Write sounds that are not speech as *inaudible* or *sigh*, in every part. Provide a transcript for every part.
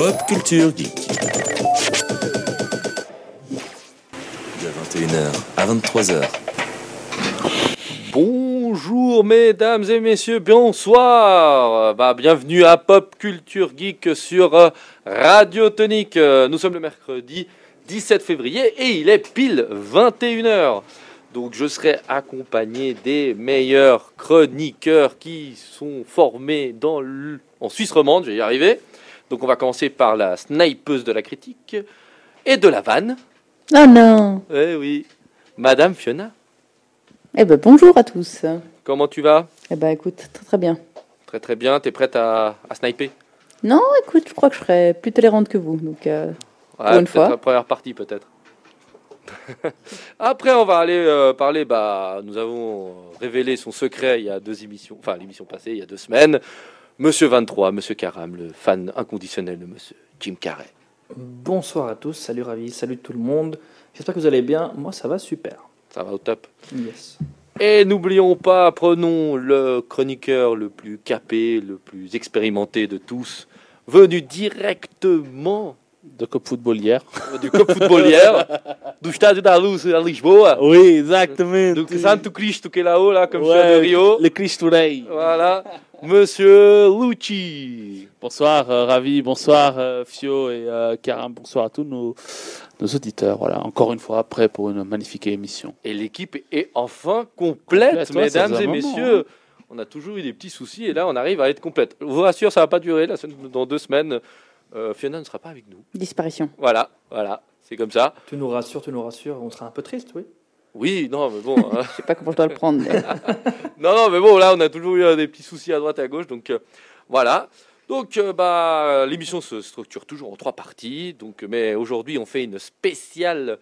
Pop Culture Geek. De 21h à 23h. Bonjour mesdames et messieurs, bonsoir. Bah, bienvenue à Pop Culture Geek sur euh, Radio Tonique. Nous sommes le mercredi 17 février et il est pile 21h. Donc je serai accompagné des meilleurs chroniqueurs qui sont formés dans l- en Suisse romande, je vais y arriver. Donc on va commencer par la snipeuse de la critique et de la vanne. Oh non Eh oui, Madame Fiona, Eh ben bonjour à tous. comment tu vas? Eh ben écoute, très très bien. Très très bien, t'es prête à, à sniper? Non, écoute, je crois que je serai plus tolérante que vous. Donc, euh, Ouais, une peut-être fois. la première partie peut-être. *laughs* Après, on va aller euh, parler. Bah, nous avons révélé son secret il y a deux émissions, enfin l'émission passée il y a deux semaines. Monsieur 23, Monsieur Karam, le fan inconditionnel de Monsieur Jim Carrey. Bonsoir à tous, salut Ravi, salut tout le monde. J'espère que vous allez bien. Moi, ça va super. Ça va au top. Yes. Et n'oublions pas, prenons le chroniqueur le plus capé, le plus expérimenté de tous, venu directement de Coupe footballière. *laughs* du Cup Footballière, do Estádio da Luz à Lisboa. Oui, exactement. Do Santo Cristo qui est là-haut, là, comme Ouais, de Rio. Le Cristo Rey. Voilà, Monsieur Lucci. Bonsoir, euh, Ravi. Bonsoir, euh, Fio et euh, Karam. Bonsoir à tous nos, nos auditeurs. Voilà, encore une fois, prêt pour une magnifique émission. Et l'équipe est enfin complète, mesdames et messieurs. moment, On a toujours eu des petits soucis et là, on arrive à être complète. Je vous rassure, ça va pas durer. Dans deux semaines, euh, Fiona ne sera pas avec nous. disparition. Voilà, voilà, c'est comme ça. Tu nous rassures, tu nous rassures. On sera un peu triste, oui. Oui, non, mais bon. hein. Je sais pas comment je dois le prendre. mais- *laughs* non, non, mais bon, là, on a toujours eu euh, des petits soucis à droite et à gauche, donc euh, voilà. Donc, euh, bah, l'émission se structure toujours en trois parties. Donc, mais aujourd'hui, on fait une spéciale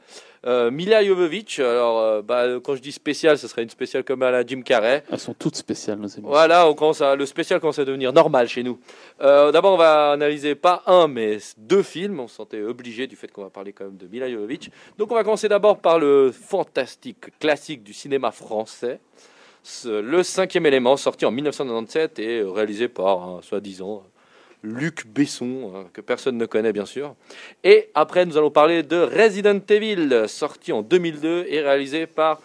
euh, Mila Jovovich. Alors, euh, bah, quand je dis spéciale, ce serait une spéciale comme à la Jim Carrey. Elles sont toutes spéciales, nos émissions. Voilà, on commence à, le spécial commence à devenir normal chez nous. Euh, D'abord, on va analyser pas un, mais deux films. On se sentait obligé du fait qu'on va parler quand même de Mila Jovovich. Donc, on va commencer d'abord par le fantastique classique du cinéma français, Le cinquième élément, sorti en 1997 et réalisé par, un soi-disant, Luc Besson, hein, que personne ne connaît bien sûr. Et après, nous allons parler de Resident Evil, sorti en 2002 et réalisé par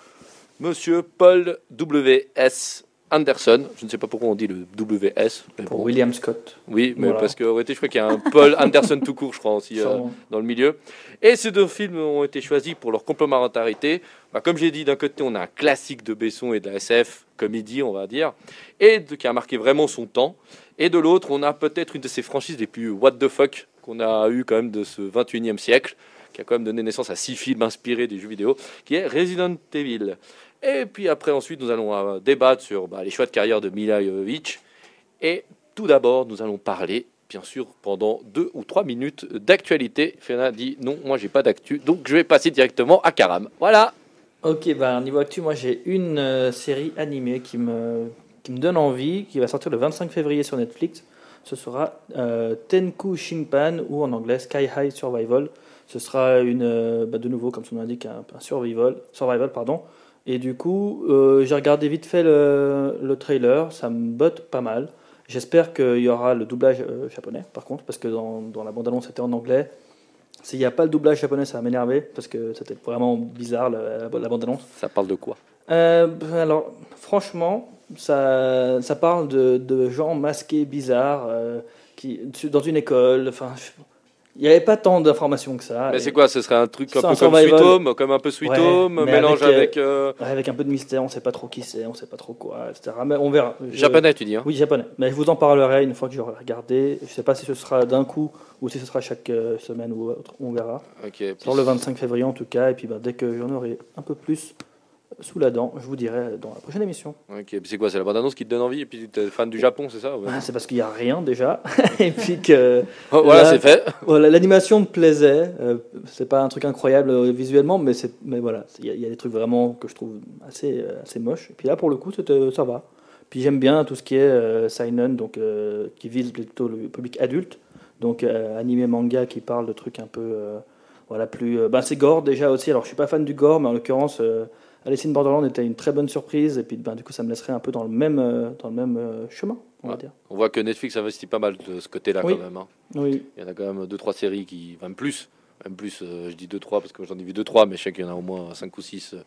Monsieur Paul W.S. Anderson. Je ne sais pas pourquoi on dit le W.S. mais Pour bon. William Scott. Oui, mais Voilà. parce qu'en réalité, je crois qu'il y a un Paul *laughs* Anderson tout court, je crois aussi, euh, dans le milieu. Et ces deux films ont été choisis pour leur complémentarité. Bah, comme j'ai dit, d'un côté, on a un classique de Besson et de la SF, comédie, on va dire, et de- qui a marqué vraiment son temps. Et de l'autre, on a peut-être une de ces franchises les plus what the fuck qu'on a eu quand même de ce 21e siècle, qui a quand même donné naissance à six films inspirés des jeux vidéo, qui est Resident Evil. Et puis après, ensuite, nous allons euh, débattre sur bah, les choix de carrière de Mila Jovovich. Et tout d'abord, nous allons parler, bien sûr, pendant deux ou trois minutes d'actualité. Fiona dit non, moi j'ai pas d'actu, donc je vais passer directement à Karam. Voilà. Ok, bah, niveau actu, moi j'ai une euh, série animée qui me, qui me donne envie, qui va sortir le 25 février sur Netflix. Ce sera euh, Tenku Shinpan ou en anglais Sky High Survival. Ce sera une, bah, de nouveau, comme son nom l'indique, un, un survival, survival pardon. Et du coup, euh, j'ai regardé vite fait le, le trailer, ça me botte pas mal. J'espère qu'il y aura le doublage euh, japonais, par contre, parce que dans, dans la bande-annonce c'était en anglais. S'il n'y a pas le doublage japonais, ça va m'énerver, parce que c'était vraiment bizarre la, bande-annonce. Ça parle de quoi? Euh, ben alors, franchement, ça, ça parle de, de gens masqués bizarres qui, dans une école. Enfin, je- il n'y avait pas tant d'informations que ça. Mais c'est quoi Ce serait un truc un peu un comme. Sweet Home, comme un peu Sweet Ouais, Home, mélange avec, euh, avec, euh, Ouais, avec un peu de mystère, on ne sait pas trop qui c'est, on ne sait pas trop quoi, etc. Mais on verra. Je- japonais, tu dis. Hein Oui, japonais. Mais je vous en parlerai une fois que j'aurai regardé. Je ne sais pas si ce sera d'un coup ou si ce sera chaque euh, semaine ou autre. On verra. Ok. Sur le 25 février en tout cas. Et puis bah, dès que j'en aurai un peu plus sous la dent, je vous dirai dans la prochaine émission. Ok. C'est quoi C'est la bande annonce qui te donne envie et puis t'es fan du Japon, c'est ça ouais. Ah, c'est parce qu'il n'y a rien déjà. *laughs* et puis que Oh, Voilà, Là- c'est fait. voilà, l'animation me plaisait. Euh, c'est pas un truc incroyable euh, visuellement, mais, c'est, mais voilà, il y, a- il y a des trucs vraiment que je trouve assez, euh, assez moches. Et puis là, pour le coup, c'était- ça va. Puis j'aime bien tout ce qui est euh, seinen, donc euh, qui vise plutôt le public adulte. Donc euh, animé manga qui parle de trucs un peu, euh, voilà, plus. euh, ben c'est gore déjà aussi. Alors je suis pas fan du gore, mais en l'occurrence. Alice in Borderland était une très bonne surprise, et puis ben, du coup, ça me laisserait un peu dans le même, euh, dans le même euh, chemin, on va dire. On voit que Netflix investit pas mal de ce côté-là Oui. quand même. hein. Oui, Il y en a quand même deux trois séries qui, même plus, même plus. euh, je dis deux trois parce que j'en ai vu deux trois, mais je sais qu'il y en a au moins cinq ou six. euh,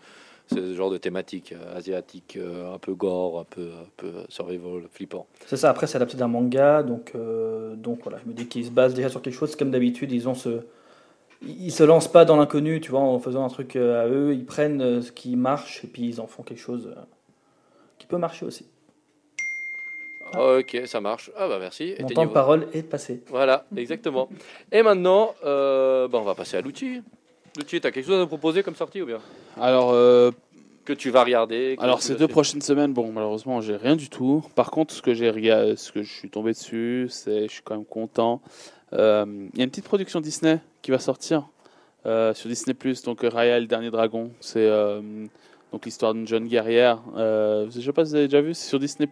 c'est ce genre de thématique euh, asiatique, euh, un peu gore, un peu, un peu survival, flippant. c'est ça. Après, c'est adapté d'un manga, donc, euh, donc voilà, je me dis qu'ils se basent déjà sur quelque chose. Comme d'habitude, ils ont ce. Ils se lancent pas dans l'inconnu, tu vois, en faisant un truc euh, à eux. Ils prennent euh, ce qui marche et puis ils en font quelque chose euh, qui peut marcher aussi. Ok, ça marche. Ah bah merci. Mon temps de parole est passé. Voilà, exactement. Et maintenant, euh, bah, on va passer à l'outil. L'outil, t'as quelque chose à nous proposer comme sortie ou bien? Alors, euh, Que tu vas regarder alors ces deux prochaines semaines, bon, malheureusement, j'ai rien du tout. Par contre, ce que j'ai regardé, ce que je suis tombé dessus, c'est, je suis quand même content. Euh, Il y a une petite production Disney qui va sortir euh, sur Disney donc euh, Raya et le dernier dragon. C'est euh, donc l'histoire d'une jeune guerrière. Je sais pas si vous avez déjà vu, c'est sur Disney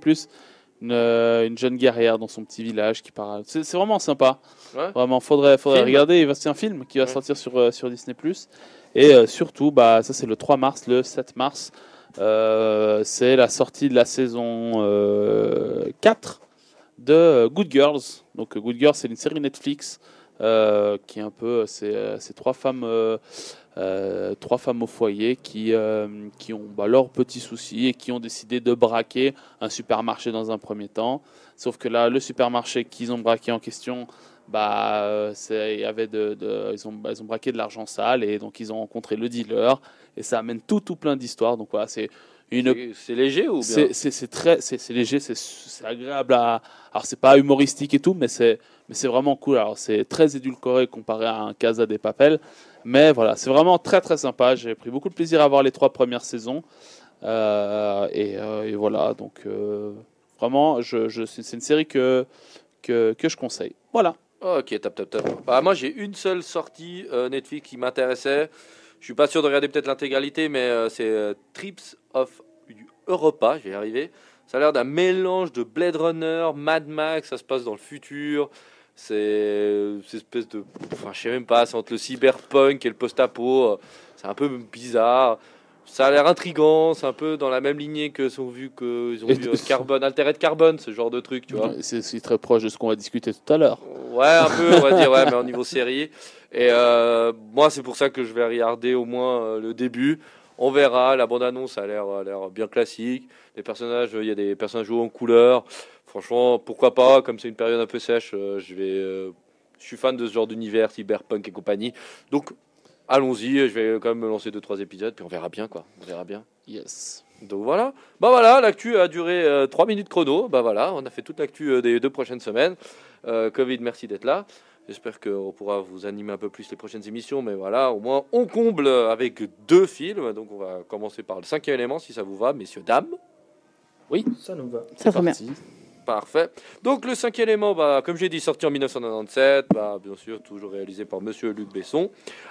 Une, une jeune guerrière dans son petit village qui part. C'est vraiment sympa. Ouais. Vraiment, faudrait, faudrait Film. regarder. C'est un film qui va Ouais. sortir sur, sur Disney Et euh, surtout, bah, ça c'est le 3 mars, le 7 mars. euh, c'est la sortie de la saison euh, 4 de Good Girls. Donc Good Girls, c'est une série Netflix euh, qui est un peu, c'est euh, trois femmes, euh, trois femmes au foyer qui qui ont bah, leurs petits soucis et qui ont décidé de braquer un supermarché dans un premier temps. Sauf que là, le supermarché qu'ils ont braqué en question, bah, y avait de- ils, ont, ils ont braqué de l'argent sale et donc ils ont rencontré le dealer et ça amène tout, tout plein d'histoires. Donc voilà, c'est une C'est- léger ou bien c'est très c'est léger c'est agréable à alors c'est pas humoristique et tout mais c'est mais c'est vraiment cool. Alors c'est très édulcoré comparé à un Casa des Papel mais voilà c'est vraiment très très sympa. J'ai pris beaucoup de plaisir à voir les trois premières saisons. Euh, et, euh, et voilà donc euh, vraiment je, je c'est une série que que, que je conseille. Voilà. Ok, top, top, top. Bah, moi, j'ai une seule sortie Netflix qui m'intéressait. Je suis pas sûr de regarder peut-être l'intégralité, mais c'est Trips of Europa. Je vais y arriver. Ça a l'air d'un mélange de Blade Runner, Mad Max. Ça se passe dans le futur. C'est cette espèce de. Enfin, je sais même pas. C'est entre le cyberpunk et le post-apo. C'est un peu bizarre. Ça a l'air intrigant. C'est un peu dans la même lignée que sont vus que ils ont vu euh, Carbone, Altered Carbone, ce genre de truc, tu vois. c'est c'est très proche de ce qu'on va discuter tout à l'heure Ouais, un peu, on va dire, ouais, *laughs* mais au niveau série. Et euh, moi, c'est pour ça que je vais regarder au moins euh, le début. On verra. La bande-annonce a l'air, bien classique. Les personnages, il y a des personnages joués en couleur. Franchement, pourquoi pas? Comme c'est une période un peu sèche, euh, je vais. euh, je suis fan de ce genre d'univers, cyberpunk et compagnie. Donc, allons-y. Je vais quand même me lancer deux trois épisodes, puis on verra bien, quoi. On verra bien. yes Donc voilà. Bah voilà, l'actu a duré 3 minutes chrono. Bah voilà, on a fait toute l'actu euh, des deux prochaines semaines. Euh, Covid, merci d'être là. J'espère qu'on pourra vous animer un peu plus les prochaines émissions, mais voilà, au moins on comble avec deux films. Donc on va commencer par le cinquième élément, si ça vous va, messieurs, dames. Ça nous va. Ça va bien. Parfait. Donc le cinquième élément, bah, comme j'ai dit, sorti en 1997, bah, bien sûr toujours réalisé par Monsieur Luc Besson,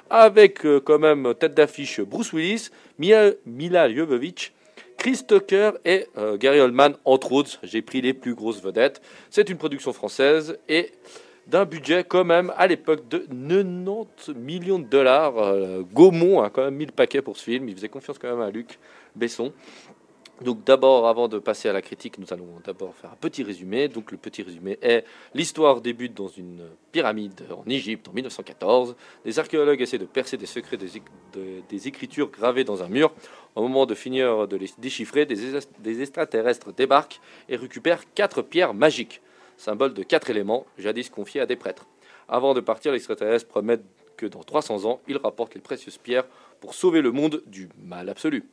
avec euh, quand même tête d'affiche Bruce Willis, Mia, Mila Jovovich, Chris Tucker et euh, Gary Oldman, entre autres. J'ai pris les plus grosses vedettes. C'est une production française et d'un budget quand même à l'époque de 90 millions de dollars. Euh, Gaumont a quand même mis le paquet pour ce film. Il faisait confiance quand même à Luc Besson. Donc d'abord, avant de passer à la critique, nous allons d'abord faire un petit résumé. Donc le petit résumé est l'histoire débute dans une pyramide en Égypte en 1914. Des archéologues essaient de percer des secrets des, éc- de- des écritures gravées dans un mur. Au moment de finir de les déchiffrer, des, es- des extraterrestres débarquent et récupèrent quatre pierres magiques, symbole de quatre éléments jadis confiés à des prêtres. Avant de partir, les extraterrestres promettent que dans 300 ans, ils rapportent les précieuses pierres pour sauver le monde du mal absolu.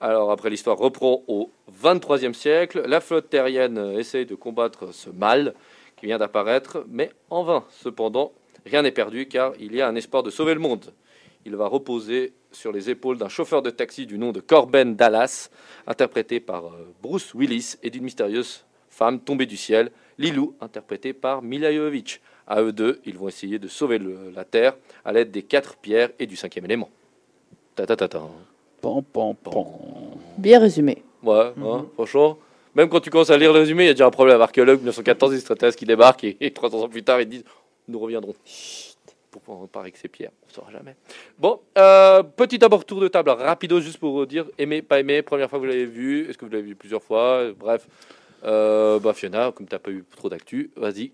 Alors après l'histoire reprend au 23e siècle, la flotte terrienne essaye de combattre ce mal qui vient d'apparaître, mais en vain. Cependant, rien n'est perdu car il y a un espoir de sauver le monde. Il va reposer sur les épaules d'un chauffeur de taxi du nom de Corben Dallas, interprété par euh, Bruce Willis, et d'une mystérieuse femme tombée du ciel, Lilou, interprétée par Mila Jovovich. À eux deux, ils vont essayer de sauver le- la Terre à l'aide des quatre pierres et du cinquième élément. Ta ta ta ta. Pan, pan, pan. Bien résumé. Ouais, hein, franchement. Même quand tu commences à lire le résumé, il y a déjà un problème. Archéologue, 1914, des extraterrestres qui débarquent et, et 300 ans plus tard, ils disent Nous reviendrons. pour on paraît que c'est Pierre, on ne saura jamais. Bon, euh, petit d'abord tour de table, rapido juste pour dire aimer, pas aimer, première fois que vous l'avez vu, est-ce que vous l'avez vu plusieurs fois, bref. Euh, bah Fiona, comme tu n'as pas eu trop d'actu, vas-y.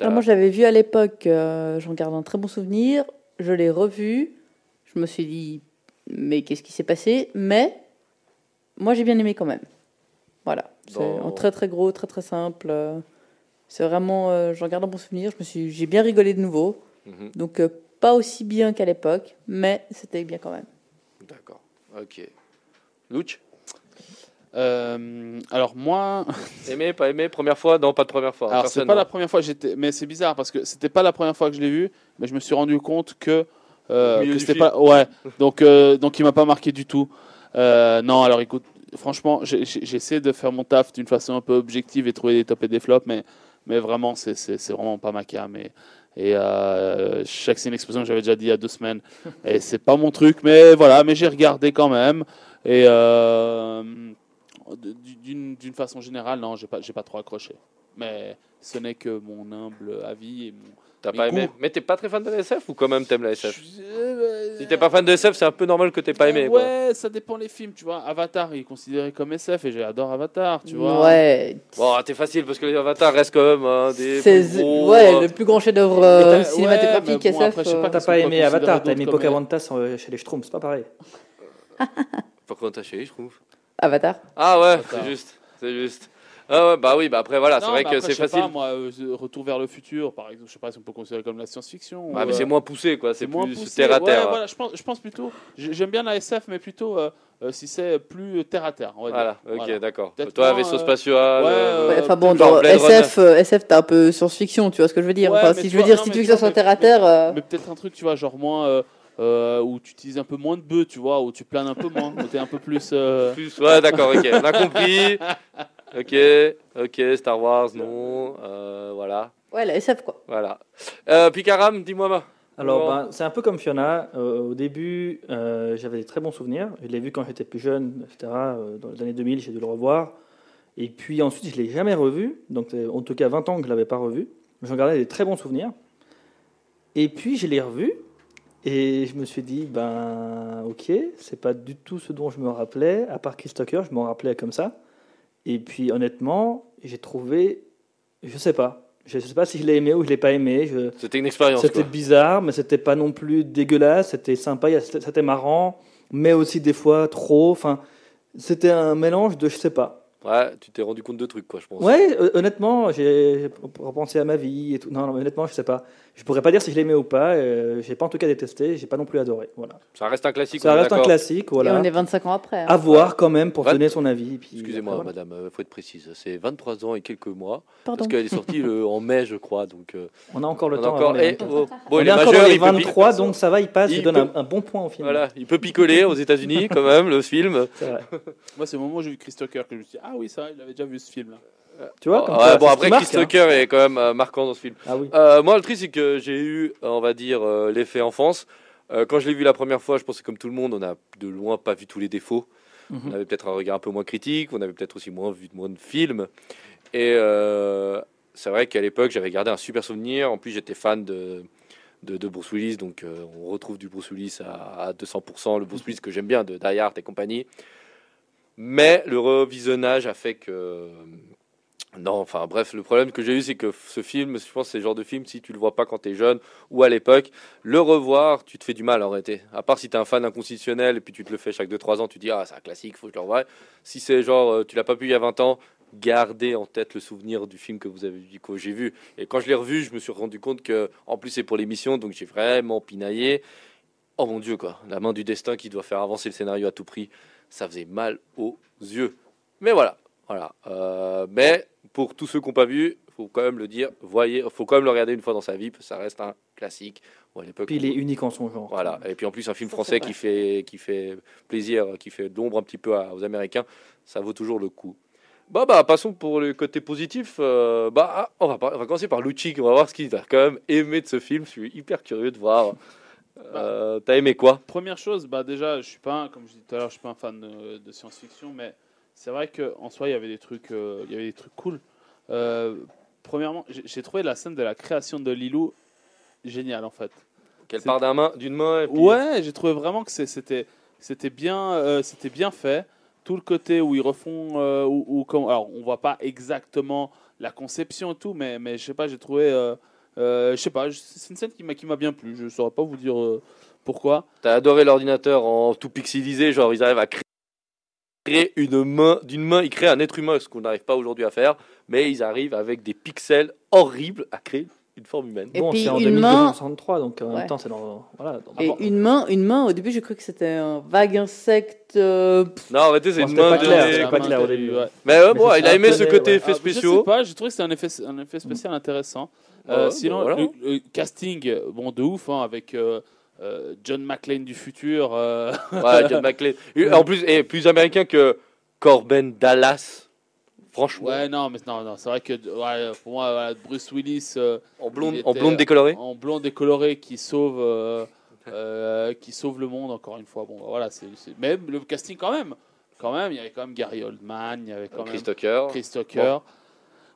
Alors moi, je l'avais vu à l'époque, euh, j'en garde un très bon souvenir. Je l'ai revu. Je me suis dit, mais qu'est-ce qui s'est passé? Mais moi, j'ai bien aimé quand même. Voilà. C'est Dans- en très très gros, très très simple. C'est vraiment, euh, j'en garde un bon souvenir. Je me suis, j'ai bien rigolé de nouveau. Mhm, Donc pas aussi bien qu'à l'époque, mais c'était bien quand même. D'accord, ok. Louch, Euh, alors moi, *laughs* aimé, pas aimé, première fois Non, pas de première fois. alors c'est pas non. la première fois que j'étais, mais c'est bizarre parce que c'était pas la première fois que je l'ai vu, mais je me suis rendu compte que, euh, que c'était pas, ouais, donc euh, donc il m'a pas marqué du tout. Euh, non, alors écoute, franchement, j'essaie de faire mon taf d'une façon un peu objective et trouver des tops et des flops, mais mais vraiment c'est vraiment pas ma cam et et euh, chaque c'est une expression que j'avais déjà dit il y a deux semaines et c'est pas mon truc, mais voilà, mais j'ai regardé quand même et euh, d'une d'une façon générale, non, j'ai pas j'ai pas trop accroché. Mais ce n'est que mon humble avis et mon. T'as pas aimé. Mais t'es pas très fan de la SF ou quand même t'aimes la SF Je- euh, Si t'es pas fan de SF, c'est un peu normal que t'aies pas aimé. quoi. Ouais, ça dépend les films, tu vois. Avatar, il est considéré comme SF et j'adore Avatar, tu vois. Ouais. Bon, t'es facile parce que les avatars restent quand même hein, des C'est plus gros, ouais, le plus grand chef-d'œuvre euh, ouais, cinématographique mais bon, SF. après, je sais pas, euh, T'as pas qu'on peut aimé Avatar, t'as aimé Pocahontas euh, chez les Schtroumpfs, c'est pas pareil. Pas comment t'as chéri, je trouve. Avatar. Ah ouais, c'est juste, c'est juste. Ah ouais, bah oui, bah après voilà, c'est vrai que c'est facile. Pas, moi, euh, Retour vers le futur, par exemple, je sais pas si on peut considérer comme la science-fiction. Ah, mais c'est euh, moins poussé quoi, c'est c'est moins plus poussé. terre à terre. Ouais, voilà, je pense, je pense plutôt. j'ai- J'aime bien la SF, mais plutôt euh, euh, si c'est plus terre à terre. on va Voilà, dire. ok, Voilà. d'accord. Toi, vaisseau spatial. euh, Ouais, enfin bon, dans. SF, euh, SF, t'as un peu science-fiction, tu vois ce que je veux dire. Ouais, Enfin, mais si tu je veux dire science-fiction tu vois, sur mais- terre à terre. Mais peut-être un truc, tu vois, genre moins. Euh, où tu utilises un peu moins de bœufs, tu vois, où tu planes un peu moins, où t'es un peu plus. euh, *laughs* Plus, ouais, d'accord, ok, on a compris. *laughs* Ok, ok, Star Wars, non, euh, voilà, Ouais, la SF quoi. voilà. Euh, Picaram, dis-moi. Alors, Bon. ben, c'est un peu comme Fiona. Euh, au début, euh, j'avais des très bons souvenirs. Je l'ai vu quand j'étais plus jeune, etc. Dans les années 2000, j'ai dû le revoir. Et puis ensuite, je l'ai jamais revu. Donc, en tout cas, 20 ans que je l'avais pas revu. J'en gardais des très bons souvenirs. Et puis, je l'ai revu. Et je me suis dit, ben, ok, c'est pas du tout ce dont je me rappelais. À part Chris Tucker, je m'en rappelais comme ça. Et puis, honnêtement, j'ai trouvé, je sais pas. Je sais pas si je l'ai aimé ou je l'ai pas aimé. Je, C'était une expérience. c'était bizarre, mais c'était pas non plus dégueulasse. C'était sympa, c'était marrant, mais aussi des fois trop. Enfin, c'était un mélange de je sais pas. Ouais, tu t'es rendu compte de trucs, quoi, je pense. Ouais, euh, honnêtement, j'ai repensé à ma vie et tout. Non, non, mais honnêtement, je sais pas. Je pourrais pas dire si je l'aimais ou pas. Euh, j'ai pas en tout cas détesté. J'ai pas non plus adoré. Voilà. Ça reste un classique. Ça on est reste un classique. Et Voilà. on est 25 ans après. hein. À voir quand même pour Vingt- donner son avis. Excusez-moi, voilà. madame, il faut être précise. C'est 23 ans et quelques mois. Pardon. Parce qu'elle est sortie le- en mai, je crois. Donc, euh, On a encore le on temps. encore. eh, 20. oh, bon, on il est est encore majeur, dans les il peut pi- 23, donc ça va, il passe. Il Il donne peut- un, un bon point au film. Voilà, il peut picoler aux États-Unis quand même, le film. *laughs* Moi, c'est au moment où j'ai vu Chris Tucker que je me suis dit, ah oui, ça, il avait déjà vu ce film-là. Tu vois, comme ouais, ça, bon, après, Chris hein. Tucker est quand même euh, marquant dans ce film. Ah oui. Euh, moi, le truc, c'est que j'ai eu, on va dire, euh, l'effet enfance. Quand je l'ai vu la première fois, je pensais comme tout le monde, on a de loin pas vu tous les défauts. Mhm. On avait peut-être un regard un peu moins critique, on avait peut-être aussi moins vu de moins de films. Et euh, c'est vrai qu'à l'époque, j'avais gardé un super souvenir. En plus, j'étais fan de, de, de Bruce Willis, donc euh, on retrouve du Bruce Willis à, à 200%, le Bruce Willis que j'aime bien, de Die Hard et compagnie. Mais le revisionnage a fait que. Non, enfin bref, le problème que j'ai eu, c'est que ce film, je pense, c'est le genre de film, si tu le vois pas quand tu es jeune ou à l'époque, le revoir, tu te fais du mal en réalité. À part si tu es un fan inconditionnel et puis tu te le fais chaque 2-3 ans, tu dis, ah, c'est un classique, faut que je le revoie. Si c'est genre, euh, tu l'as pas pu il y a 20 ans, gardez en tête le souvenir du film que vous avez vu, que j'ai vu. Et quand je l'ai revu, je me suis rendu compte que, en plus, c'est pour l'émission, donc j'ai vraiment pinaillé. Oh mon dieu, quoi, la main du destin qui doit faire avancer le scénario à tout prix, ça faisait mal aux yeux. Mais voilà, voilà. Euh, mais pour tous ceux qui n'ont pas vu, faut quand même le dire, voyez, faut quand même le regarder une fois dans sa vie, parce que ça reste un classique. Bon, à l'époque, Puis il est unique en son genre. voilà. Et puis en plus, un film Ça, français qui fait, qui fait plaisir, qui fait de l'ombre un petit peu à- aux Américains, ça vaut toujours le coup. Bah, bah, passons pour le côté positif. euh, bah, ah, on, va, on va commencer par Lucci, on va voir ce qu'il a quand même aimé de ce film. Je suis hyper curieux de voir. *laughs* Euh, T'as aimé quoi? Première chose, bah déjà, je suis pas, un- comme je disais tout à l'heure, je suis pas un fan de, de science-fiction, mais c'est vrai qu'en soi, il y avait des trucs, euh, il y avait des trucs cool. Euh, premièrement, j'ai trouvé la scène de la création de Lilou géniale en fait. Qu'elle part d'un main, d'une main. Et puis- Ouais, j'ai trouvé vraiment que c'était c'était bien euh, c'était bien fait. Tout le côté où ils refont où, où- comme- alors on voit pas exactement la conception et tout, mais mais je sais pas, j'ai trouvé je sais pas, c'est une scène qui m'a qui m'a bien plu. Je saurais pas vous dire pourquoi. T'as adoré l'ordinateur en tout pixelisé, genre ils arrivent à créer créer une main, d'une main, ils créent un être humain, ce qu'on n'arrive pas aujourd'hui à faire, mais ils arrivent avec des pixels horribles à créer une forme humaine. Et bon, puis c'est en une main- 2263, donc en Ouais. même temps, c'est dans. Voilà, dans- Et dans- une main, une main, au début, j'ai cru que c'était un vague insecte. euh, Non, arrêtez, c'est Bon, une main pas de... clair, la pas main clair au début, ouais. Mais ouais, bon, Mais il a aimé ce côté des- effets Ah, Je sais spéciaux. pas, j'ai trouvé que c'était un effet, un effet spécial intéressant. Euh, Ouais, sinon, bah voilà. le, le casting, euh, bon, de ouf, hein, avec euh, John McClane du futur. euh, *laughs* Ouais, John McClane. En plus, et plus américain que Corben Dallas. Franchement, ouais, non, mais non, non, c'est vrai que ouais, pour moi, voilà, Bruce Willis euh, en blonde, il en était- blonde décolorée. en blond décoloré qui sauve, qui sauve le monde, encore une fois. Bon, voilà, c'est c'est- même le casting quand même. Quand même, il y avait quand même Gary Oldman, il y avait quand Chris même Tucker. Chris Tucker.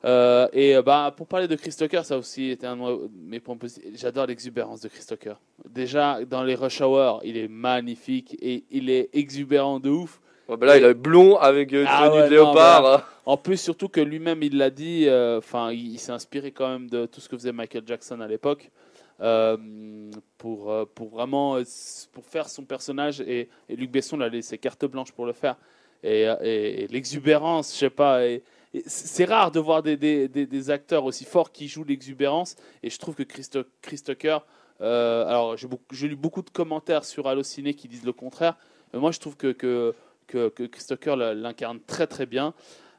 Euh, et euh, bah, pour parler de Chris Tucker, ça aussi était un de mes points positifs. J'adore l'exubérance de Chris Tucker. Déjà, dans les Rush Hour, il est magnifique et il est exubérant de ouf. Ouais, bah là, il est blond avec euh, Ah tenue ouais, non, léopard. En plus, surtout que lui-même, il l'a dit, euh, enfin, il, il s'est inspiré quand même de tout ce que faisait Michael Jackson à l'époque pour, pour vraiment pour faire son personnage. Et, et Luc Besson l'a laissé carte blanche pour le faire. Et, l'exubérance, je sais pas. et c'est rare de voir des, des, des- des acteurs aussi forts qui jouent l'exubérance. Et je trouve que Chris, Tu- Chris Tucker, euh, alors j'ai lu beaucoup de commentaires sur Allociné qui disent le contraire. Mais moi, je trouve que, que, que, que Chris Tucker l'incarne très très bien.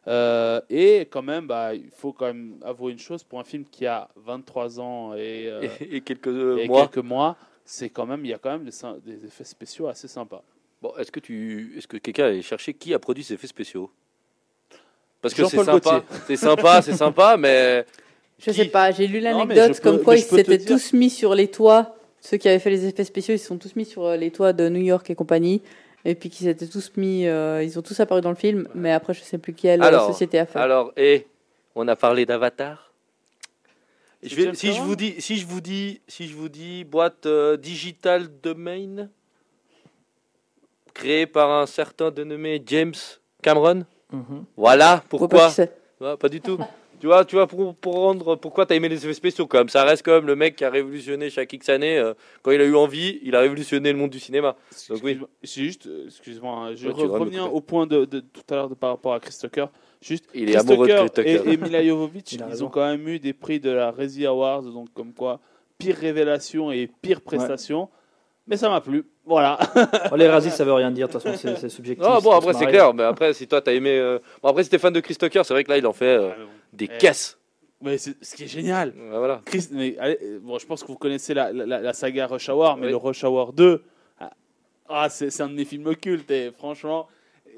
Euh, et quand même, bah, il faut quand même avouer une chose pour un film qui a 23 ans et, euh, Et, *laughs* et quelques euh, et mois. quelques mois, c'est quand même, il y a quand même des, effets spéciaux assez sympas. Bon, est-ce que tu, est-ce que quelqu'un allait chercher qui a produit ces effets spéciaux? Parce que c'est sympa, c'est sympa, c'est sympa, mais Je Qui- sais pas, j'ai lu l'anecdote peux- comme quoi ils s'étaient tous mis sur les toits. Ceux qui avaient fait les effets spéciaux, ils se sont tous mis sur euh, les toits de New York et compagnie. Et puis qu'ils s'étaient tous mis, euh, ils ont tous apparu dans le film, mais après je sais plus quelle euh, Alors, société a fait. alors, et on a parlé d'Avatar. Je vais- si je vous dis, si je vous dis, si je vous dis boîte euh, digital domain créée par un certain dénommé James Cameron. Mhm. Voilà pourquoi. Ouais, pas du tout. *laughs* tu vois, tu vois pour, pour rendre pourquoi t'as aimé les effets spéciaux comme ça reste comme le mec qui a révolutionné chaque X années euh, quand il a eu envie, il a révolutionné le monde du cinéma. Donc oui. Excuse-moi, C'est juste, euh, excusez-moi, hein, je Ouais, tu vas reviens au point de, de tout à l'heure de- par rapport à Chris Tucker. Juste, Il est Chris amoureux de Chris Tucker Tucker. et, et Mila Jovovich, Il ils ont quand même eu des prix de la Razzie Awards, donc comme quoi pire révélation et pire prestation. Mais ça m'a plu, voilà. Oh, les Razzies, ça veut rien dire, de toute façon, c'est subjectif. Ah bon après c'est clair, mais après si toi t'as aimé, euh, bon après si t'es fan de Chris Tucker, c'est vrai que là il en fait euh, des Eh. caisses. Mais c'est ce qui est génial. Ouais, voilà. Chris, mais, allez, euh, bon, je pense que vous connaissez la, la- la saga Rush Hour, mais Oui. le Rush Hour 2, ah, ah, c'est un de mes films cultes. Et franchement,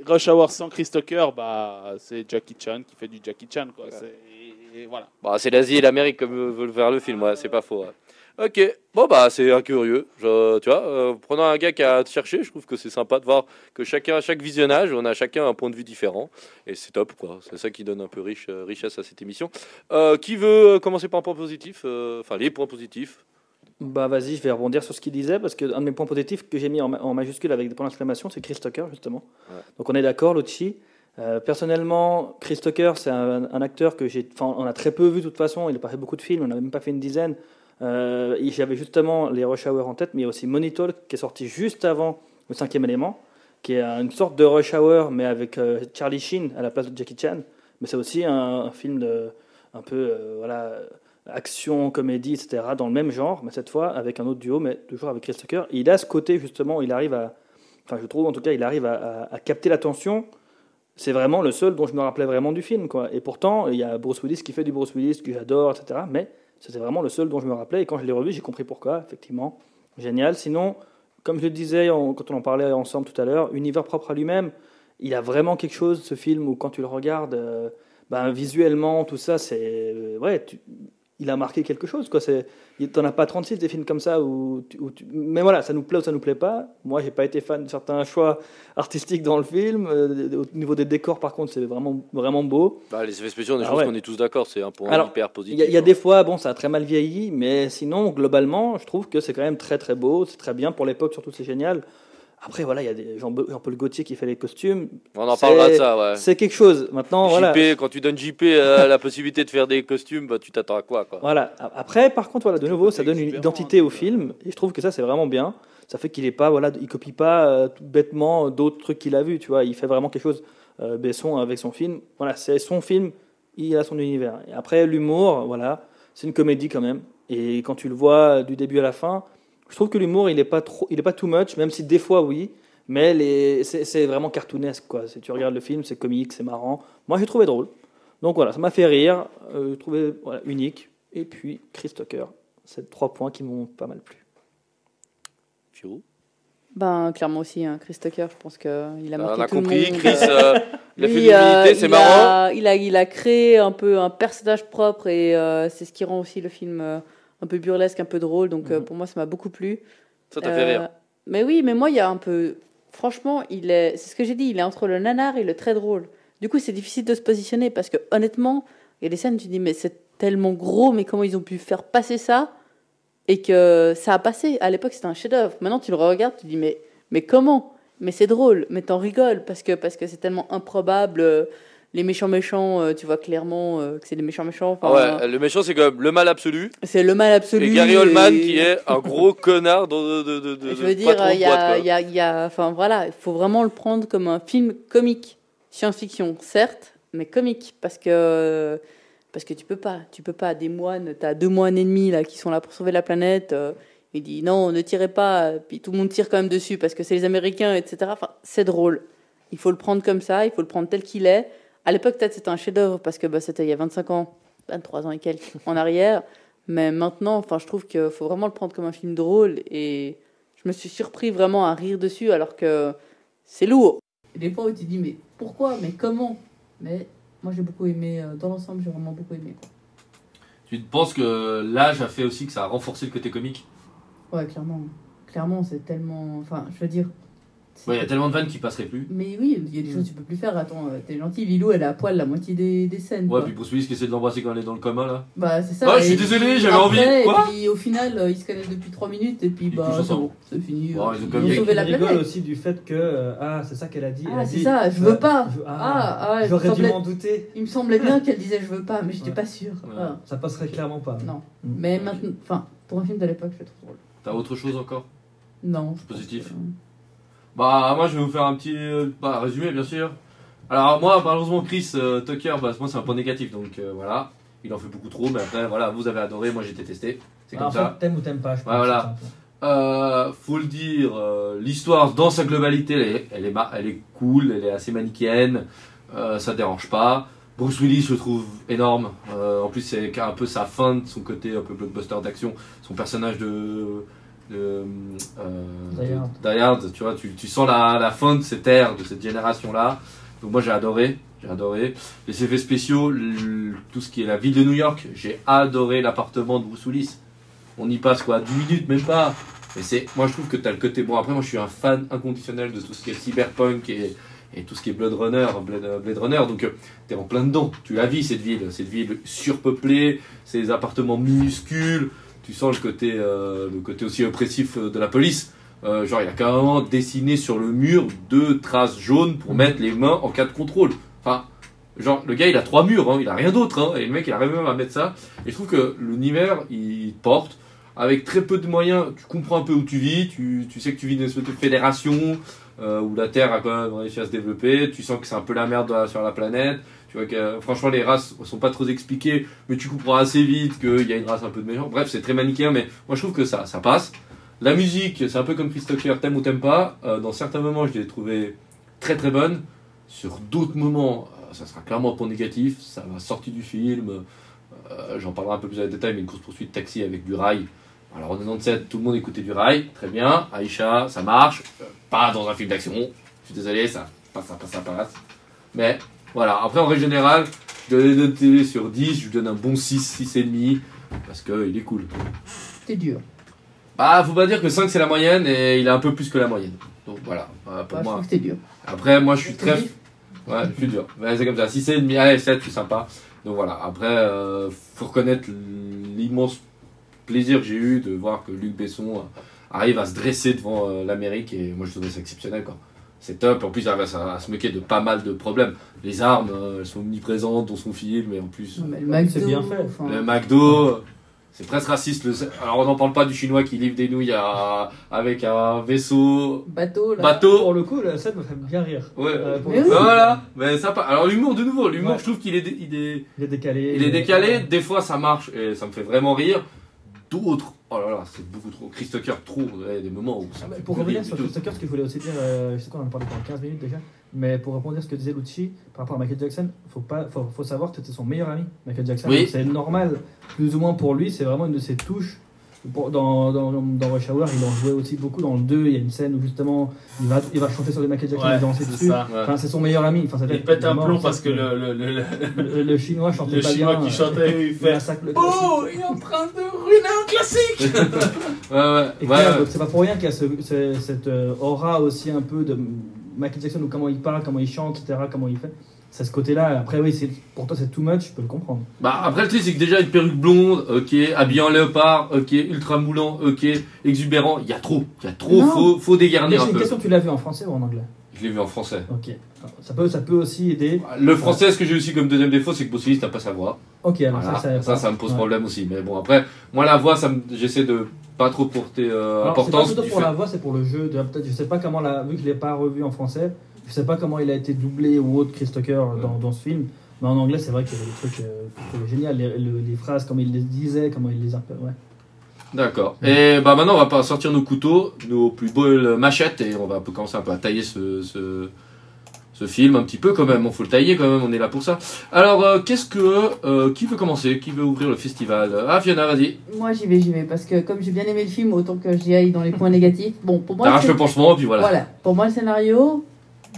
Rush Hour sans Chris Tucker, bah, c'est Jackie Chan qui fait du Jackie Chan. Quoi. C'est- et voilà. Bah, c'est l'Asie et l'Amérique comme veulent faire le film, ouais, c'est pas faux. ouais. Ok, bon bah c'est incurieux. Je, tu vois, euh, prenant un gars qui a cherché, je trouve que c'est sympa de voir que chacun, à chaque visionnage, on a chacun un point de vue différent. Et c'est top, quoi. C'est ça qui donne un peu riche, euh, richesse à cette émission. Euh, qui veut commencer par un point positif Enfin, les points positifs? Bah vas-y, je vais rebondir sur ce qu'il disait, parce qu'un de mes points positifs que j'ai mis en, ma- en majuscule avec des points d'exclamation, c'est Chris Tucker, justement. Ouais. Donc on est d'accord, Lucci. Euh, personnellement, Chris Tucker, c'est un, un acteur que j'ai... Enfin, on a très peu vu de toute façon, il n'a pas fait beaucoup de films, on n'a même pas fait une dizaine. Euh, J'avais justement les Rush Hour en tête, mais il y a aussi Money qui est sorti juste avant le cinquième élément, qui est une sorte de Rush Hour, mais avec euh, Charlie Sheen à la place de Jackie Chan. Mais c'est aussi un, film de, un peu... euh, voilà action, comédie, etc., dans le même genre, mais cette fois avec un autre duo, mais toujours avec Chris Tucker. Il a ce côté, justement, il arrive à. Enfin, je trouve en tout cas, il arrive à, capter l'attention. C'est vraiment le seul dont je me rappelais vraiment du film. Et pourtant, il y a Bruce Willis qui fait du Bruce Willis, que j'adore, etc., mais c'était vraiment le seul dont je me rappelais. Et quand je l'ai revu, j'ai compris pourquoi, effectivement. Génial. Sinon, comme je le disais quand on en parlait ensemble tout à l'heure, univers propre à lui-même, il a vraiment quelque chose, ce film, où quand tu le regardes, euh, ben, visuellement, tout ça, c'est. euh, ouais, il a marqué quelque chose. Quoi. C'est, t'en as pas 36 des films comme ça où, tu- où tu- mais voilà, ça nous plaît ou ça nous plaît pas. Moi, j'ai pas été fan de certains choix *laughs* artistiques dans le film. Euh, au niveau des décors, par contre, c'est vraiment, vraiment beau. Bah, les effets spéciaux, je Ah pense ouais. qu'on est tous d'accord, c'est un point Alors, hyper Il positif. y, a- il y a hein. des fois, bon, ça a très mal vieilli, mais sinon, globalement, je trouve que c'est quand même très très beau, c'est très bien pour l'époque, surtout c'est génial. Après, voilà, il y a des Jean-Paul Gaultier qui fait les costumes. On en c'est- parlera de ça, ouais. C'est quelque chose. Maintenant, voilà. JP, quand tu donnes JP euh, *laughs* la possibilité de faire des costumes, bah, tu t'attends à quoi, quoi? Voilà. Après, par contre, voilà, de nouveau, ça donne une identité au film, et je trouve que ça, c'est vraiment bien. Ça fait qu'il est pas, voilà, il copie pas euh, tout bêtement d'autres trucs qu'il a vus, tu vois. Il fait vraiment quelque chose, euh, Besson, avec son film. Voilà, c'est son film, il a son univers. Et après, l'humour, voilà, c'est une comédie quand même. Et quand tu le vois du début à la fin, je trouve que l'humour, il est pas trop, il est pas too much, même si des fois, oui. Mais les, c'est, c'est vraiment cartoonesque, quoi. Si tu regardes le film, c'est comique, c'est marrant. Moi, j'ai trouvé drôle. Donc voilà, ça m'a fait rire, euh, j'ai trouvé voilà, unique. Et puis, Chris Tucker, c'est trois points qui m'ont pas mal plu. Pierrot Ben, clairement aussi, hein, Chris Tucker, je pense qu'il a On marqué a tout le compris, monde. Chris, euh, il a fait de euh, l'humilité, c'est marrant. a- il, a, il a créé un peu un personnage propre et euh, c'est ce qui rend aussi le film euh, un peu burlesque, un peu drôle. Donc euh, Mhm. pour moi, ça m'a beaucoup plu. Ça t'a fait Euh, rire. Mais oui, mais moi, il y a un peu. Franchement, il est. C'est ce que j'ai dit. Il est entre le nanar et le très drôle. Du coup, c'est difficile de se positionner parce que honnêtement, il y a des scènes, tu dis, mais c'est tellement gros, mais comment ils ont pu faire passer ça et que ça a passé. À l'époque, c'était un chef-d'œuvre. Maintenant, tu le regardes, tu dis, mais, mais comment? Mais c'est drôle, mais t'en rigoles parce que parce que c'est tellement improbable. Les méchants méchants, euh, tu vois clairement euh, que c'est des méchants méchants. Enfin, ouais, le méchant, c'est comme le mal absolu. C'est le mal absolu. Et Gary Oldman, et- qui est un gros *laughs* connard de, de, de, de, je veux dire, il y a, il y a, il y a- enfin voilà, il faut vraiment le prendre comme un film comique, science-fiction, certes, mais comique, parce que parce que tu peux pas, tu peux pas. Des moines, t'as deux moines ennemis là qui sont là pour sauver la planète. euh, il dit non, ne tirez pas, puis tout le monde tire quand même dessus parce que c'est les Américains, etc. Enfin, c'est drôle. Il faut le prendre comme ça, il faut le prendre tel qu'il est. À l'époque, peut-être c'était un chef-d'œuvre parce que bah, c'était il y a 25 ans, 23 ans et quelques *laughs* en arrière. Mais maintenant, enfin, je trouve qu'il faut vraiment le prendre comme un film drôle et je me suis surpris vraiment à rire dessus alors que c'est lourd. Des fois où tu te dis mais pourquoi, mais comment? Mais moi j'ai beaucoup aimé, euh, dans l'ensemble j'ai vraiment beaucoup aimé. Tu penses que l'âge a fait aussi que ça a renforcé le côté comique? Ouais, clairement. Clairement, c'est tellement. Enfin, je veux dire. Ouais, Il y a tellement de vannes qui passeraient plus. Mais oui, il y a des choses que tu peux plus faire. Attends, euh, t'es gentil, Lilou, elle est à poil la moitié des, des scènes. Ouais, quoi. puis Bruce Willis qui essaie de l'embrasser quand elle est dans le coma là. Bah, c'est ça. Ouais, je suis et désolé, puis j'avais envie. Quoi Et puis au final, euh, ils se connaissent depuis 3 minutes et puis Ils bah, c'est bon, c'est fini. Bon, euh, ils ont ils quand même ont sauvé la planète. aussi du fait que euh, ah c'est ça qu'elle a dit. Ah, a c'est ça, je veux pas. je- Ah, ah, ouais, j'aurais dû m'en douter. Il me semblait bien *laughs* qu'elle disait je veux pas, mais j'étais pas sûre. Ouais. Voilà. Ça passerait clairement pas. Non. Mm. Mais maintenant, enfin, pour un film de l'époque, je le trouve drôle. T'as autre chose encore? Non. Positif. Bah, moi je vais vous faire un petit euh, bah, résumé, bien sûr. Alors, moi, malheureusement, Chris euh, Tucker, bah, moi c'est un point négatif, donc euh, voilà. Il en fait beaucoup trop, mais après, voilà, vous avez adoré, moi j'ai détesté. C'est comme ça. T'aimes ou t'aimes pas, je pense. Ouais, voilà. Euh, faut le dire, l'histoire dans sa globalité, elle est, elle, est elle est cool, elle est assez manichéenne, ça dérange pas. Bruce Willis, je le trouve énorme. En plus, c'est un peu sa fin de son côté un peu blockbuster d'action. Son personnage de. De euh, Die Hard, tu vois, tu, tu sens la, la fin de cette ère, de cette génération-là. Donc, moi, j'ai adoré. J'ai adoré. Les effets spéciaux, le- tout ce qui est la ville de New York, j'ai adoré l'appartement de Bruce Willis. On y passe quoi 10 minutes, même pas. Mais c'est, moi je trouve que tu as le côté. Bon, après, moi je suis un fan inconditionnel de tout ce qui est cyberpunk et, et tout ce qui est Blade Runner. Blade, Blade Runner donc tu es en plein dedans. Tu la vis cette ville. Cette ville surpeuplée, ces appartements minuscules. Tu sens le côté, euh, aussi oppressif euh, de la police. Euh, genre, il a carrément dessiné sur le mur deux traces jaunes pour mettre les mains en cas de contrôle. Enfin, genre, le gars il a trois murs, hein, il a rien d'autre. Hein, et le mec il arrive même à mettre ça. Et je trouve que l'univers il porte avec très peu de moyens, tu comprends un peu où tu vis, tu, sais que tu vis dans une de fédération où la Terre a quand même réussi à se développer, tu sens que c'est un peu la merde sur la planète, tu vois que euh, franchement les races sont pas trop expliquées, mais tu comprends assez vite qu'il y a une race un peu de méchant. Bref, c'est très manichéen, mais moi je trouve que ça, ça passe. La musique, c'est un peu comme Chris Tucker, t'aimes ou t'aimes pas. Euh, dans certains moments, je l'ai trouvé très très bonne. Sur d'autres moments, euh, ça sera clairement un point négatif. Ça m'a sorti du film. J'en parlerai un peu plus en détail, mais une course-poursuite taxi avec du rail. Alors en 97, tout le monde écoutait du rail, très bien. Aïcha, ça marche. Pas dans un film d'action. Je suis désolé, ça passe, ça passe, ça passe. Mais voilà, après en règle générale, je donne une note sur 10, je lui donne un bon 6, 6,5. parce qu'il est cool. C'est dur. Bah, faut pas dire que 5 c'est la moyenne et il est un peu plus que la moyenne. Donc voilà, euh, pour Bah, je moi. trouve que c'est dur. Après, moi je suis très. Ouais, je suis dur. Ouais, c'est comme ça. Si c'est demi, allez, 7, c'est sympa. Donc voilà, après, euh, faut reconnaître l'immense plaisir que j'ai eu de voir que Luc Besson euh, arrive à se dresser devant euh, l'Amérique et moi je trouve ça exceptionnel quoi. C'est top, en plus il arrive à, se- à se moquer de pas mal de problèmes. Les armes, euh, elles sont omniprésentes dans son film et en plus Non, mais le c'est McDo, bien fait. enfin, le McDo, c'est presque raciste. Le... Alors on n'en parle pas du chinois qui livre des nouilles à- avec un vaisseau. Bateau, là. Bateau, Pour le coup, la scène me fait bien rire. Ouais. Euh, Mais oui. Voilà, mais sympa. Alors l'humour de nouveau, l'humour Ouais. je trouve qu'il est, dé- il est, Il est décalé. il est décalé. Des fois ça marche et ça me fait vraiment rire. D'autres, oh là là, c'est beaucoup trop. Chris Tucker trop. Il y a des moments où ça Ah pour revenir sur. Chris Tucker, ce qu'il voulait aussi dire, euh, je sais qu'on en a parlé pendant 15 minutes déjà, mais pour répondre à ce que disait Lucci par rapport à Michael Jackson, faut pas, faut, faut savoir que c'était son meilleur ami, Michael Jackson. Oui. C'est normal, plus ou moins pour lui, c'est vraiment une de ses touches. Dans, dans, dans Rush Hour, il en jouait aussi beaucoup. Dans le 2, il y a une scène où justement il va, il va chanter sur des Michael Jackson Ouais, et danser c'est dessus. ça. Ouais. Enfin, c'est son meilleur ami. Enfin, ça Il pète un plomb parce que le, le, le, le- le, le chinois chantait le pas chinois bien. qui euh, chantait, il fait le Oh, il est en train de ruiner un classique *laughs* Ouais, ouais, ouais, c'est pas pour rien qu'il y a ce- ce- cette euh, aura aussi un peu de Michael Jackson, ou comment il parle, comment il chante, etc., comment il fait. C'est ce côté-là. Après, oui, c'est- pour toi c'est too much, je peux le comprendre. Bah après le truc c'est que déjà une perruque blonde, ok, habillé en léopard, ok, ultra moulant, ok, exubérant, il y a trop, il y a trop, Non. faut, faut dégarnir J'ai un une peu. question, tu l'as vu en français ou en anglais? Je l'ai vu en français. Ok. Ça peut, ça peut aussi aider. Le français, ce que j'ai aussi comme deuxième défaut, c'est que Willis n'a pas sa voix. Ok, alors Voilà. ça, Ça, ça, ça, me pose ouais. problème aussi. Mais bon, après, moi, la voix, ça me- j'essaie de pas trop porter euh, Alors, c'est pas importance. plutôt pour fait- la voix, c'est pour le jeu. De, peut-être, je sais pas comment la, vu que je l'ai pas revu en français, je sais pas comment il a été doublé ou autre Chris Tucker dans, dans ce film. Mais en anglais, c'est vrai qu'il y avait des trucs euh, génial. Les, le- les phrases, comment il les disait, comment il les appelait. Ouais. D'accord. Et bah maintenant, on va pas sortir nos couteaux, nos plus beaux machettes, et on va commencer un peu à tailler ce, ce, ce film un petit peu quand même. Il faut le tailler quand même, on est là pour ça. Alors, euh, qu'est-ce que. euh, qui veut commencer? Qui veut ouvrir le festival? Ah, Fiona, vas-y. Moi, j'y vais, j'y vais. Parce que comme j'ai bien aimé le film, autant que j'y aille dans les points négatifs. Bon, pour moi, T'arraches c'est- le pansement, puis voilà. voilà. Pour moi, le scénario,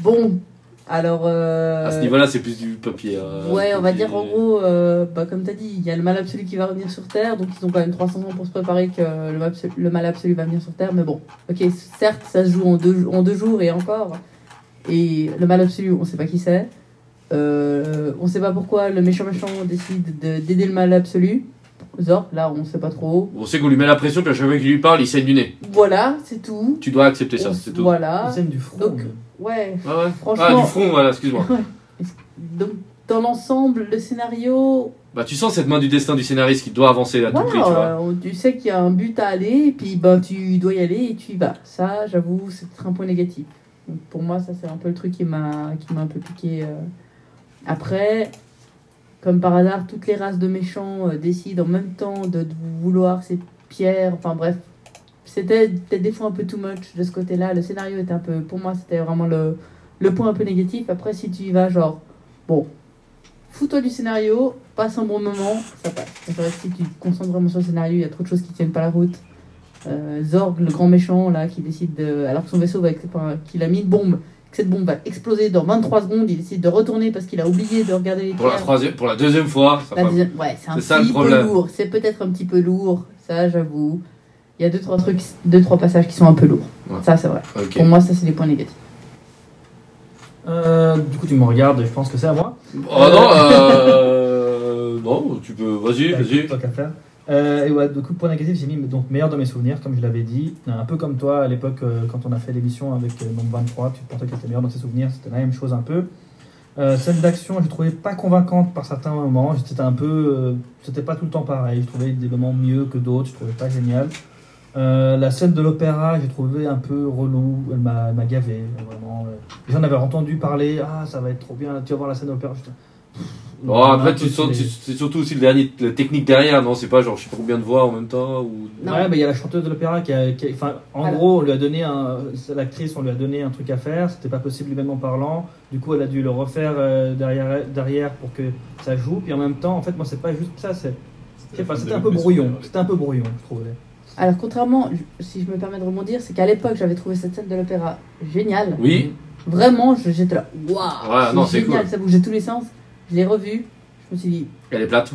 bon. Alors. euh, À ce niveau-là, c'est plus du papier. euh, Ouais, on va dire en gros, euh, bah, comme tu as dit, il y a le mal absolu qui va revenir sur Terre, donc ils ont quand même 300 ans pour se préparer que le mal, absolu, le mal absolu va venir sur Terre. Mais bon, ok, certes, ça se joue en deux, en deux jours et encore. Et le mal absolu, on sait pas qui c'est. Euh, on sait pas pourquoi le méchant méchant décide de- d'aider le mal absolu. Zor, là, on sait pas trop. On sait qu'on lui met la pression, puis à chaque fois qu'il lui parle, il saigne du nez. Voilà, c'est tout. Tu dois accepter ça, c'est tout. Voilà. La scène du front. donc-. Ouais, Ah ouais franchement. Ah, du front, voilà, excuse-moi. *laughs* Donc, dans l'ensemble, le scénario, Bah, tu sens cette main du destin du scénariste qui doit avancer à tout prix, tu vois. Voilà, euh, tu sais qu'il y a un but à aller, et puis bah, tu dois y aller et tu y vas. Ça, j'avoue, c'est peut-être un point négatif. Donc, pour moi, ça, c'est un peu le truc qui m'a qui m'a un peu piqué. euh. Après, comme par hasard, toutes les races de méchants euh, décident en même temps de, de vouloir ces pierres. Enfin bref, c'était peut-être des fois un peu too much de ce côté-là. Le scénario était un peu. Pour moi, c'était vraiment le, le point un peu négatif. Après, si tu y vas, genre, bon, fous-toi du scénario, passe un bon moment, ça passe. Que si tu te concentres vraiment sur le scénario, il y a trop de choses qui tiennent pas la route. Euh, Zorg, le grand méchant, là, qui décide de. Alors que son vaisseau va. enfin, qu'il a mis une bombe, que cette bombe va exploser dans 23 secondes, il décide de retourner parce qu'il a oublié de regarder les Pour la, troisième, pour la deuxième fois, ça La deuxième- Ouais, c'est un ça, petit peu lourd. C'est peut-être un petit peu lourd, ça, j'avoue. Il y a deux, trois trucs, deux, trois passages qui sont un peu lourds. Ouais. Ça, c'est vrai. Pour moi, ça, c'est des points négatifs. Euh, du coup, tu me regardes, je pense que c'est à moi. Oh non, euh... non, tu peux, vas-y, vas-y. Tant qu'à faire. Euh, et ouais, du coup, point négatif, j'ai mis donc meilleur de mes souvenirs, comme je l'avais dit. Un peu comme toi à l'époque, euh, quand on a fait l'émission avec euh, Nombre 23, tu pensais qu'elle était meilleure dans ses souvenirs, c'était la même chose un peu. Euh, scène d'action, je trouvais pas convaincante par certains moments. C'était un peu. euh, c'était pas tout le temps pareil. Je trouvais des moments mieux que d'autres, je trouvais pas génial. Euh, la scène de l'opéra, j'ai trouvé un peu relou. Elle m'a elle m'a gavé, vraiment. euh. J'en avais entendu parler. Ah, ça va être trop bien. Tu vas voir la scène de l'opéra. Bon, après, tu sens, tu- c'est surtout aussi le dernier, la technique derrière, non C'est pas genre, je sais pas combien de voix en même temps ou. Non. Ouais, mais il y a la chanteuse de l'opéra qui a. qui a- enfin, en Voilà. gros, on lui a donné un. L'actrice, on lui a donné un truc à faire. C'était pas possible humainement parlant. Du coup, elle a dû le refaire euh, derrière, derrière pour que ça joue. Puis en même temps, en fait, moi, c'est pas juste ça. C'est. pas, C'était un peu brouillon. C'était un peu brouillon, je trouvais. Alors, contrairement, si je me permets de rebondir, c'est qu'à l'époque, j'avais trouvé cette scène de l'opéra géniale. Oui, Vraiment, je- j'étais là, waouh Ouais, c'est génial, cool. ça bougeait tous les sens. Je l'ai revu, je me suis dit, elle est plate.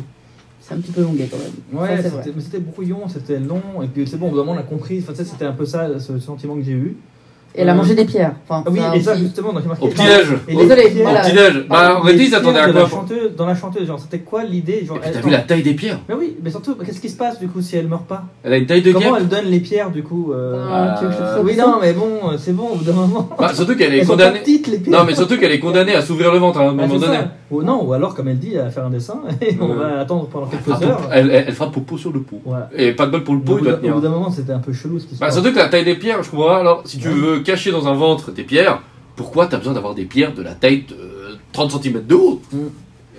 C'est un petit peu longuet quand même. Ouais, Ça, mais c'était brouillon, c'était long, et puis c'est bon, au bout on a compris, enfin, tu sais, c'était un peu ça, ce sentiment que j'ai eu. Et elle a mangé des pierres. Enfin, Ah oui, ça et ça aussi. justement, donc marqué. Au petit-déj. Au voilà. petit-déj. Bah, réalité, ils attendaient à quoi chanteuse, Dans la chanteuse, genre, c'était quoi l'idée genre, t'as vu la taille des pierres Mais oui, mais surtout, qu'est-ce qui se passe du coup si elle meurt pas Elle a une taille de Comment guêpe elle donne les pierres du coup euh, Ah, tu veux que je te Euh, fasse Oui, non, mais bon, euh, c'est bon, au bout d'un moment. Bah, surtout qu'elle est Elles sont pas condamnée. petites les pierres. Non, mais surtout qu'elle est condamnée à s'ouvrir le ventre à un Ah, moment c'est donné. ça. Ou non, ou alors, comme elle dit, à faire un dessin, *laughs* et on Ouais. va attendre pendant quelques heures. Elle, elle, elle fera popo sur le pot. Voilà. Et pas de bol pour le Au pot, bout il doit d'un- au tenir. bout d'un moment, c'était un peu chelou ce qui se Bah, passe. surtout que la taille des pierres, je comprends pas. Alors, si tu Ouais. Cacher dans un ventre tes pierres, pourquoi t'as besoin d'avoir des pierres de la taille de euh, 30 cm de haut Mm.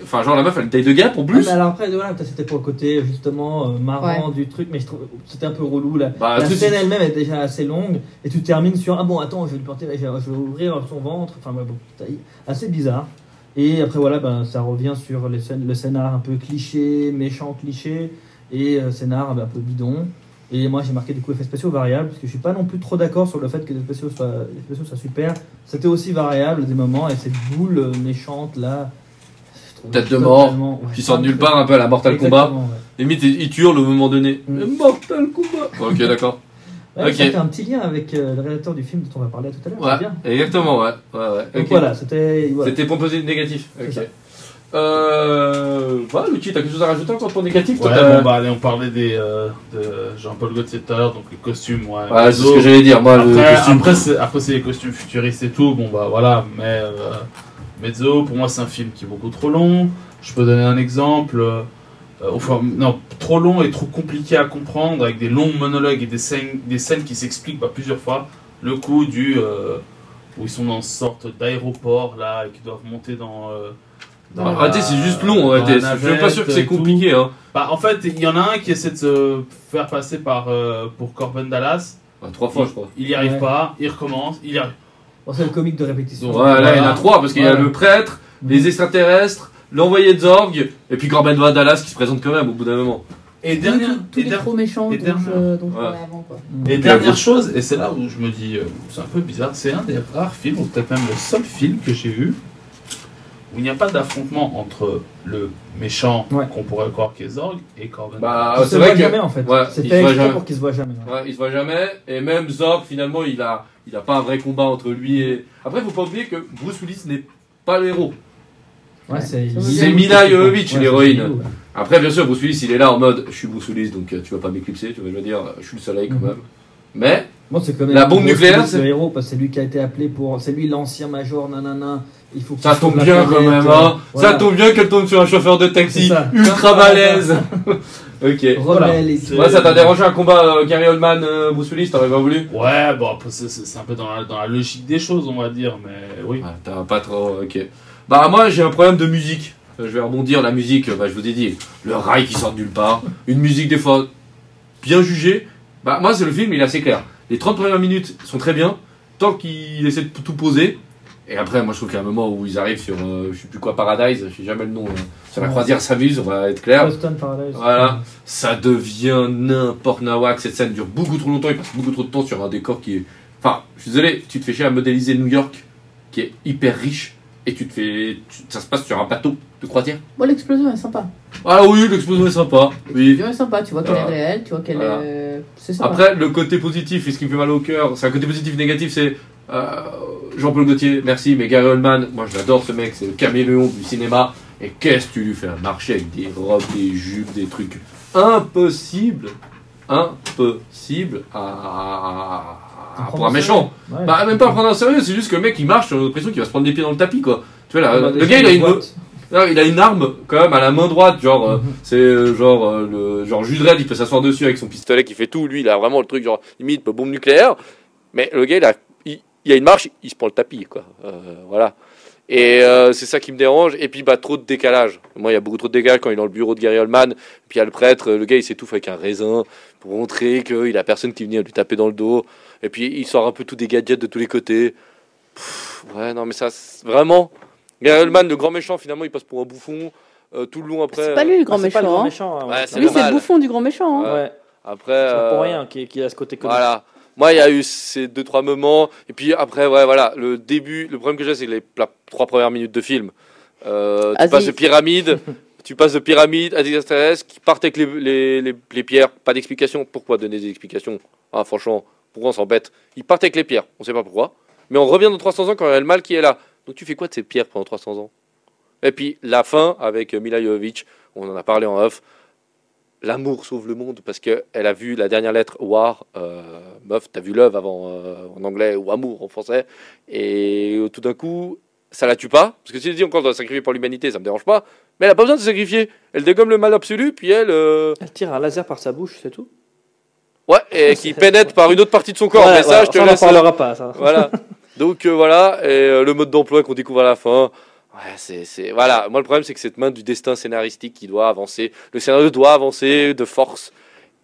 Enfin, genre la meuf, elle a une taille de guêpe en Ah, plus. mais alors après, voilà, peut-être c'était pour le côté justement euh, marrant du truc, mais je trouve c'était un peu relou là. Bah, la tout- scène elle-même est déjà assez longue et tu termines sur ah bon attends je vais lui porter, je vais, ouvrir son ventre, enfin ouais, bon, assez bizarre. Et après voilà ben ça revient sur les scènes, le scénar un peu cliché, méchant cliché et euh, scénar un peu bidon. Et moi j'ai marqué du coup effets spéciaux variables parce que je suis pas non plus trop d'accord sur le fait que les effets spéciaux soient, les effets spéciaux soient super. C'était aussi variable à des moments et cette boule euh, méchante là. Tête de mort, Qui sort de nulle part un peu à la Mortal Kombat. Limite, il tue le moment donné. Mm. Mortal Kombat. ok, d'accord. Ouais, Ok. Ça fait un petit lien avec euh, le réalisateur du film dont on va parler tout à l'heure. Ouais, bien. exactement, ouais. ouais, ouais. Donc voilà, c'était. voilà. C'était pour poser négatif. Ok. Euh. Voilà, Lucie, t'as quelque chose à rajouter encore pour négatif Ouais, t'as- bon, bah, allez, on parlait des, euh, de Jean-Paul Gaultier tout à l'heure, donc les costumes. Ouais, Ouais, c'est ce que j'allais dire. Moi, le Après, costume. après, c'est, après, c'est les costumes futuristes et tout. Bon, bah voilà, mais euh, Mezzo, pour moi, c'est un film qui est beaucoup trop long. Je peux donner un exemple. euh, enfin, non, trop long et trop compliqué à comprendre, avec des longs monologues et des scènes, des scènes qui s'expliquent bah, plusieurs fois. Le coup du. euh, où ils sont dans une sorte d'aéroport, là, et qui doivent monter dans. euh, dans la- Arrêtez, c'est juste long. la Je suis pas sûr que c'est compliqué. Hein. Bah, en fait, il y en a un qui essaie de se faire passer par, euh, pour Corbin Dallas. Ouais, trois fois, je crois. Il y arrive Ouais. pas, il recommence, il y arrive. Bon, c'est le comique de répétition. Ouais, là, il y en a trois parce qu'il y a Voilà. le prêtre, les extraterrestres, l'envoyé de Zorg, et puis Corbin Van Dallas qui se présente quand même au bout d'un moment. Et dernière, tous- tous et les der- trop méchants et dont dernière- je, dont je Ouais. parlais avant. Quoi. et dernière chose, et c'est là où je me dis, euh, c'est un peu bizarre, c'est un des rares films, ou peut-être même le seul film que j'ai vu, où il n'y a pas d'affrontement entre le méchant Ouais. qu'on pourrait croire qui est Zorg et Corbin Bah, Il c'est se vrai voit que. jamais en fait. Ouais, il jamais. pour qu'il se voit jamais. ouais. Ouais, il se voit jamais, et même Zorg, finalement, il a, il a pas un vrai combat entre lui et. Après, faut pas oublier que Bruce Willis n'est pas le héros. Ouais, c'est Mila Jovovich, Ouais, l'héroïne. Après, bien sûr, Bruce Willis, il est là en mode je suis Bruce Willis, donc euh, tu vas pas m'éclipser, tu vas je veux dire, je suis le soleil quand Mhm. même. Mais, Moi, c'est quand même La bombe nucléaire, c'est- le héros parce que c'est lui qui a été appelé pour. C'est lui l'ancien major, nanana. Il faut qu'il ça tombe bien quand même, euh, hein. voilà. Ça tombe bien qu'elle tombe sur un chauffeur de taxi ultra balèze. *laughs* ok. Ouais, ça t'a dérangé un combat euh, Gary Oldman, euh, Bruce Willis, t'aurais pas voulu? Ouais, bon, c'est- un peu dans la, dans la logique des choses, on va dire, mais oui. Ouais, t'as pas trop. Ok. Bah, moi, j'ai un problème de musique. Euh, Je vais rebondir. La musique, bah, je vous ai dit, le rail qui sort de nulle part. Une musique, des fois, bien jugée. Bah, moi, c'est le film, il est assez clair. Les 30 premières minutes sont très bien. Tant qu'il essaie de tout poser. Et après, moi, je trouve qu'il y a un moment où ils arrivent sur, euh, je sais plus quoi, Paradise, je sais jamais le nom. Sur la croisière s'amuse, on va être clair. Boston Paradise. Voilà. Ça devient n'importe nawak. Cette scène dure beaucoup trop longtemps. Il passe beaucoup trop de temps sur un décor qui est. Enfin, je suis désolé, tu te fais chier à modéliser New York, qui est hyper riche, et tu te fais. tu- ça se passe sur un bateau de croisière. Bon, l'explosion est sympa. Ah oui, l'explosion est sympa. Oui. L'explosion est sympa. Tu vois qu'elle Voilà. est réelle, tu vois qu'elle Voilà. est. C'est sympa. Après, le côté positif, et ce qui me fait mal au cœur, c'est un côté positif négatif, c'est. euh, Jean-Paul Gaultier, merci, mais Gary Oldman, moi je l'adore ce mec, c'est le caméléon du cinéma. Et qu'est-ce que tu lui fais marcher avec des robes, des jupes, des trucs impossibles, impossible à, à- pour un méchant. Ouais. Bah même pas à prendre un sérieux, c'est juste que le mec il marche, a l'impression qu'il va se prendre des pieds dans le tapis quoi. Tu vois là, le gars il a une, là, il a une arme quand même à la main droite, genre euh, Mhm. c'est euh, genre euh, le genre il peut s'asseoir dessus avec son pistolet qui fait tout, lui il a vraiment le truc genre limite bombe nucléaire. Mais le gars il a il, il a une marche, il se prend le tapis quoi. Euh, voilà. Et euh, c'est ça qui me dérange. Et puis bah trop de décalage. Moi il y a beaucoup trop de décalage quand il est dans le bureau de Gary Oldman. Puis il y a le prêtre, le gars il s'étouffe avec un raisin pour montrer qu'il a personne qui vient lui taper dans le dos. Et puis il sort un peu tous des gadgets de tous les côtés. Pff, ouais non mais ça vraiment. Gary Oldman le grand méchant finalement il passe pour un bouffon. Euh, tout le long après. C'est pas lui le grand Ah, méchant. hein. Lui, c'est le bouffon du grand méchant. hein. Ouais. Après. C'est pas pour euh, rien qu'il qu'il a ce côté comique. Voilà. Moi, il y a eu ces deux trois moments, et puis après, ouais, voilà, le début. Le problème que j'ai, c'est les la trois premières minutes de film. Euh, tu passes de pyramide, *laughs* tu passes de pyramide à des extraterrestres qui partent avec les, les, les, les pierres. Pas d'explication. Pourquoi donner des explications? Ah, franchement, pourquoi on s'embête? Ils partent avec les pierres. On sait pas pourquoi. Mais on revient dans 300 ans quand il y a le mal qui est là. Donc tu fais quoi de ces pierres pendant 300 ans? Et puis la fin avec Mila Jovovich, on en a parlé en off. L'amour sauve le monde parce qu'elle a vu la dernière lettre War, euh, meuf, t'as vu Love avant euh, en anglais ou Amour en français, et tout d'un coup, ça la tue pas. Parce que si elle dit encore la sacrifier pour l'humanité, ça me dérange pas, mais elle a pas besoin de se sacrifier. Elle dégomme le mal absolu, puis elle. euh, Elle tire un laser par sa bouche, c'est tout? Ouais, et qui *laughs* pénètre par une autre partie de son corps. Ouais, mais ça, ouais, je te on laisse. parlera pas, ça. Voilà. *laughs* Donc euh, voilà, et euh, le mode d'emploi qu'on découvre à la fin. Ouais, c'est, c'est- Voilà, moi le problème c'est que cette main du destin scénaristique qui doit avancer, le scénario doit avancer de force.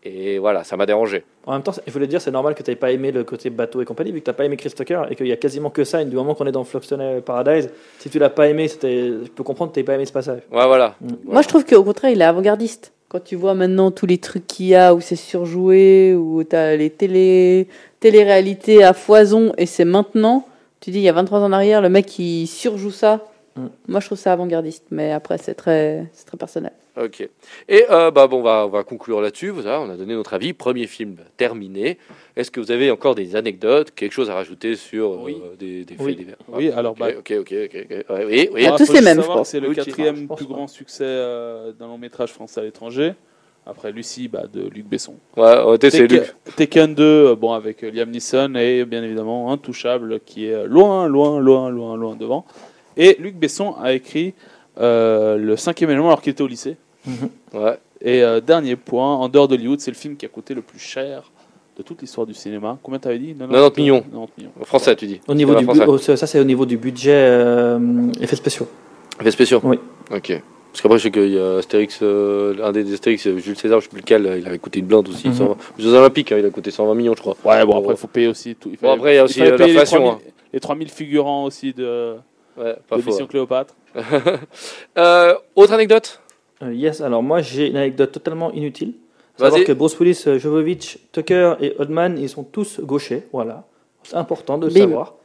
Et voilà, ça m'a dérangé. En même temps, je voulais dire, c'est normal que tu n'aies pas aimé le côté bateau et compagnie, vu que tu n'as pas aimé Chris Tucker et qu'il y a quasiment que ça. Et du moment qu'on est dans Floxton Paradise, si tu l'as pas aimé, c'était... je peux comprendre que tu n'aies pas aimé ce passage. Ouais, voilà. Mm. Moi, je trouve qu'au contraire, il est avant-gardiste. Quand tu vois maintenant tous les trucs qu'il y a, où c'est surjoué, où tu as les télé... télé-réalités à foison, et c'est maintenant, tu dis, il y a 23 ans en arrière, le mec qui surjoue ça. Mm. Moi, je trouve ça avant-gardiste, mais après, c'est très, c'est très personnel. Ok. Et euh, bah, bon, on va, on va conclure là-dessus. Voilà, on a donné notre avis. Premier film terminé. Est-ce que vous avez encore des anecdotes, quelque chose à rajouter sur euh, Oui. des, des faits Oui. divers? Oui, alors, Ok, bah, ok, ok, ok. ok. Ouais, oui, oui. Ah, Bon, tous les mêmes, je pense. C'est le quatrième plus pas. grand succès euh, d'un long métrage français à l'étranger. Après Lucie, bah, de Luc Besson. Ouais, en réalité, c'est Tekken- Luc. Tekken 2, euh, bon, avec Liam Neeson et bien évidemment Intouchable qui est loin, loin, loin, loin, loin devant. Et Luc Besson a écrit euh, le cinquième élément alors qu'il était au lycée. Ouais. Et euh, dernier point, en dehors d'Hollywood, c'est le film qui a coûté le plus cher de toute l'histoire du cinéma. Combien t'avais dit? 90 millions. 90 millions. En français, tu dis. Au niveau du bu- oh, ça, c'est au niveau du budget euh, effets spéciaux. Effets spéciaux? Oui. Ok. Parce qu'après, je sais qu'il y a Astérix, euh, un des Astérix, Jules César, je sais plus lequel, il avait coûté une blinde aussi. Mhm. 120 aux Jeux Olympiques, hein, il a coûté 120 millions, je crois. Ouais, bon, après, il faut payer aussi tout. Il Bon, après, il y a aussi, les l'inflation, 3000 Les 3000 figurants aussi de, Ouais, de pas faux. Mission Cléopâtre. *laughs* Euh, autre anecdote? Euh, yes, alors moi j'ai une anecdote totalement inutile. Savoir Vas-y. que Bruce Willis, euh, Jovovich, Tucker et Oldman, ils sont tous gauchers. Voilà. C'est important de le Bim. savoir.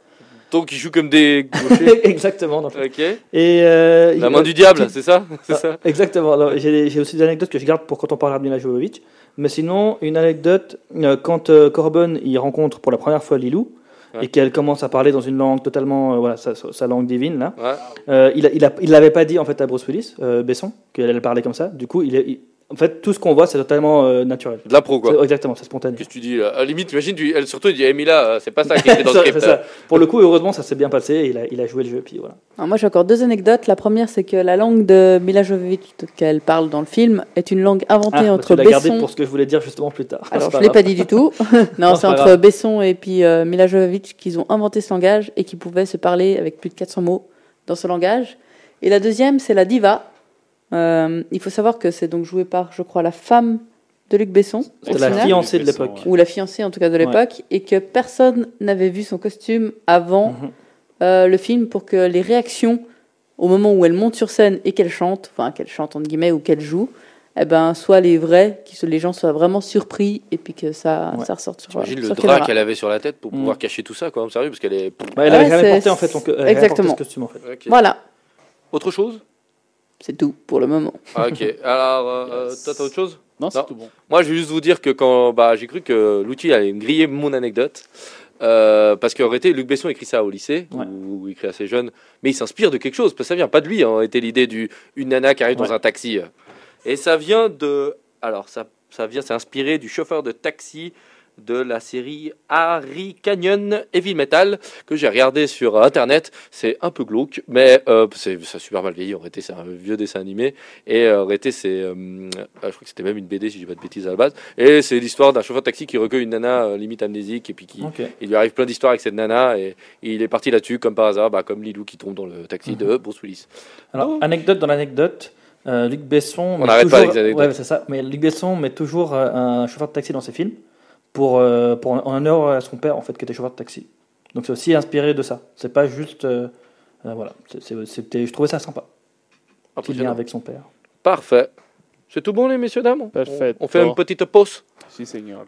Donc, il joue comme des gauchers. *laughs* Exactement. ok. Et, euh, La il- main du diable, c'est ça? C'est Ah, ça? Exactement. Alors, J'ai aussi des anecdotes que je garde pour quand on parlera de Mila Jovovich. Mais sinon, une anecdote, quand Corbin il rencontre pour la première fois Lilou, Ouais. et qu'elle commence à parler dans une langue totalement, euh, voilà, sa, sa langue divine, là, Ouais. euh, il, a- il, a- il l'avait pas dit en fait à Bruce Willis, euh, Besson, qu'elle allait parler comme ça. Du coup, il est, il- en fait, tout ce qu'on voit, c'est totalement euh, naturel. De la pro, quoi. C'est- Exactement, c'est spontané. Qu'est-ce que tu dis là? À la limite, imagine, tu, elle, surtout, il dit Emila, euh, c'est pas ça qui *laughs* était dans le Ça, script. c'est ça. Pour le coup, heureusement, ça s'est bien passé. et Il a, il a joué le jeu, puis voilà. Alors moi, j'ai encore deux anecdotes. La première, c'est que la langue de Mila Jovovich qu'elle parle dans le film est une langue inventée Ah, entre tu l'as gardé Besson. pour ce que je voulais dire justement plus tard. Alors, C'est je l'ai grave. pas dit du tout. *laughs* non, Non, c'est c'est pas entre grave. Besson et puis euh, Mila Jovovich qu'ils ont inventé ce langage et qui pouvaient se parler avec plus de 400 mots dans ce langage. Et la deuxième, c'est la diva. Euh, il faut savoir que c'est donc joué par, je crois, la femme de Luc Besson. C'était la fiancée de l'époque. Ou la fiancée, en tout cas, de l'époque. Et que personne n'avait vu son costume avant Mhm. euh, le film pour que les réactions au moment où elle monte sur scène et qu'elle chante, enfin qu'elle chante entre guillemets ou qu'elle joue, eh ben soient les vrais, que les gens soient vraiment surpris et puis que ça, Ouais. ça ressorte sur, T'imagines le drap qu'elle avait sur la tête pour Mm. pouvoir cacher tout ça, quoi, sérieux, parce qu'elle est. Ouais, elle avait Ouais, jamais c'est- porté en fait avait jamais Exactement. ce costume en fait. Voilà, Autre chose? C'est tout pour le moment. Ah, Ok. *laughs* Alors, euh, Yes. toi, t'as autre chose Non, c'est tout bon. Moi, je vais juste vous dire que quand bah, j'ai cru que l'outil allait me griller mon anecdote, euh, parce qu'en réalité, Luc Besson écrit ça au lycée, Ouais. où il écrit assez jeune, mais il s'inspire de quelque chose, parce que ça vient pas de lui, hein, en réalité, l'idée du une nana qui arrive Ouais. dans un taxi. euh. Et ça vient de. Alors, ça, ça vient, c'est inspiré du chauffeur de taxi de la série Harry Canyon Heavy Metal que j'ai regardé sur internet. C'est un peu glauque, mais euh, c'est ça a super mal vieilli. En réalité, c'est un vieux dessin animé. Et euh, en réalité, c'est. euh, je crois que c'était même une BD, si je dis pas de bêtises à la base. Et c'est l'histoire d'un chauffeur de taxi qui recueille une nana euh, limite amnésique et puis qui. Il lui arrive plein d'histoires avec cette nana et, et il est parti là-dessus comme par hasard, bah, comme Lilou qui tombe dans le taxi Mhm. de Bruce Willis. Alors, Donc- anecdote dans l'anecdote, Luc Besson. met n'arrête pas avec les anecdotes. Ouais, c'est ça. Mais Luc Besson met toujours un chauffeur de taxi dans ses films pour, euh, pour en honneur à son père en fait qui était chauffeur de taxi. Donc c'est aussi inspiré de ça. C'est pas juste. euh, euh, voilà. C'était, je trouvais ça sympa. Lien Impressionnant. avec son père. Parfait. C'est tout bon les messieurs dames? On- Parfait. On, fait une petite pause Si, seigneur.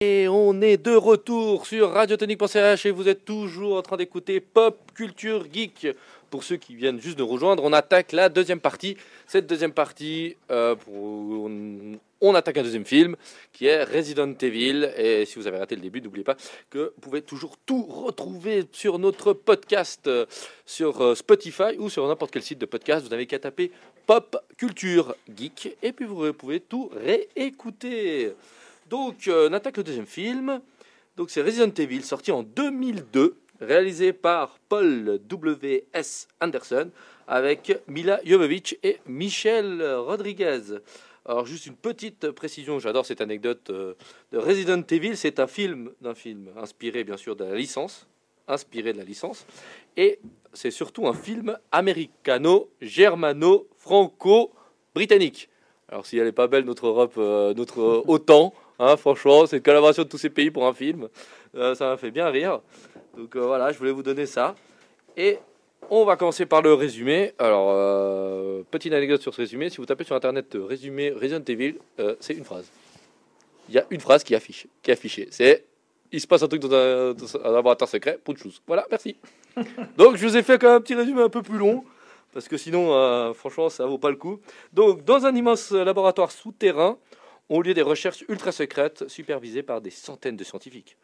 Et on est de retour sur radiotonique.ch et vous êtes toujours en train d'écouter Pop Culture Geek. Pour ceux qui viennent juste de rejoindre, on attaque la deuxième partie. Cette deuxième partie, euh, pour- on, on attaque un deuxième film qui est Resident Evil. Et si vous avez raté le début, n'oubliez pas que vous pouvez toujours tout retrouver sur notre podcast euh, sur euh, Spotify ou sur n'importe quel site de podcast. Vous n'avez qu'à taper Pop Culture Geek et puis vous pouvez tout réécouter. Donc, euh, on attaque le deuxième film. Donc, c'est Resident Evil, sorti en 2002, réalisé par Paul W.S. Anderson, avec Mila Jovovich et Michel Rodriguez. Alors, juste une petite précision, j'adore cette anecdote euh, de Resident Evil. C'est un film, d'un film inspiré, bien sûr, de la licence, inspiré de la licence, et c'est surtout un film américano-germano-franco-britannique. Alors, si elle n'est pas belle, notre Europe, euh, notre euh, *laughs* OTAN, hein, franchement, c'est une collaboration de tous ces pays pour un film. Euh, ça m'a fait bien rire. Donc voilà, je voulais vous donner ça. Et on va commencer par le résumé. Alors, euh, petite anecdote sur ce résumé. Si vous tapez sur internet euh, résumé Resident Evil, euh, c'est une phrase. Il y a une phrase qui affiche, qui est affichée. C'est il se passe un truc dans un, dans un laboratoire secret, pour de choses. Voilà, merci. *laughs* Donc je vous ai fait quand même un petit résumé un peu plus long, parce que sinon, euh, franchement, ça vaut pas le coup. Donc, dans un immense laboratoire souterrain, ont lieu des recherches ultra secrètes supervisées par des centaines de scientifiques.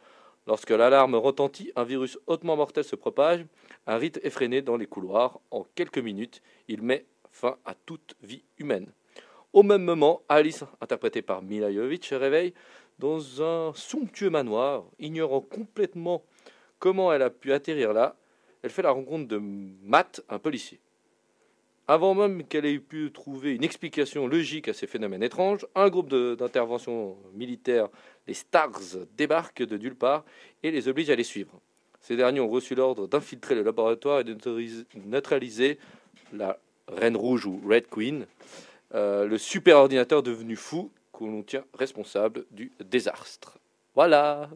Lorsque l'alarme retentit, un virus hautement mortel se propage, un rythme effréné dans les couloirs. En quelques minutes, il met fin à toute vie humaine. Au même moment, Alice, interprétée par Mila se réveille dans un somptueux manoir, ignorant complètement comment elle a pu atterrir là. Elle fait la rencontre de Matt, un policier. Avant même qu'elle ait pu trouver une explication logique à ces phénomènes étranges, un groupe d'intervention militaire, les Stars, débarque de nulle part et les oblige à les suivre. Ces derniers ont reçu l'ordre d'infiltrer le laboratoire et de neutraliser- la Reine Rouge ou Red Queen, euh, le super ordinateur devenu fou qu'on tient responsable du désastre. Voilà.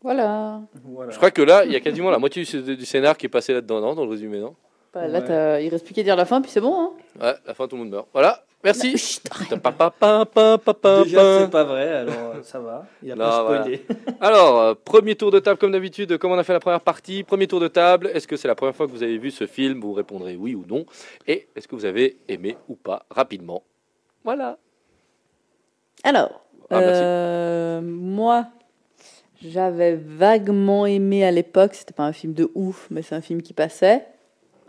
Voilà. Voilà. Je crois que là, il y a quasiment la moitié du, du scénar qui est passé là-dedans, dans le résumé, non? Bah, Là, Ouais. t'as- il reste plus qu'à dire la fin, puis c'est bon. Hein Ouais, la fin, tout le monde meurt. Voilà, merci. *laughs* Chut, arrête. Pa, pa, pa, pa, pa, pa, Déjà, pa. c'est pas vrai, alors euh, ça va. Il a Non, pas voilà. spoilé. *laughs* Alors, euh, premier tour de table comme d'habitude, comme on a fait la première partie. Premier tour de table, est-ce que c'est la première fois que vous avez vu ce film? Vous répondrez oui ou non. Et est-ce que vous avez aimé ou pas rapidement? Voilà. Alors, Ah, merci. euh, moi, j'avais vaguement aimé à l'époque. C'était pas un film de ouf, mais c'est un film qui passait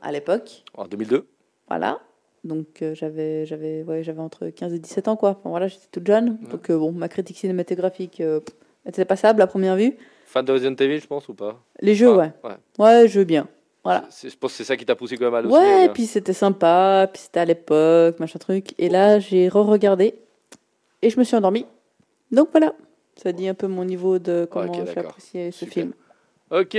à l'époque. En 2002. Voilà. Donc euh, j'avais j'avais ouais, j'avais entre 15 et 17 ans quoi. Enfin, voilà, j'étais toute jeune. Donc euh, bon, ma critique cinématographique euh, pff, était passable à première vue. Fan de Resident Evil, je pense, ou pas? Les jeux, Ah, ouais. ouais. Ouais, jeux bien. Voilà. C'est- Je pense que c'est ça qui t'a poussé quand même à au Ouais, puis c'était sympa, puis c'était à l'époque, machin truc. Et là, j'ai re-regardé et je me suis endormie. Donc voilà, ça dit un peu mon niveau de comment Ok, j'ai apprécié ce Super. film. Ok.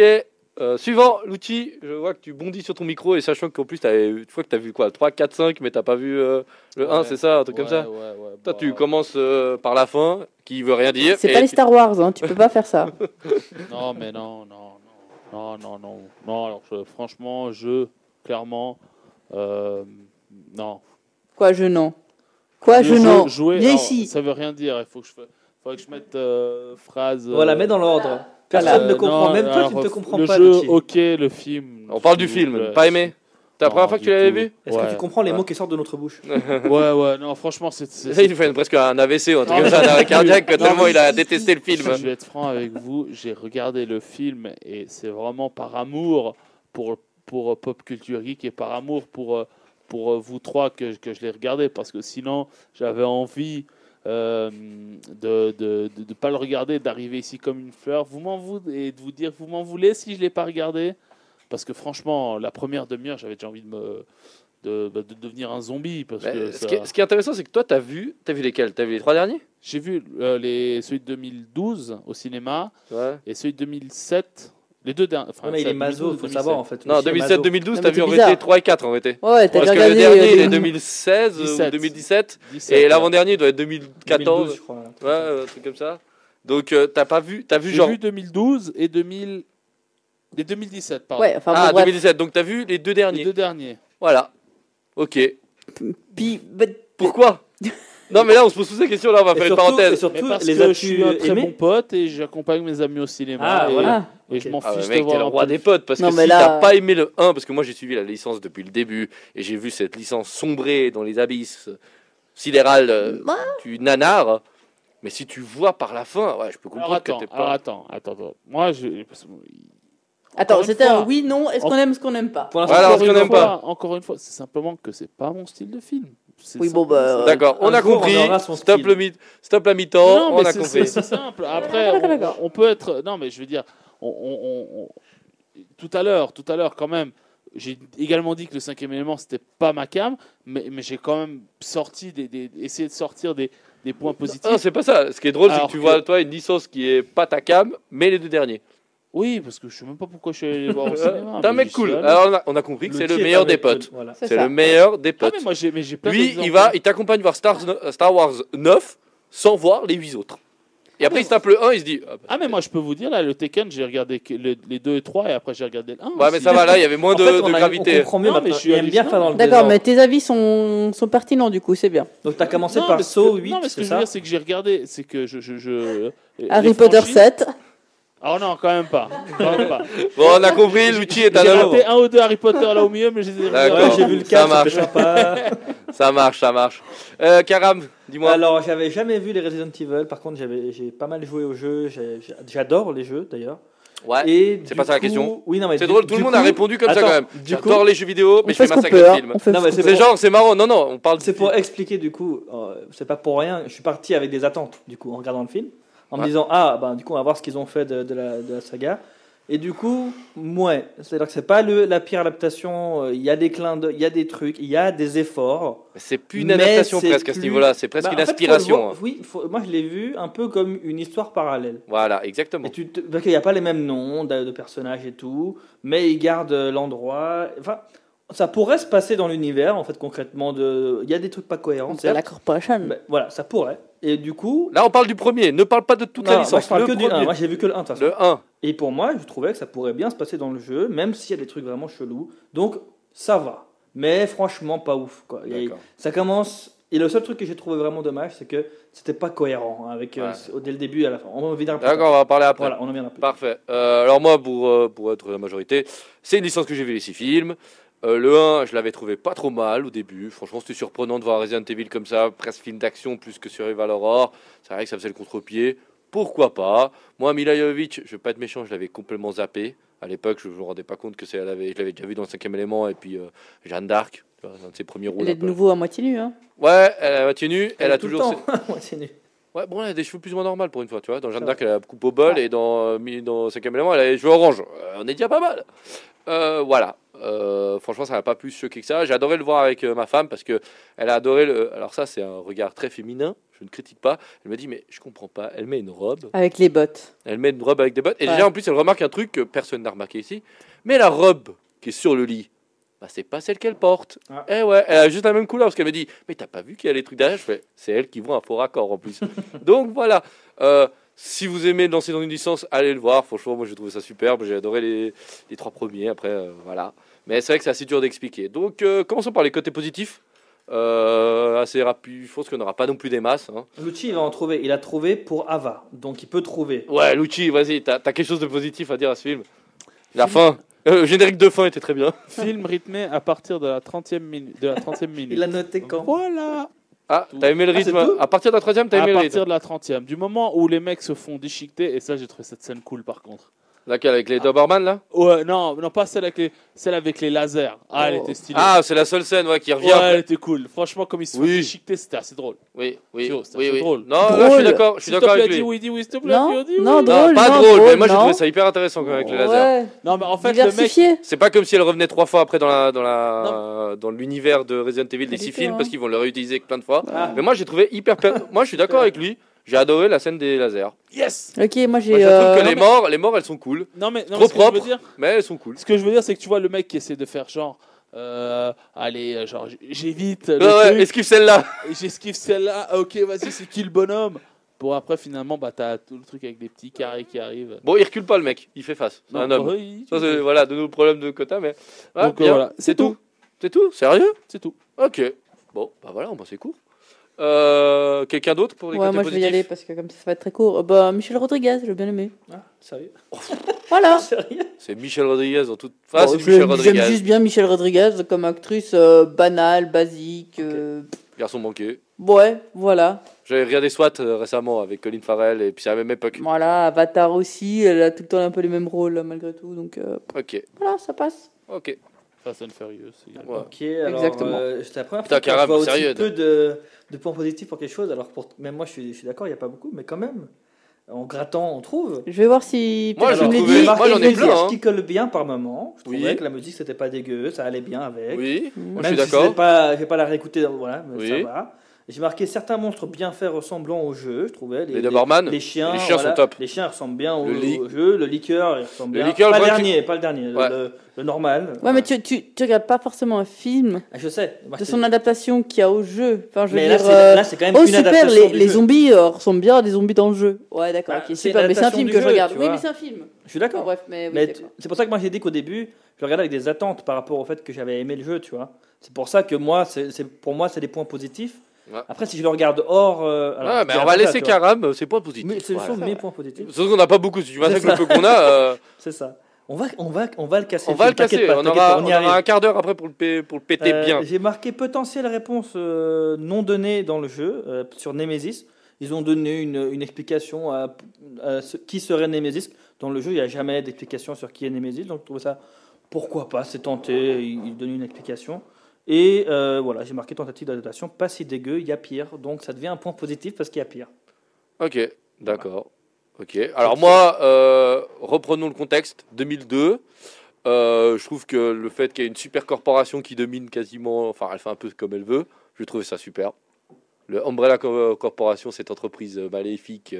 Euh, suivant, l'outil, je vois que tu bondis sur ton micro et sachant qu'en plus, une fois que tu as vu quoi 3, 4, 5, mais t'as pas vu euh, le 1, Ouais. c'est ça Un truc comme ça Ouais, ouais, ouais, Toi, bah, tu commences euh, par la fin, qui veut rien dire. C'est pas les tu- Star Wars, hein, tu peux pas faire ça. *laughs* Non, mais non, non, non, non, non, non. Alors je- franchement, je, clairement, euh, non. Quoi, je non? Quoi, je jeu- non? jouer, Viens alors, ici. Ça veut rien dire. Il faut que je, fa- faudrait que je mette euh, phrase. euh, Voilà, mets dans l'ordre. Personne euh, ne comprend, non, même toi, tu alors, ne te comprends le pas. jeu, ok, le film. On parle du film, plaît. pas aimé T'as la première fois que tu l'avais vu Est-ce que tu comprends les mots qui sortent de notre bouche *laughs* Ouais, ouais, non, franchement, c'est. c'est- Ça, il nous fait presque un AVC ou un truc Non, comme ça, un arrêt cardiaque, non, tellement il a détesté le film. Je vais être franc avec vous, j'ai regardé le film et c'est vraiment par amour pour, pour euh, Pop Culture Geek et par amour pour, euh, pour euh, vous trois que, que je l'ai regardé parce que sinon j'avais envie euh, de de, de, de pas le regarder, d'arriver ici comme une fleur. Vous m'en voulez et de vous dire vous m'en voulez si je l'ai pas regardé? Parce que franchement la première demi-heure j'avais déjà envie de me de, bah, de devenir un zombie parce que ce, qui est, ce qui est intéressant, c'est que toi, t'as vu, t'as vu lesquels? Vu les trois derniers? J'ai vu euh, les celui de 2012 au cinéma Ouais. et celui de 2007, les deux derniers. Enfin, Ouais, mais il est maso, 2012, faut savoir en fait. Non, Lucie est maso. 2007-2012, Non, t'as vu bizarre. réalité 3 et 4 en réalité. Ouais, t'as Parce que le dernier, il euh, est 2016 ou 17. 2017. 17, Et ouais. l'avant-dernier, il doit être 2014. 2012, je crois. Ouais, un truc comme ça. Donc, euh, t'as pas vu, t'as vu J'ai genre. vu 2012 et 2000 et 2017, pardon. Ouais, enfin ah, bon, bref. 2017. Donc, t'as vu les deux les derniers. deux derniers. Voilà. Ok. Puis, bah, Pourquoi Non, mais là, on se pose toutes ces questions. Là, on va Et faire une surtout, et parenthèse. surtout, Mais parce les que je suis un très bon pote et j'accompagne mes amis au cinéma. Ah, et, voilà. et je m'en Ah, fiche ouais, de mec, t'es voir le roi des potes. Parce Non, que mais si là- t'as pas aimé le 1, parce que moi j'ai suivi la licence depuis le début, et j'ai vu cette licence sombrer dans les abysses sidérales euh, Ouais. du nanar. Mais si tu vois par la fin, ouais, je peux Alors comprendre attends, que t'es alors pas. attends, attends, attends. Moi, je. Attends, c'était un oui, non. Est-ce qu'on aime, ce qu'on n'aime pas Pour l'instant, Voilà, encore parce qu'on une aime fois- pas. Encore une fois, c'est simplement que c'est pas mon style de film. Oui, bon, bah, euh, D'accord, on a compris. Stop, le mi- Stop la mi-temps, Non, on a c'est- compris. c'est simple. Après, on, peut être. Non, mais je veux dire, on, on- on- on- tout à l'heure, tout à l'heure, quand même. J'ai également dit que le cinquième élément c'était pas ma cam, mais, mais j'ai quand même sorti des, des- essayé de sortir des, des points positifs. Non, c'est pas ça. Ce qui est drôle, c'est que tu que- vois, toi, une licence qui est pas ta cam, mais les deux derniers. Oui, parce que je sais même pas pourquoi je suis allé les voir au *laughs* cinéma. T'es un mec cool. Alors, on a, on a compris que c'est le meilleur des cool, potes. Voilà. C'est le meilleur des Ah, potes. mais moi j'ai mais j'ai plein Lui, il va, il t'accompagne voir Star, Star Wars 9 sans voir les 8 autres. Et après, il se tape le 1, il se dit. ah bah, Ah mais moi je peux vous dire là le Tekken j'ai regardé le- les 2 et 3 et après j'ai regardé le 1. Ouais, mais ça va, là, il y avait moins En de, fait, de on, a- gravité. on comprend mieux Non, mais je suis aime bien faire dans le D'accord, mais tes avis sont, sont pertinents du coup, c'est bien. Donc, tu as commencé Non, par Saw que- 8, Non mais ce que je veux dire c'est que j'ai regardé c'est que je je, je les Harry Potter franchises- 7. Ah non quand même pas. *laughs* Quand même pas. Bon, on a compris, l'outil est à J'ai raté un ou deux Harry Potter là au milieu mais. Ouais, j'ai vu le Ça 4, marche. sympa. *laughs* Ça marche, ça marche. Euh, Karam, dis-moi. Alors, j'avais jamais vu les Resident Evil. Par contre, j'avais, j'ai pas mal joué aux jeux. J'adore les jeux d'ailleurs. Ouais. C'est pas ça la question. Oui, non, mais C'est drôle, tout le monde coup- a répondu comme ça quand même. J'adore les jeux vidéo, mais je fais ce qu'on massacre peut. de hein. film. Ce c'est genre, c'est marrant. Non, non, on parle c'est pour expliquer du coup. euh, c'est pas pour rien. Je suis parti avec des attentes du coup en regardant le film, en me disant ah ben du coup on va voir ce qu'ils ont fait de, de la, de la saga. Et du coup, ouais, c'est-à-dire que c'est pas le, la pire adaptation. euh, Il y a des clins il y a des trucs, il y a des efforts. C'est plus une adaptation c'est presque à ce plus- niveau-là. C'est presque Bah, une en fait, faut le inspiration. hein. Oui, faut- moi je l'ai vu un peu comme une histoire parallèle. Voilà, exactement. Et tu te- parce qu'il n'y a pas les mêmes noms de, de personnages et tout, mais ils gardent euh, l'endroit. Enfin, ça pourrait se passer dans l'univers, en fait, concrètement. De... Il y a des trucs pas cohérents, C'est la corporation. mais voilà, ça pourrait. Et du coup. Là, on parle du premier. Ne parle pas de toute non, la moi, licence. je parle le que du 1. premier. Moi, j'ai vu que le 1, de toute façon. Le 1. Et pour moi, je trouvais que ça pourrait bien se passer dans le jeu, même s'il y a des trucs vraiment chelous. Donc, ça va. Mais franchement, pas ouf. Quoi. D'accord. ça commence. Et le seul truc que j'ai trouvé vraiment dommage, c'est que c'était pas cohérent hein, avec, euh, Ouais. dès le début à la fin. On en. D'accord, on va en parler après. Voilà, on en plus. Parfait. Euh, alors moi, pour, euh, pour être la majorité, c'est une licence que j'ai vu les six films. Euh, le 1, je l'avais trouvé pas trop mal au début. Franchement, c'était surprenant de voir Resident Evil comme ça, presque film d'action plus que Survival Horror. C'est vrai que ça faisait le contre-pied. Pourquoi pas? Moi, Mila Jovovich, je vais pas être méchant, je l'avais complètement zappé. À l'époque, je ne me rendais pas compte que c'est, elle avait, je l'avais déjà vu dans le cinquième élément et puis euh, Jeanne d'Arc, un de ses premiers rôles. Elle est de nouveau à moitié nue. Hein. Ouais, elle a moitié nue, elle, est a tout le toujours. temps. Ouais, c'est nul. Ouais, bon, elle a des cheveux plus ou moins normaux pour une fois, tu vois. Dans Jeanne d'Arc, elle a la coupe au bol et dans, euh, dans Cinquième élément, elle a les cheveux orange. Euh, on est déjà pas mal. Euh, voilà. Euh, franchement, ça m'a pas plus choqué que ça. J'ai adoré le voir avec euh, ma femme parce que elle a adoré le. Alors, ça, c'est un regard très féminin. Je ne critique pas. Elle me dit, mais je comprends pas. Elle met une robe. Avec les bottes. Elle met une robe avec des bottes. Et Ouais. déjà, en plus, elle remarque un truc que personne n'a remarqué ici. Mais la robe qui est sur le lit, bah, c'est pas celle qu'elle porte. Ah. Eh ouais, elle a juste la même couleur parce qu'elle me dit, mais t'as pas vu qu'il y a les trucs derrière? Je fais, c'est elle qui voit un faux raccord en plus. *laughs* Donc voilà. Euh, si vous aimez lancer dans une licence, allez le voir. Franchement, moi j'ai trouvé ça superbe. J'ai adoré les, les trois premiers. Après, euh, voilà. Mais c'est vrai que c'est assez dur d'expliquer. Donc euh, commençons par les côtés positifs. Euh, assez rapide. Je pense qu'on n'aura pas non plus des masses. hein. Lucci, il va en trouver. Il a trouvé pour Ava. Donc, il peut trouver. Ouais, Lucci, vas-y, t'as as quelque chose de positif à dire à ce film La fin. Euh, le générique de fin était très bien. *laughs* Film rythmé à partir de la 30e minute. De la 30e minute. Il a noté quand Voilà. Ah, t'as aimé le Ah, rythme? À partir de la troisième, t'as À aimé le partir rythme de la 30e. Du moment où les mecs se font déchiqueter, et ça j'ai trouvé cette scène cool par contre. Laquelle Avec les Doberman là Ouais, non, non pas celle avec les, celle avec les lasers. Ah, elle Oh. était stylée. Ah, c'est la seule scène ouais, qui revient. ouais, après. elle était cool. Franchement, comme ils se Oui. c'était assez drôle. Oui, oui, oui, oui. drôle. Non, là, je suis d'accord, je suis d'accord avec lui. oui, dis oui, s'il te plaît. Non, dis oui. non, Non, pas non, drôle, mais moi je non. trouvais ça hyper intéressant quand même avec les lasers. Ouais. Non, mais en fait, le mec, Diversifié. C'est pas comme si elle revenait trois fois après dans la dans la dans l'univers de Resident Evil des six films hein. parce qu'ils vont le réutiliser plein de fois. Ah. Mais moi j'ai trouvé hyper per- *laughs* moi je suis d'accord avec lui. J'ai adoré la scène des lasers. yes. Ok, moi Moi, j'ai. je trouve euh, que les morts, les morts elles sont cool, Non, mais, non, Trop mais ce que je veux propre. dire, mais elles sont cool. ce que je veux dire, c'est que tu vois le mec qui essaie de faire genre, euh, allez, euh, genre, j'évite le Ouais, truc, esquive celle-là. j'esquive celle-là. Ah, Ok, vas-y, c'est qui le bonhomme? Bon, après, finalement, bah, t'as tout le truc avec des petits carrés qui arrivent. Bon, il recule pas le mec, il fait face. C'est un homme. oui, Ça, c'est voilà, de nos problèmes de quota, mais. Ah, Donc, euh, bien. voilà, c'est c'est tout. tout. C'est tout? Sérieux? C'est tout. Ok. Bon, bah voilà, on c'est court. Euh, Quelqu'un d'autre pour les Ouais, côtés moi je vais y aller parce que comme ça, ça va être très court. Euh, Bah, Michel Rodriguez, j'ai bien aimé. Ah, sérieux *laughs* Voilà. *laughs* C'est Michel Rodriguez en toute. Enfin, Bon, J'aime juste bien Michel Rodriguez comme actrice euh, banale, basique. euh, Garçon manqué. Ouais, voilà. J'avais regardé SWAT euh, récemment avec Colin Farrell et puis c'est à la même époque. Voilà, Avatar aussi, elle a tout le temps un peu les mêmes rôles malgré tout. Donc euh, Ok, voilà, ça passe. ok. Fast and Furious. Ouais. Ok, alors Exactement. euh, c'est la première Putain, fois que je vois aussi sérieux, peu de, de points positifs pour quelque chose. Alors pour, même moi je suis, je suis d'accord, il n'y a pas beaucoup, mais quand même, en grattant on trouve. Je vais voir si. Moi, peut-être je trouvais- dit. moi, j'en ai plein, hein. Qui colle bien par moment. Je Oui. trouvais que la musique c'était pas dégueu, ça allait bien avec. Oui, Mmh. moi Même je suis si d'accord. je vais pas la réécouter, voilà, mais Oui. ça va. J'ai marqué certains monstres bien faits ressemblant au jeu, je trouvais. Les Doberman, les chiens, les chiens voilà, sont top. Les chiens ressemblent bien au, Le li- au jeu. Le liqueur, il ressemble Le bien. liqueur, pas le dernier, pas le dernier, le- Ouais. le, le normal. Ouais, mais tu, tu, tu regardes pas forcément un film Ah, je sais. Moi, de son adaptation qu'il y a au jeu. Enfin, je veux mais là, dire. euh, là, c'est quand même Oh une super, adaptation les, les zombies euh, ressemblent bien à des zombies dans le jeu. Ouais, d'accord, Bah, ok, c'est super, mais c'est un film que je regarde. Oui, mais c'est un film. Je suis d'accord. Bref, mais, c'est pour ça que moi j'ai dit qu'au début, je regardais avec des attentes par rapport au fait que j'avais aimé le jeu, tu vois. C'est pour ça que moi, pour moi, c'est des points positifs. Ouais. Après, si je le regarde hors. euh, alors, je mais on va laisser. Karam, euh, c'est pas positif. Mais ce Voilà. mes points positifs. Sauf qu'on n'a pas beaucoup, si tu C'est le peu qu'on a, euh, *laughs* C'est ça. On va, on va, on va le casser. on va le casser. pas, on aura, on aura un quart d'heure après pour le, pa- pour le péter Euh, bien. J'ai marqué potentielle réponse non donnée dans le jeu sur Nemesis. Ils ont donné une, une explication à, à ce- qui serait Nemesis. Dans le jeu, il n'y a jamais d'explication sur qui est Nemesis. Donc je trouvais ça, pourquoi pas, c'est tenté. Ils, ils donnent une explication. Et euh, voilà, j'ai marqué tentative d'adaptation, pas si dégueu, il y a pire. Donc ça devient un point positif parce qu'il y a pire. Ok, d'accord. Ok. Alors moi, euh, reprenons le contexte. 2002. euh, je trouve que le fait qu'il y ait une super corporation qui domine quasiment, enfin, elle fait un peu comme elle veut. Je trouve ça super. Le Umbrella Co- Corporation, cette entreprise maléfique,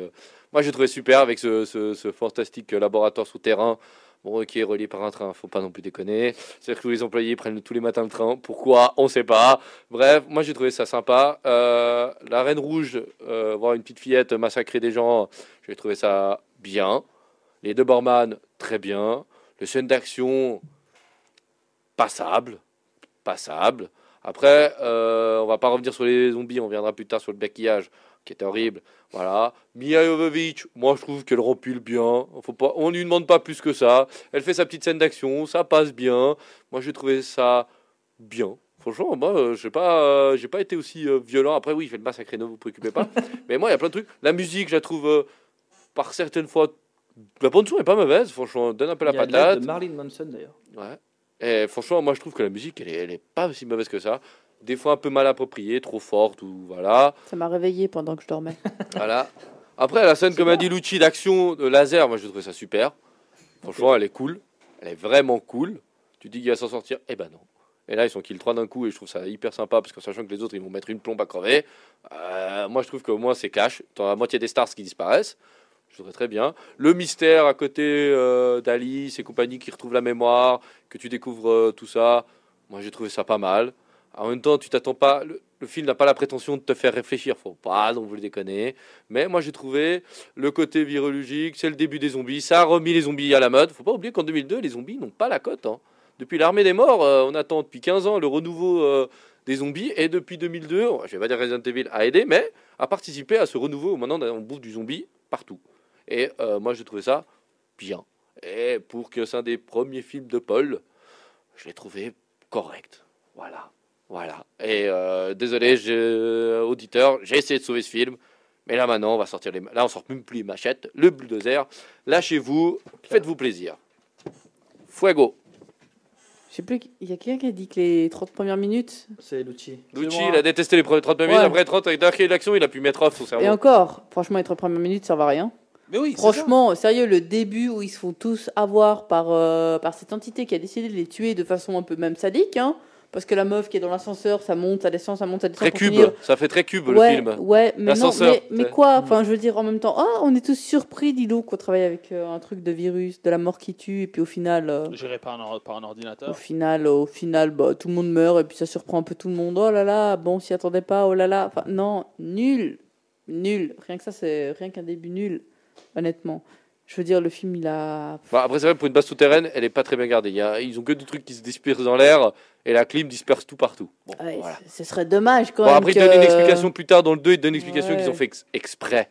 moi je trouvais super avec ce, ce- ce fantastique laboratoire souterrain. Bon, qui est relié par un train, faut pas non plus déconner. C'est-à-dire que les employés prennent tous les matins le train. Pourquoi? On sait pas. Bref, moi j'ai trouvé ça sympa. Euh, la Reine Rouge, euh, voir une petite fillette massacrer des gens, j'ai trouvé ça bien. Les deux Borman, très bien. Les scènes d'action, passable. Passable. Après, euh, on va pas revenir sur les zombies, on reviendra plus tard sur le maquillage, qui était horrible. Voilà. Mia Jovovich, moi je trouve qu'elle rempile bien. Faut pas, on lui demande pas plus que ça. Elle fait sa petite scène d'action, ça passe bien. Moi j'ai trouvé ça bien. Franchement, moi, euh, j'ai pas, euh, j'ai pas été aussi euh, violent. Après, oui, il fait le massacre, ne vous préoccupez pas. *laughs* Mais moi, il y a plein de trucs. La musique, je la trouve euh, par certaines fois. La bande son est pas mauvaise. Franchement, donne un peu la il y a l'aide patate. de Marilyn Manson d'ailleurs. Ouais. Et franchement, moi je trouve que la musique, elle est, elle est pas aussi mauvaise que ça. Des fois un peu mal appropriée, trop forte ou voilà. Ça m'a réveillé pendant que je dormais. *laughs* voilà. Après la scène, comme a dit Lucci, d'action de laser, moi je trouve ça super. Franchement, elle est cool. Elle est vraiment cool. Tu dis qu'il va s'en sortir, eh ben non. Et là, ils sont kill 3 d'un coup et je trouve ça hyper sympa parce que sachant que les autres ils vont mettre une plombe à crever. euh, moi je trouve qu'au moins c'est cash. T'as la moitié des stars qui disparaissent. Je trouverais très bien. Le mystère à côté euh, d'Alice et compagnie qui retrouvent la mémoire, que tu découvres euh, tout ça. Moi j'ai trouvé ça pas mal. En même temps, tu t'attends pas. Le, film n'a pas la prétention de te faire réfléchir. Faut pas non plus déconner. Mais moi j'ai trouvé le côté virologique, c'est le début des zombies. Ça a remis les zombies à la mode. Faut pas oublier qu'en 2002, les zombies n'ont pas la cote. hein. Depuis l'armée des morts, euh, on attend depuis 15 ans le renouveau euh, des zombies. Et depuis 2002, je vais pas dire Resident Evil a aidé, mais a participé à ce renouveau. Maintenant, on bouffe du zombie partout. Et euh, moi, j'ai trouvé ça bien. Et pour que c'est un des premiers films de Paul, je l'ai trouvé correct. Voilà. Voilà. Et euh, désolé, j'ai- auditeur, j'ai essayé de sauver ce film. Mais là maintenant, on va sortir les. Là, on sort même plus les machettes, le bulldozer. Lâchez-vous, faites-vous plaisir. Fuego. Je sais plus, il y a quelqu'un qui a dit que les 30 premières minutes. C'est Lucci. Lucci, il a détesté les premiers 30 minutes. Ouais. Après 30, avec Dark et l'action, il a pu mettre off son cerveau. Et encore, franchement, les 30 premières minutes, ça va à rien. Mais oui, Franchement, sérieux, le début où ils se font tous avoir par, euh, par cette entité qui a décidé de les tuer de façon un peu même sadique, hein, parce que la meuf qui est dans l'ascenseur, ça monte, ça descend, ça monte, ça descend. Très pour cube. finir- Ça fait très cube ouais, le film. Ouais, mais non, mais, quoi Enfin, je veux dire, en même temps, ah, on est tous surpris, dis donc, qu'on travaille avec euh, un truc de virus, de la mort qui tue, et puis au final, euh. Géré par un, par un au ordinateur. final, au final, bah, tout le monde meurt, et puis ça surprend un peu tout le monde. Oh là là, bon, on s'y attendait pas, oh là là. Enfin, non, nul, nul. Rien que ça, c'est rien qu'un début nul, honnêtement. Je veux dire, le film, il a. Bon, après, c'est vrai, pour une base souterraine, elle est pas très bien gardée. Il y a- ils ont que des trucs qui se dispersent dans l'air et la clim disperse tout partout. Bon, Ouais, voilà. ce- serait dommage quand Bon, même. après, ils que- donnent une explication plus tard dans le 2, ils donnent une explication Ouais. qu'ils ont fait ex- exprès.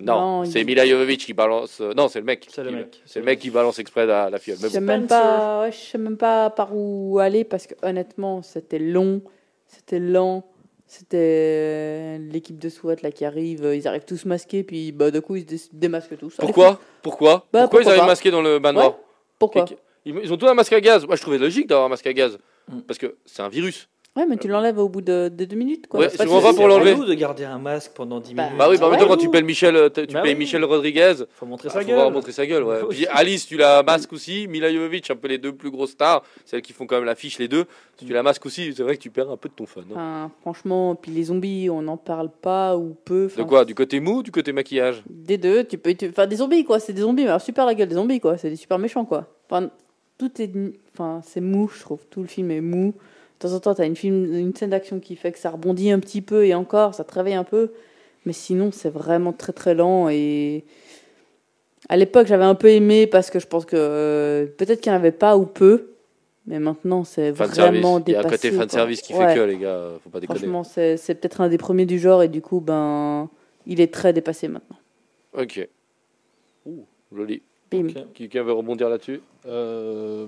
Non, Non, c'est il- Mila Jovovich qui balance. euh, non, c'est le mec. C'est le qui- mec. C'est le mec qui balance exprès la, la fiole. Je sais même pas, ouais, je sais même pas par où aller parce que honnêtement, c'était long, c'était lent, c'était l'équipe de SWAT là qui arrive, ils arrivent tous masqués puis bah du coup ils se dé- démasquent tous. Pourquoi Pourquoi Bah, Pourquoi ils pourquoi arrivent pas. masqués dans le bain Ouais. noir Pourquoi ils, ils ont tous un masque à gaz. Moi, je trouvais logique d'avoir un masque à gaz. Mm. Parce que c'est un virus. Ouais, mais tu l'enlèves au bout de, de deux minutes quoi. Ouais, C'est pas je que comprends c'est- pas pour l'enlever. relou de garder un masque pendant 10 Bah, minutes. Bah oui, bah en même temps, quand tu payes Michel, euh, tu Bah payes oui. Michel Rodriguez, Faut montrer Ah, sa faut gueule. montrer sa gueule, ouais. *laughs* Puis Alice, tu la masques aussi. Mila Jovovich, un peu les deux plus grosses stars, celles qui font quand même l'affiche, les deux. Si tu la masques aussi, c'est vrai que tu perds un peu de ton fun. hein. Enfin, franchement, puis les zombies, on n'en parle pas ou peu. De enfin, quoi? Du côté mou ou du côté maquillage? Des deux, tu peux. tu- Enfin, des zombies quoi, c'est des zombies, mais alors super la gueule des zombies quoi, c'est des super méchants quoi. Enfin, tout est. Enfin, c'est mou, je trouve. Tout le film est mou. De temps en temps, t'as une, film, une scène d'action qui fait que ça rebondit un petit peu et encore, ça te réveille un peu. Mais sinon, c'est vraiment très très lent et. À l'époque, j'avais un peu aimé parce que je pense que euh, peut-être qu'il n'y en avait pas ou peu, mais maintenant, c'est vraiment Il y a dépassé. un côté fan service qui Ouais. fait que, les gars, faut pas déconner. Franchement, c'est c'est peut-être un des premiers du genre et du coup, ben, il est très dépassé maintenant. Ok. Ouh, joli. Bim. Ok. Quelqu'un veut rebondir là-dessus? Euh,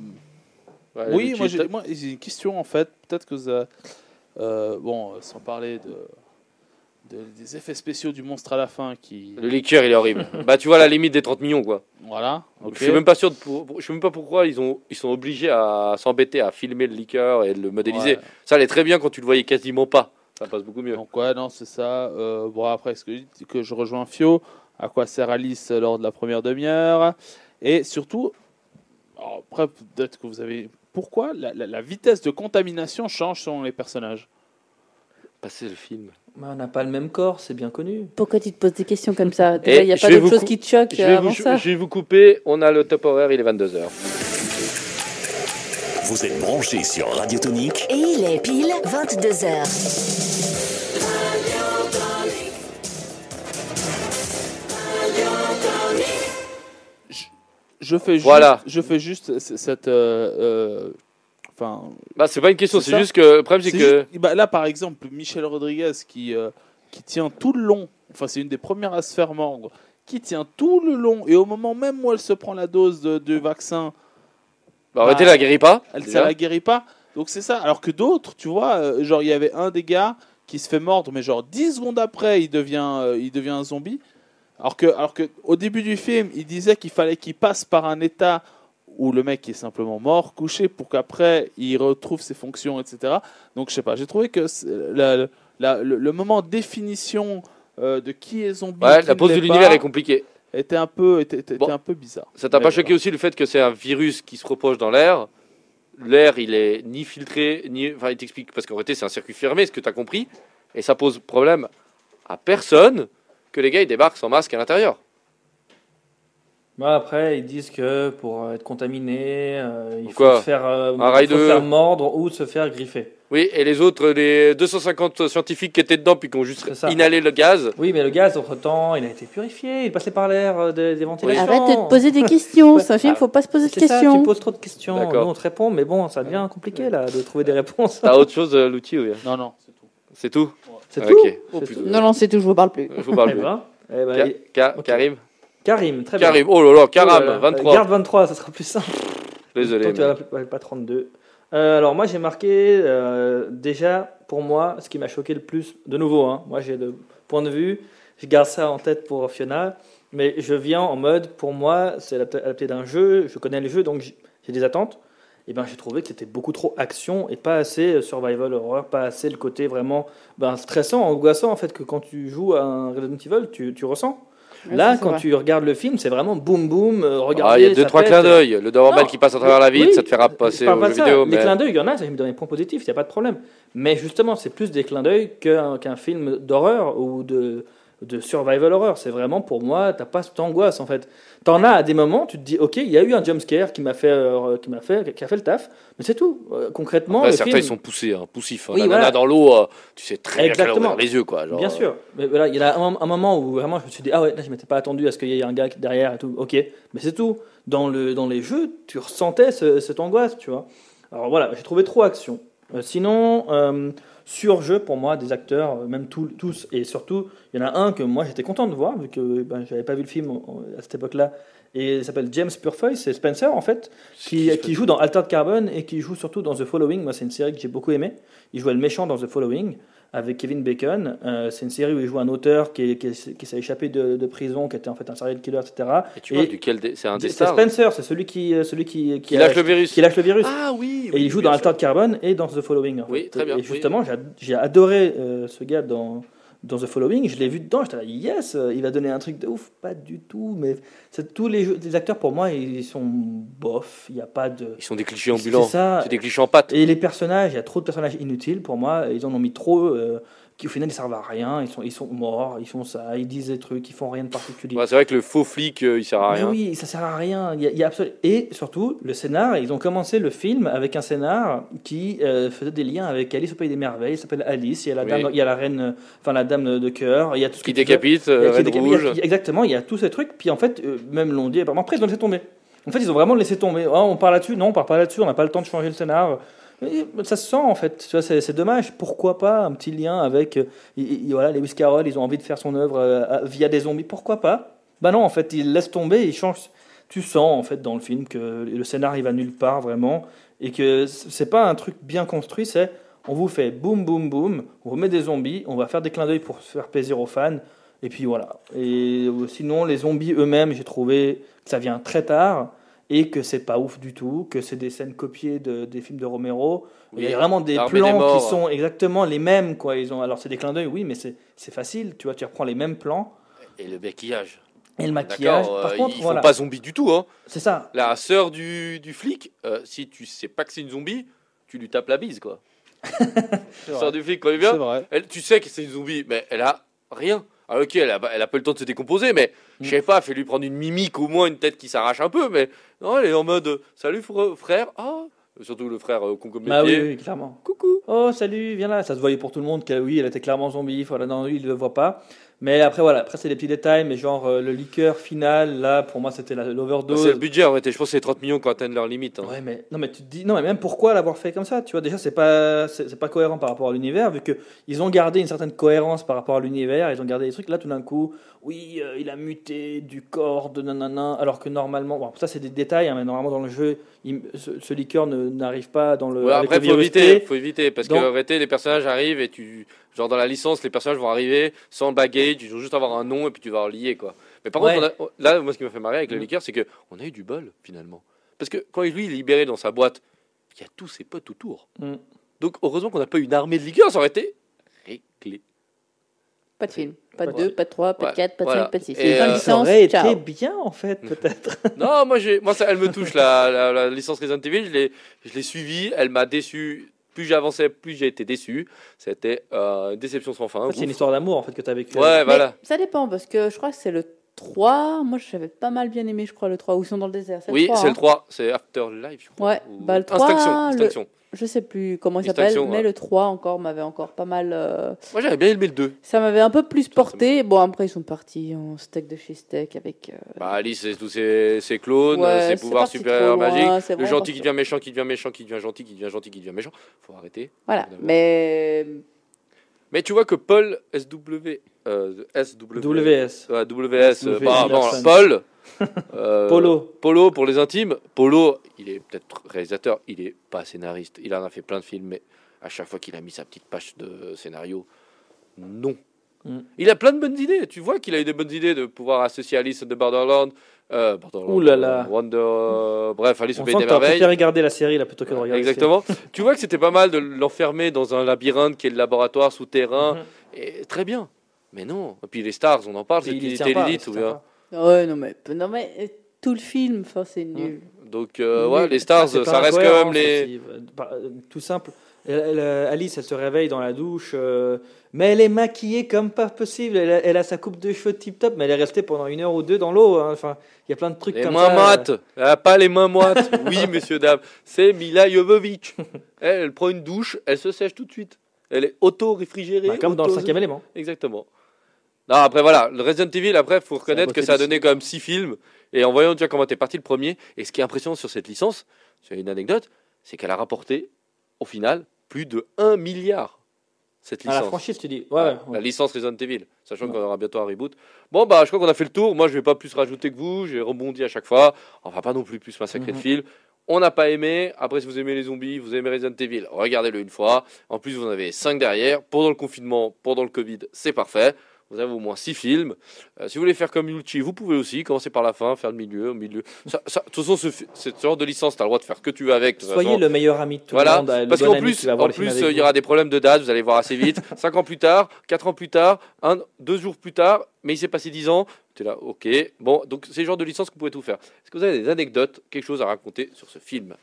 Ouais, oui, moi j'ai, moi j'ai une question en fait. Peut-être que euh, bon, sans parler de, de- des effets spéciaux du monstre à la fin qui. Le liqueur, il est horrible. *laughs* bah, tu vois la limite des 30 millions, quoi. Voilà. Je suis même pas sûr de pour- pour- je sais même pas pourquoi ils ont ils sont obligés à s'embêter à filmer le liqueur et de le modéliser. Ouais. Ça allait très bien quand tu le voyais quasiment pas. Ça passe beaucoup mieux. Donc ouais, non, c'est ça. Euh, bon après, ce que, je- que je rejoins Fio, à quoi sert Alice lors de la première demi-heure? Et surtout, alors, après peut-être que vous avez, pourquoi la, la- la vitesse de contamination change selon les personnages Passer le film. Bah, on n'a pas le même corps, c'est bien connu. Pourquoi tu te poses des questions comme ça Déjà, Il n'y a pas d'autre chose cou- qui te choque Je vais, avant vous, ça je vais vous couper. On a le top horaire, il est 22h. Vous êtes branchés sur Radio Tonique Et il est pile 22h. Je fais juste, Voilà. je fais juste cette, euh, euh, enfin, Bah, c'est pas une question, C'est juste que le problème, c'est que. juste- bah, là, par exemple, Michel Rodriguez qui, euh, qui tient tout le long, enfin, c'est une des premières à se faire mordre, qui tient tout le long, et au moment même où elle se prend la dose de, de vaccin, Bah, arrêtez, Bah, la guérit pas. elle déjà. ça la guérit pas. Donc c'est ça. Alors que d'autres, tu vois, euh, genre il y avait un des gars qui se fait mordre, mais genre 10 secondes après, il devient, il devient un zombie. Alors que, alors que au début du film, il disait qu'il fallait qu'il passe par un état où le mec est simplement mort, couché, pour qu'après il retrouve ses fonctions, etc. Donc je sais pas. J'ai trouvé que c'est- la- la- le, le moment de définition euh, de qui est zombie, Ouais, la pose de l'univers est compliquée. était un peu, était, était- Bon. était un peu bizarre. Ça t'a pas voilà. choqué aussi le fait que c'est un virus qui se reproche dans l'air? L'air, il est ni filtré, ni. Enfin, il t'explique, parce qu'en réalité, c'est un circuit fermé, ce que tu as compris, et ça pose problème à personne que les gars ils débarquent sans masque à l'intérieur. Bah, après, ils disent que pour euh, être contaminé, euh, il faut se faire, euh, Un rail il faut de- se faire mordre ou se faire griffer. Oui, et les autres, les 250 scientifiques qui étaient dedans, puis qui ont juste C'est ça. inhalé le gaz, Oui, mais le gaz, entre-temps, il a été purifié, il passait par l'air euh, des, des ventilations. Arrête de te poser des *laughs* questions. C'est un film, Ah, faut pas se poser de C'est ça, questions. tu poses trop de questions. D'accord. Nous, on te répond, mais bon, ça devient compliqué là de trouver des réponses. t'as autre chose, euh, l'outil, oui. Non, non, c'est tout. C'est tout? C'est tout. Oh. Non, non, c'est tout, je vous parle plus. Je vous parle Eh plus. ben, eh ben, Ka- il- Ka- ok. Karim Karim, très bien. Karim, oh là là, Oh Karam, là là. 23. Garde 23, ça sera plus simple. Désolé. Tant que tu mais- vas pas- pas 32. Euh, alors moi j'ai marqué euh, déjà pour moi ce qui m'a choqué le plus de nouveau hein, moi j'ai le point de vue je garde ça en tête pour Fiona mais je viens en mode pour moi c'est adapté adapté d'un jeu je connais le jeu donc j'ai des attentes et ben j'ai trouvé que c'était beaucoup trop action et pas assez euh, survival horror pas assez le côté vraiment ben, stressant angoissant en fait que quand tu joues à un Resident Evil tu, tu ressens Ouais, là ça, c'est quand vrai. tu regardes le film c'est vraiment boum boum euh, regardez Ah, il y a deux, trois pète. clins d'œil. Le Doberman Non, qui passe à travers la vitre, oui, ça te je passer aux pas vidéo. Les mais- clins d'œil, il y en a, ça me donne des points positifs, il n'y a pas de problème. Mais justement, c'est plus des clins d'œil qu'un qu'un film d'horreur ou de, de survival horror. C'est vraiment pour moi, t'as pas cette angoisse en fait. T'en as à des moments, tu te dis, ok, il y a eu un jumpscare qui m'a fait, euh, qui m'a fait, qui a fait le taf, mais c'est tout. Euh, concrètement, Après, certains film- ils sont poussés, hein, poussifs. hein. Oui, la voilà. dans l'eau, euh, tu sais très bien Exactement. les yeux quoi. genre, Bien sûr. Mais voilà, il y a un, un moment où vraiment je me suis dit, ah ouais, là je m'étais pas attendu à ce qu'il y ait un gars derrière et tout. Ok, mais c'est tout. Dans, le, dans les jeux, tu ressentais ce- cette angoisse, tu vois. Alors voilà, j'ai trouvé trop action. Sinon, euh, sur jeu, pour moi, des acteurs, euh, même tous, tous, et surtout, il y en a un que moi j'étais content de voir, vu que ben, j'avais pas vu le film à cette époque-là. Et il s'appelle James Purfoy, c'est Spencer en fait, qui, qui joue dans Altered Carbon et qui joue surtout dans The Following. Moi, c'est une série que j'ai beaucoup aimée. Il jouait le méchant dans The Following avec Kevin Bacon. Euh, c'est une série où il joue un auteur qui, est- qui, est- qui s'est échappé de, de prison, qui était en fait un serial killer, etc. Et tu parles Et- duquel des- C'est un des C'est Spencer, c'est celui qui, euh, celui qui, qui lâche le virus. qui lâche le virus. Ah oui. et il joue dans Altered Carbon et dans The Following. en Oui, très bien, Et oui. justement, j'ai adoré euh, ce gars dans, dans The Following. Je l'ai vu dedans, j'étais là, yes, il va donner un truc de ouf. Pas du tout, mais c'est- tous les, jeux- les acteurs, pour moi, ils sont bof. Il n'y a pas de. Ils sont des clichés C'est ambulants. ça. C'est des clichés en pâte. Et les personnages, il y a trop de personnages inutiles pour moi. Ils en ont mis trop euh, qui au final ne servent à rien. Ils sont, ils sont morts, ils font ça, ils disent des trucs, ils font rien de particulier. Ouais, c'est vrai que le faux flic, euh, il sert à Mais rien. oui, ça sert à rien. Il y a, il y a absolu- Et surtout, le scénar, ils ont commencé le film avec un scénar qui euh, faisait des liens avec Alice au Pays des Merveilles. Il s'appelle Alice. Il y a la, Oui. dame, il y a la reine, enfin la dame de cœur. Il y a tout ce Qui décapite, euh, décapite, il a- Rouge. Exactement, il y a tous ces trucs. Puis en fait, euh, même l'ont dit, après ils ont laissé tomber. En fait, ils ont vraiment laissé tomber. Oh, on parle là-dessus Non, on parle pas là-dessus. On n'a pas le temps de changer le scénar. Ça se sent en fait. C'est, dommage. Pourquoi pas un petit lien avec. euh, il- il- voilà, ils ont envie de faire son œuvre euh, via des zombies. Pourquoi pas? Bah non, en fait, ils laissent tomber. Ils changent. Tu sens en fait dans le film que le scénar il va nulle part vraiment et que c'est pas un truc bien construit. C'est on vous fait boum boum boum, on vous met des zombies, on va faire des clins d'œil pour faire plaisir aux fans. Et puis voilà. Et euh, sinon, les zombies eux-mêmes, j'ai trouvé que ça vient très tard et que c'est pas ouf du tout, que c'est des scènes copiées de, des films de Romero. Il y a vraiment des plans morts. qui sont exactement les mêmes. Quoi. Ils ont, alors c'est des clins d'œil, oui, mais c'est c'est facile. Tu vois, tu reprends les mêmes plans Et le maquillage. et le maquillage. D'accord, Par euh, contre, ils voilà, font pas zombie du tout. Hein. c'est ça. La sœur du, du flic, euh, si tu sais pas que c'est une zombie, tu lui tapes la bise, quoi. *laughs* La sœur du flic, quand il vient, elle, tu sais que c'est une zombie, mais elle a rien. Ah, ok, elle a, elle a pas le temps de se décomposer, mais je sais pas, fais-lui prendre une mimique, au moins une tête qui s'arrache un peu, mais non, elle est en mode Salut fr- frère, ah Surtout le frère euh, Bah oui, clairement. Coucou Oh, salut, viens là. Ça se voyait pour tout le monde que oui, elle était clairement zombie. Voilà, non, lui, il le voit pas. Mais après, voilà, après, c'est des petits détails. Mais genre, euh, le liqueur final, là, pour moi, c'était la- Bah, l'overdose. C'est le budget, en fait, et je pense que c'est 30 millions qui atteignent leur limite. hein. Ouais, mais non, mais tu te dis non, mais même pourquoi l'avoir fait comme ça Tu vois, déjà c'est pas c'est pas cohérent par rapport à l'univers vu que ils ont gardé une certaine cohérence par rapport à l'univers. Ils ont gardé des trucs là tout d'un coup. Oui, euh, il a muté du corps de nanana, alors que normalement, bon, ça c'est des détails, hein, mais normalement dans le jeu, il- ce, ce liqueur ne- n'arrive pas dans le. Ouais, après, faut éviter, faut éviter, parce Donc- que en réalité, les personnages arrivent et tu. Genre dans la licence, les personnages vont arriver sans le baggage, ils vont juste avoir un nom et puis tu vas leur lier, quoi. Mais par Ouais. contre, on a- là, moi, ce qui m'a fait marrer avec le Mm. liqueur, c'est que on a eu du bol, finalement. Parce que quand lui, il est libéré dans sa boîte, il y a tous ses potes autour. Mm. Donc, heureusement qu'on n'a pas eu une armée de liqueurs, ça aurait été réglé. Pas de film. Pas de Ouais. 2, pas de 3, pas Ouais, de 4, pas de voilà. 5, pas de 6. Et, euh, Ça licence, aurait été ciao. bien en fait, *laughs* peut-être. *laughs* non, moi, j'ai, moi ça, elle me touche, la, la, la licence Resident Evil, je l'ai, je l'ai suivie, elle m'a déçu. Plus j'avançais, plus j'ai été déçu. C'était euh, une déception sans fin. c'est une histoire d'amour en fait que tu as vécu. Ouais, Mais voilà. Ça dépend, parce que je crois que c'est le 3. Moi, j'avais pas mal bien aimé, je crois, le 3, où ils sont dans le désert. Oui, le 3, c'est hein. le 3, c'est Afterlife, je crois. Ouais, ou- bah, le 3, Instinction, le- Instinction. Je sais plus comment il s'appelle, mais ouais. le 3 encore m'avait encore pas mal. euh, Moi, j'avais bien aimé le 2. Ça m'avait un peu plus porté. Bon, après, ils sont partis en steak de chez steak avec. euh, Bah, Alice, c'est tous ses, ses clones, Ouais, ses pouvoirs supérieurs loin, magiques. Le gentil qui devient méchant, qui devient méchant, qui devient gentil, qui devient gentil, qui devient méchant. Faut arrêter. Voilà. Mais. Mais tu vois que Paul SW. Euh, SW. WS. Ouais, WS. euh, W. bah, bon, Anderson. Paul. *laughs* euh, Polo. Polo pour les intimes. Polo, il est peut-être réalisateur, il est pas scénariste. Il en a fait plein de films, mais à chaque fois qu'il a mis sa petite page de scénario, non. Mm. Il a plein de bonnes idées. Tu vois qu'il a eu des bonnes idées de pouvoir associer Alice de Borderland. Euh, Ouh là là. euh, Wonder. euh, bref, Alice au On Pays des que tu as Merveilles. préféré regarder la série là plutôt que de regarder. le film. Exactement. tu vois que c'était pas mal de l'enfermer dans un labyrinthe qui est le laboratoire souterrain. Mhm. Et très bien. Mais non. Et puis les stars, on en parle. C'est il y Lilith tient et pas, Lilith, il ou bien. pas. Ouais, non, mais, non, mais euh, tout le film, enfin, c'est nul. Donc euh, ouais, les stars, ça reste quand même les. euh, Tout simple. Elle- elle, euh, Alice, elle se réveille dans la douche, euh, mais elle est maquillée comme pas possible. Elle a, elle a sa coupe de cheveux tip top, mais elle est restée pendant une heure ou deux dans l'eau. hein. Enfin, il y a plein de trucs Les comme mains ça. moites. Elle a pas les mains moites. *laughs* Oui, messieurs, dames. C'est Mila Jovovich. Elle, elle prend une douche, elle se sèche tout de suite. Elle est auto-réfrigérée. Bah, comme dans le auto- cinquième élément. Exactement. Non, après voilà, le Resident Evil, après, faut reconnaître que ça a du donné quand même six films. Et en voyant déjà comment était parti le premier, et ce qui est impressionnant sur cette licence, c'est une anecdote, c'est qu'elle a rapporté, au final, plus de 1 milliard. Cette Ah, licence. la franchise, tu dis. Ouais, Ouais, ouais, La licence Resident Evil, sachant qu'on aura bientôt un reboot. Bon, bah, je crois qu'on a fait le tour. Moi, je vais pas plus rajouter que vous. J'ai rebondi à chaque fois. On va pas non plus plus massacrer de Mhm. films. On n'a pas aimé. Après, si vous aimez les zombies, vous aimez Resident Evil, regardez-le une fois. En plus, vous en avez 5 derrière. Pendant le confinement, pendant le Covid, c'est parfait. Vous avez au moins 6 films. Euh, si vous voulez faire comme Yulchi, vous pouvez aussi commencer par la fin, faire le milieu, au milieu. Ça, ça- de toute façon, ce, fi- ce genre de licence, tu as le droit de faire ce que tu veux avec. Soyez façon. le meilleur ami de tout Voilà, le monde. le parce qu'en plus, en plus, avec il y aura des problèmes de date, vous allez voir assez vite. *laughs* Cinq ans plus tard, quatre ans plus tard, un, deux jours plus tard, mais il s'est passé dix ans. Tu es là, ok. Bon, donc c'est le genre de licence que vous pouvez tout faire. Est-ce que vous avez des anecdotes, quelque chose à raconter sur ce film?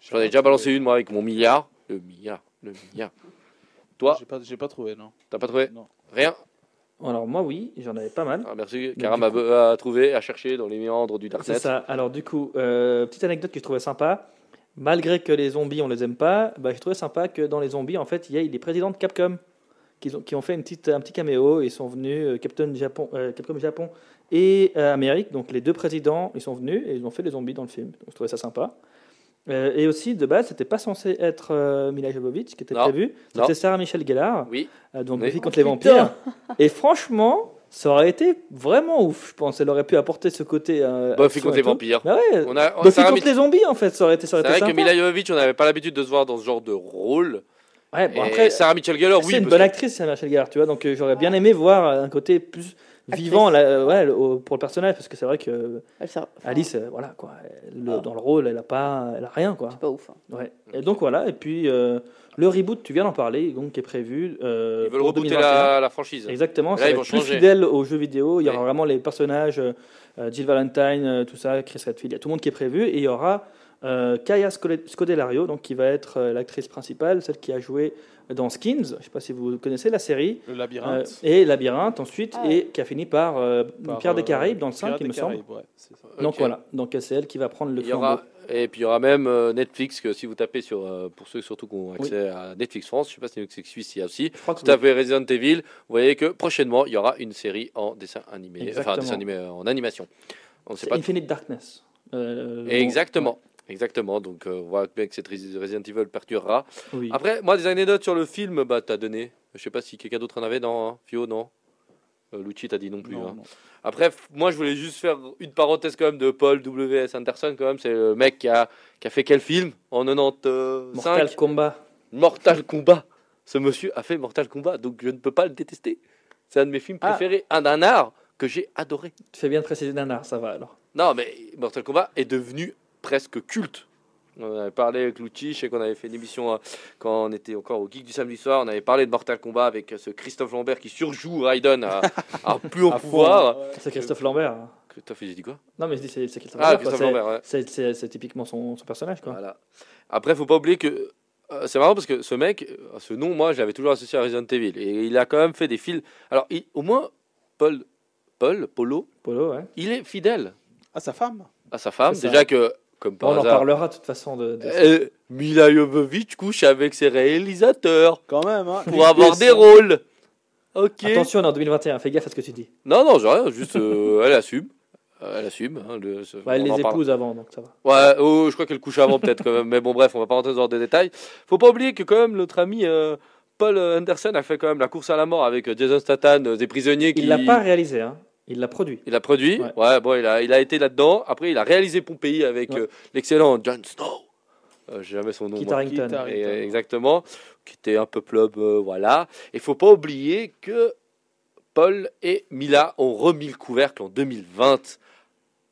J'en ai déjà balancé une moi avec mon milliard. Le milliard, le milliard. Toi, J'ai pas, j'ai pas trouvé, non. t'as pas trouvé? Non. Rien? Alors, moi, oui, j'en avais pas mal. ah, Merci. Karam coup- a trouvé, a cherché dans les méandres du C'est Darknet. ça. Alors, du coup, euh, petite anecdote que je trouvais sympa. Malgré que les zombies, on les aime pas, bah, je trouvais sympa que dans les zombies, en fait, il y a les présidents de Capcom qui ont, qui ont fait une petite, un petit caméo. Ils sont venus, euh, Captain Japon, euh, Capcom Japon et Amérique. Donc, les deux présidents, ils sont venus et ils ont fait les zombies dans le film. Donc, je trouvais ça sympa. Euh, et aussi, de base, c'était pas censé être euh, Mila Jovovich qui était Non. prévu. Non. C'était Sarah Michelle Gellar, Oui. euh, donc Oui. Buffy contre Oh, les vampires. Et franchement, ça aurait été vraiment ouf, je pense. Elle aurait pu apporter ce côté. Euh, Buffy action contre et les tout. vampires. Bah ouais, On a, Buffy Sarah contre Mich- les zombies, en fait, ça aurait été, ça C'est aurait été vrai que sympa. Mila Jovovich, on n'avait pas l'habitude de se voir dans ce genre de rôle. Ouais, bon, Et après, Sarah Mitchell Gellar, oui. c'est une parce bonne que- actrice, Sarah Michelle Gellar, tu vois. Donc euh, j'aurais bien aimé voir un côté plus vivant là, euh, ouais, le- au- pour le personnage, parce que c'est vrai que Elle sert- Alice, euh, voilà quoi, le- Ah. dans le rôle, elle a pas, elle a rien quoi. C'est pas ouf. hein. Ouais. Et donc voilà. Et puis euh, le reboot, tu viens d'en parler, donc qui est prévu. euh, Ils veulent pour rebooter 2021. la, la franchise. Exactement, Là, ça va ils être vont plus fidèle aux jeux vidéo. Il y aura Ouais. vraiment les personnages, euh, Jill Valentine, euh, tout ça, Chris Redfield, il y a tout le monde qui est prévu. Et il y aura euh, Kaya Scode- Scodelario, donc qui va être euh, l'actrice principale, celle qui a joué dans Skins. Je ne sais pas si vous connaissez la série. Le Euh, labyrinthe. et Labyrinthe ensuite, Ah ouais. et qui a fini par, euh, par, Pierre des euh, Caraïbes dans le 5, Pirates il me semble. Caraïbes, ouais, ça. Donc voilà, donc euh, c'est elle qui va prendre le Il y flambeau. aura, et puis il y aura même euh, Netflix, que si vous tapez sur, euh, pour ceux surtout qui ont accès à Netflix France, je sais pas si Netflix Suisse il y a aussi, Je crois que vous tapez Resident Evil, vous voyez que prochainement il y aura une série en dessin animé, enfin dessin animé euh, en animation. On ne sait pas. Infinite Darkness. Euh, Exactement. Exactement, donc euh, on voit bien que cette Resi- Resident Evil perdurera. Oui. Après, moi, des anecdotes sur le film, bah, t'as donné. Je sais pas si quelqu'un d'autre en avait, non hein Fio, non? Euh, Lucci, t'as dit non plus. Non, hein. non. Après, moi, je voulais juste faire une parenthèse quand même de Paul W.S. Anderson, quand même. C'est le mec qui a, qui a fait quel film? En 95 Mortal Kombat. Mortal Kombat. Ce monsieur a fait Mortal Kombat, donc je ne peux pas le détester. C'est un de mes films Ah. préférés, un d'un art que j'ai adoré. Tu fais bien de préciser Nanar, ça va alors. Non, mais Mortal Kombat est devenu presque culte. On avait parlé avec Lucci, je sais qu'on avait fait une émission euh, quand on était encore au Geek du samedi soir. On avait parlé de Mortal Kombat avec euh, ce Christophe Lambert qui surjoue Raiden à, *laughs* à plus À fond, pouvoir. ouais. C'est Christophe Lambert. hein. Christophe, j'ai dit quoi? Non, mais je dis c'est Christophe Ah, Lambert. C'est- ouais. Typiquement son, son personnage, quoi. Voilà. Après, faut pas oublier que euh, c'est marrant parce que ce mec, ce nom, moi, je l'avais toujours associé à Resident Evil. Et il a quand même fait des films. Alors, il- au moins, Paul, Paul, Polo, Polo, ouais. il est fidèle Ah, sa femme à sa femme. Déjà que, comme par on en parlera de toute façon de. de- euh, Mila Jovovich couche avec ses réalisateurs Quand même, hein. pour avoir des rôles. Ok. Attention, on est en 2021, fais gaffe à ce que tu dis. Non, non, j'ai rien. Juste, euh, elle assume. Elle assume. hein, le- ce- Ouais, elle les épouse avant, donc ça va. Ouais, oh, je crois qu'elle couche avant peut-être quand même. Mais bon, bref, on va pas rentrer dans des détails. Faut pas oublier que quand même notre ami euh, Paul Anderson a fait quand même la course à la mort avec euh, Jason Statham, euh, des prisonniers qui. Il l'a pas réalisé, hein. Il l'a produit. Il a produit. Ouais. Ouais, bon, il a, il a été là-dedans. Après, il a réalisé Pompéi avec Ouais. euh, l'excellent Jon Snow. Euh, J'ai jamais son nom. Kit. Harington. Euh, exactement, qui était un peu plob, euh, voilà. Il faut pas oublier que Paul et Mila ont remis le couvercle en 2020.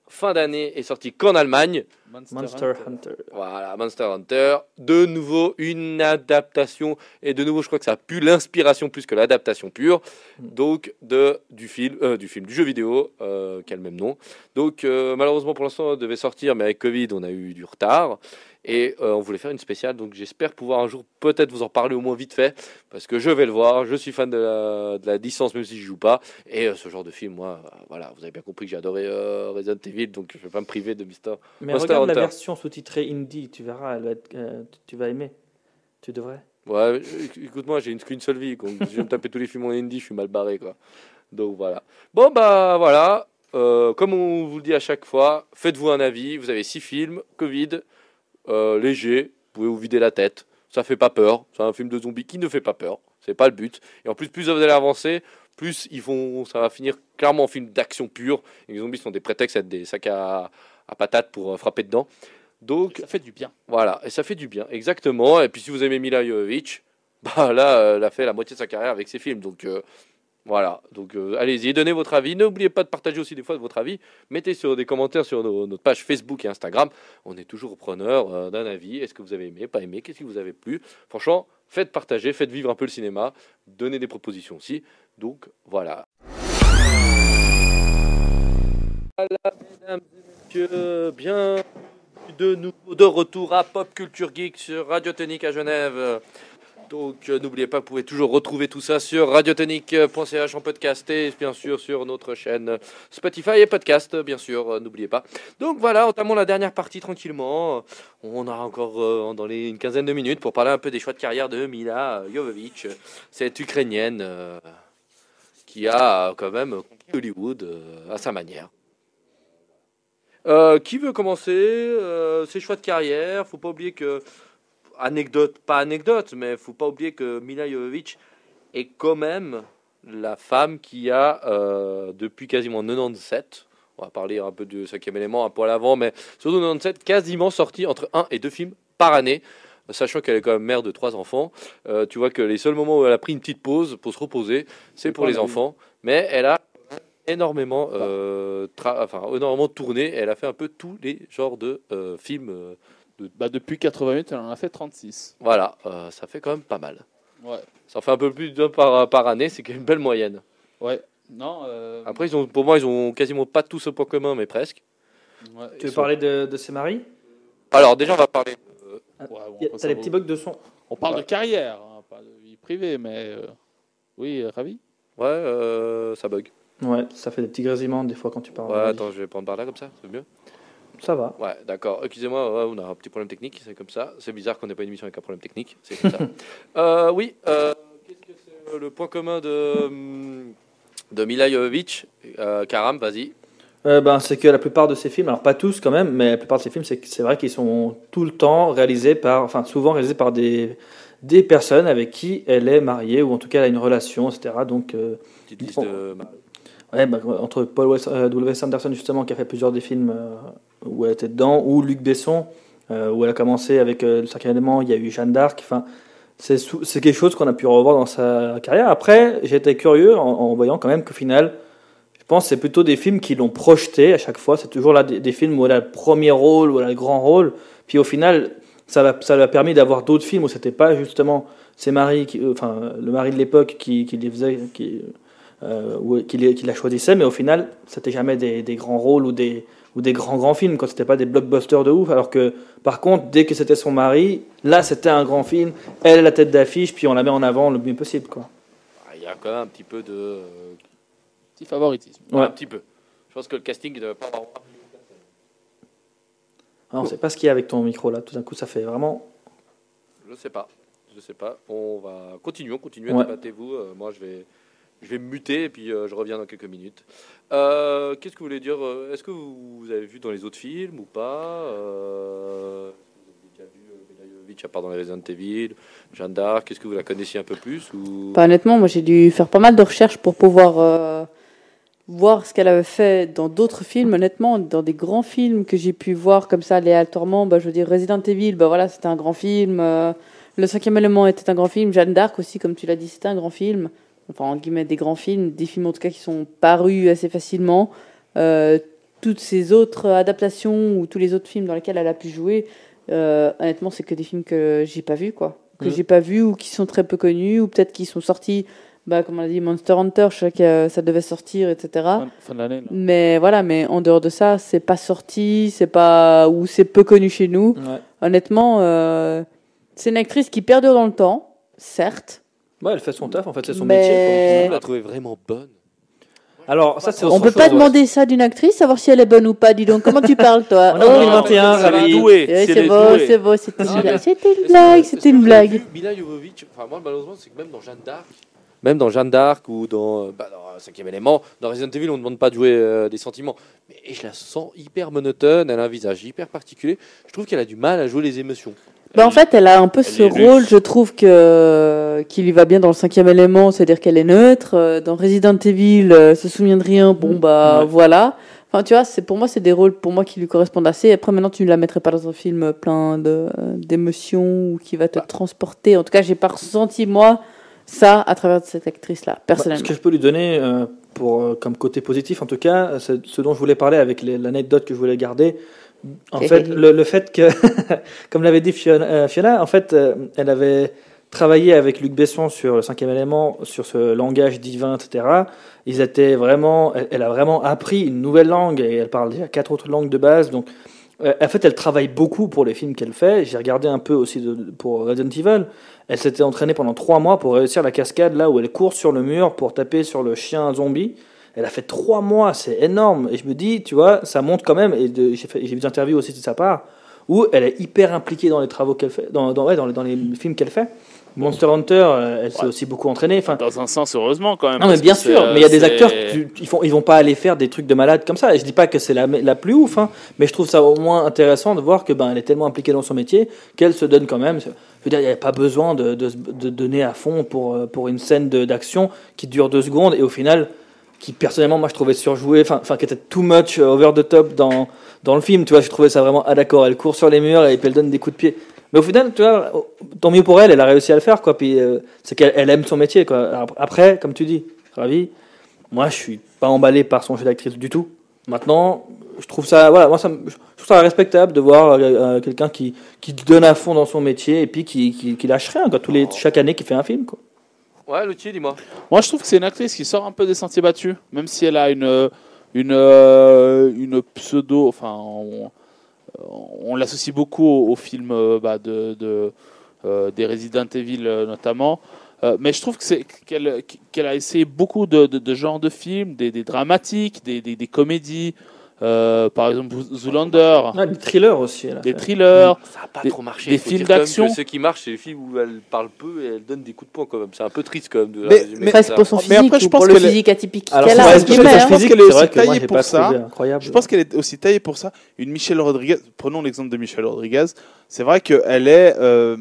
Fin d'année est sorti qu'en Allemagne. Monster Hunter. Voilà, Monster Hunter. De nouveau, une adaptation. Et de nouveau, je crois que ça a pu l'inspiration plus que l'adaptation pure. Donc, de, du, film, euh, du film, du jeu vidéo, euh, qui a le même nom. Donc, euh, malheureusement, pour l'instant, on devait sortir, mais avec Covid, on a eu du retard. Et euh, on voulait faire une spéciale. Donc, j'espère pouvoir un jour peut-être vous en parler au moins vite fait. Parce que je vais le voir. Je suis fan de la, de la licence, même si je joue pas. Et euh, ce genre de film, moi, euh, voilà, vous avez bien compris que j'ai adoré euh, Resident Evil. Donc, je vais pas me priver de Mister. Mais Monster regarde la version sous-titrée indie, tu verras, elle va être, euh, tu vas aimer. Tu devrais. Ouais, éc- écoute-moi, j'ai une, qu'une seule vie. Donc, si je vais me taper tous les films en indie, je suis mal barré, quoi. Donc voilà. Bon, bah voilà. Euh, comme on vous le dit à chaque fois, faites-vous un avis. Vous avez six films, Covid, euh, léger, vous pouvez vous vider la tête. Ça fait pas peur. C'est un film de zombies qui ne fait pas peur. C'est pas le but. Et en plus, plus vous allez avancer, plus ils vont, ça va finir clairement en film d'action pure. Et les zombies sont des prétextes à être des sacs à, à patates pour euh, frapper dedans. Donc, Ça fait du bien. voilà, et ça fait du bien, exactement. Et puis si vous aimez Mila Jovovich, *laughs* bah là, euh, elle a fait la moitié de sa carrière avec ses films. Donc euh, voilà, donc euh, allez-y, donnez votre avis. N'oubliez pas de partager aussi des fois votre avis. Mettez sur des commentaires sur nos, notre page Facebook et Instagram. On est toujours preneur euh, d'un avis. Est-ce que vous avez aimé, pas aimé, qu'est-ce qui vous avez plu? Franchement, faites partager, faites vivre un peu le cinéma, donnez des propositions aussi. Donc voilà. Voilà, mesdames bien de nouveau de retour à Pop Culture Geek sur Radio Tonique à Genève. Donc euh, n'oubliez pas, vous pouvez toujours retrouver tout ça sur radiotonique.ch en podcast et bien sûr sur notre chaîne Spotify et podcast, bien sûr, euh, n'oubliez pas. Donc voilà, entamons la dernière partie tranquillement. On a encore euh, dans les, une quinzaine de minutes pour parler un peu des choix de carrière de Mila Jovovich, cette Ukrainienne qui a quand même Hollywood à sa manière. Euh, qui veut commencer euh, ses choix de carrière Faut pas oublier que anecdote, pas anecdote, mais faut pas oublier que Mila Jovovich est quand même la femme qui a euh, depuis quasiment 97. On va parler un peu du cinquième élément un peu à l'avant, mais surtout 97, quasiment sorti entre un et deux films par année. Sachant qu'elle est quand même mère de trois enfants, Euh, tu vois que les seuls moments où elle a pris une petite pause pour se reposer, c'est pour les enfants. Mais elle a énormément, euh, tra- enfin, énormément tourné. Elle a fait un peu tous les genres de euh, films. euh, Bah, depuis 88, elle en a fait 36. voilà, euh, ça fait quand même pas mal. Ouais. Ça en fait un peu plus d'un par, par année, c'est quand même une belle moyenne. Ouais. Non. euh, Après, ils ont, pour moi, ils ont quasiment pas tous au point commun, mais presque. ouais, Tu veux sont- parler de, de ses maris? Alors, déjà, on va parler. euh, Ouais, bon, T'as les petits bugs de son. On parle Ouais. de carrière, hein, pas de vie privée, mais euh, oui, euh, ravi? ouais, euh, ça bug. Ouais, ça fait des petits grésillements des fois quand tu parles. Ouais, attends, je vais prendre par là comme ça, c'est mieux. Ça va. Ouais, d'accord. Excusez-moi, on a un petit problème technique, c'est comme ça. C'est bizarre qu'on n'ait pas une émission avec un problème technique, c'est comme ça. *laughs* Euh, oui, euh, qu'est-ce que c'est euh, le point commun de, hum, de Mila Jovovich Euh, Karam, vas-y. Ben, c'est que la plupart de ces films, alors pas tous quand même, mais la plupart de ces films, c'est, c'est vrai qu'ils sont tout le temps réalisés par, enfin souvent réalisés par des, des personnes avec qui elle est mariée ou en tout cas elle a une relation, etc. Donc, Petite liste Bon. de. Ouais, bah, entre Paul Wes- euh, justement qui a fait plusieurs des films euh, où elle était dedans, ou Luc Besson euh, où elle a commencé avec euh, le cinquième élément, il y a eu Jeanne d'Arc. Enfin, c'est, quelque chose qu'on a pu revoir dans sa carrière. Après, été curieux en, voyant quand même qu'au final, je pense que c'est plutôt des films qui l'ont projeté à chaque fois. C'est toujours là des, films où elle a le premier rôle, où elle a le grand rôle. Puis au final, ça l'a, lui a permis d'avoir d'autres films où c'était pas justement ses maris, enfin le mari de l'époque qui, les faisait, euh, ou qui, les- qui la choisissait, mais au final, c'était jamais des, des grands rôles ou des, ou des grands grands films, quand c'était pas des blockbusters de ouf. Alors que par contre, dès que c'était son mari, là c'était un grand film, elle la tête d'affiche, puis on la met en avant le mieux possible. Quoi. Ah, Il y a quand même un petit peu de. euh, Petit favoritisme. Ouais. Un petit peu. Je pense que le casting ne pas avoir. Ah, on sait pas ce qu'il y a avec ton micro là, tout d'un coup ça fait vraiment. Je sais pas. Je sais pas. On va continuer, continuer, Ouais. débattez-vous. Euh, moi, je vais, je vais me muter et puis euh, je reviens dans quelques minutes. Euh, Qu'est-ce que vous voulez dire euh, Est-ce que vous, avez vu dans les autres films ou pas euh, Vous avez déjà vu Jovovich à part dans les Resident Evil, Jeanne d'Arc Est-ce que vous la connaissiez un peu plus. Pas honnêtement, moi j'ai dû faire pas mal de recherches pour pouvoir voir ce qu'elle avait fait dans d'autres films. Honnêtement, dans des grands films que j'ai pu voir comme ça aléatoirement, bah, je veux dire Resident Evil, bah voilà, c'était un grand film. le cinquième élément était un grand film. Jeanne d'Arc aussi, comme tu l'as dit, c'était un grand film. Enfin, en guillemets, des grands films, des films en tout cas qui sont parus assez facilement. Euh, toutes ces autres adaptations ou tous les autres films dans lesquels elle a pu jouer, euh, honnêtement, c'est que des films que j'ai pas vus, quoi. Que Mhm. j'ai pas vus ou qui sont très peu connus ou peut-être qui sont sortis, bah, comme on a dit, Monster Hunter, je sais que euh, ça devait sortir, etc. Fin, fin de là. Mais voilà, mais en dehors de ça, c'est pas sorti, c'est pas ou c'est peu connu chez nous. Ouais. Honnêtement, c'est une actrice qui perdure dans le temps, certes. Ouais, elle fait son taf, en fait, c'est son Mais- métier. On l'a trouvé vraiment bonne. Alors, ça, c'est On autre peut pas ouais. demander ça d'une actrice, savoir si elle est bonne ou pas. Dis donc, comment tu parles, toi *laughs* On est en 2021, mais Ravi. c'est douée. C'est est beau, c'est beau, c'était une blague. C'était une Est-ce que- blague, est-ce c'était que une vous avez blague. vu Mila Jovovich, enfin moi malheureusement c'est que même dans Jeanne d'Arc, même dans Jeanne d'Arc ou dans, euh, bah, dans euh, Cinquième élément, dans Resident Evil on ne demande pas de jouer euh, des sentiments, mais je la sens hyper monotone, elle a un visage hyper particulier, je trouve qu'elle a du mal à jouer les émotions. Bah, en fait, elle a un peu elle ce rôle, je trouve que qu'il lui va bien dans le cinquième élément, c'est-à-dire qu'elle est neutre. Euh, Dans Resident Evil, euh, se souvient de rien, bon bah Ouais. voilà. Enfin, tu vois, c'est pour moi, c'est des rôles pour moi qui lui correspondent assez. Après, maintenant, tu ne la mettrais pas dans un film plein de d'émotions ou qui va te Bah. transporter. En tout cas, j'ai pas ressenti moi ça à travers cette actrice-là, Bah, personnellement. ce que je peux lui donner euh, pour, euh, comme côté positif, en tout cas, ce dont je voulais parler avec l'anecdote que je voulais garder. En fait, le, le fait que, *laughs* comme l'avait dit Fiona, euh, Fiona, en fait, euh, elle avait travaillé avec Luc Besson sur le cinquième élément, sur ce langage divin, etc. Ils étaient vraiment, elle, elle a vraiment appris une nouvelle langue et elle parle déjà quatre autres langues de base. Donc, euh, en fait, elle travaille beaucoup pour les films qu'elle fait. J'ai regardé un peu aussi de- pour Resident Evil. Elle s'était entraînée pendant trois mois pour réussir la cascade là où elle court sur le mur pour taper sur le chien zombie. Elle a fait trois mois, c'est énorme. Et je me dis, tu vois, ça montre quand même, et j'ai vu des interviews aussi de sa part, où elle est hyper impliquée dans les travaux qu'elle fait, dans, dans, ouais, dans, les, dans les films qu'elle fait. Monster Hunter, euh, elle s'est aussi beaucoup entraînée. Enfin, Dans un sens, heureusement quand même. non, mais bien sûr, mais il y a des acteurs, tu- ils, font, ils vont pas aller faire des trucs de malade comme ça. Et je dis pas que c'est la, la plus ouf, hein, mais je trouve ça au moins intéressant de voir que ben, elle est tellement impliquée dans son métier qu'elle se donne quand même. Je veux dire, il n'y a pas besoin de, de, de donner à fond pour, euh, pour une scène d'action qui dure deux secondes et au final, qui personnellement, moi je trouvais surjoué, enfin, qui était too much euh, over the top dans, dans le film. Tu vois, je trouvais ça vraiment, ah d'accord, elle court sur les murs et puis elle donne des coups de pied. Mais au final, tu vois, tant mieux pour elle, elle a réussi à le faire, quoi. Puis euh, c'est qu'elle elle aime son métier, quoi. Après, comme tu dis, ravi. Moi, je suis pas emballé par son jeu d'actrice du tout. Maintenant, je trouve ça, voilà, moi, ça, je trouve ça respectable de voir euh, quelqu'un qui, qui donne à fond dans son métier et puis qui, qui, qui lâche rien, quoi. Tous les, chaque année, qui fait un film, quoi. Ouais, Loutier, dis-moi. Moi, je trouve que c'est une actrice qui sort un peu des sentiers battus, même si elle a une, une, euh, une pseudo. Enfin, on, on l'associe beaucoup au, au film euh, bah, de, de, euh, des Resident Evil euh, notamment. Euh, mais je trouve qu'elle qu'elle a essayé beaucoup de, de, genres de films, des, des dramatiques, des, des comédies. Euh, par exemple, Zoolander, Ah, des thrillers aussi, a des thrillers. Ça a pas Des- trop marché. des films d'action. que Ce qui marche, c'est les films où elle parle peu et elle donne des coups de poing quand même. C'est un peu triste quand même de Mais- mais- Presque pour son Mais physique après, je ou pour pense le qu'elle est- physique atypique Alors, qu'elle a, je pense qu'elle est aussi que taillée pour ça. Je pense qu'elle est aussi taillée pour ça. Une Michelle Rodriguez, prenons l'exemple de Michelle Rodriguez, c'est vrai qu'elle est, euh,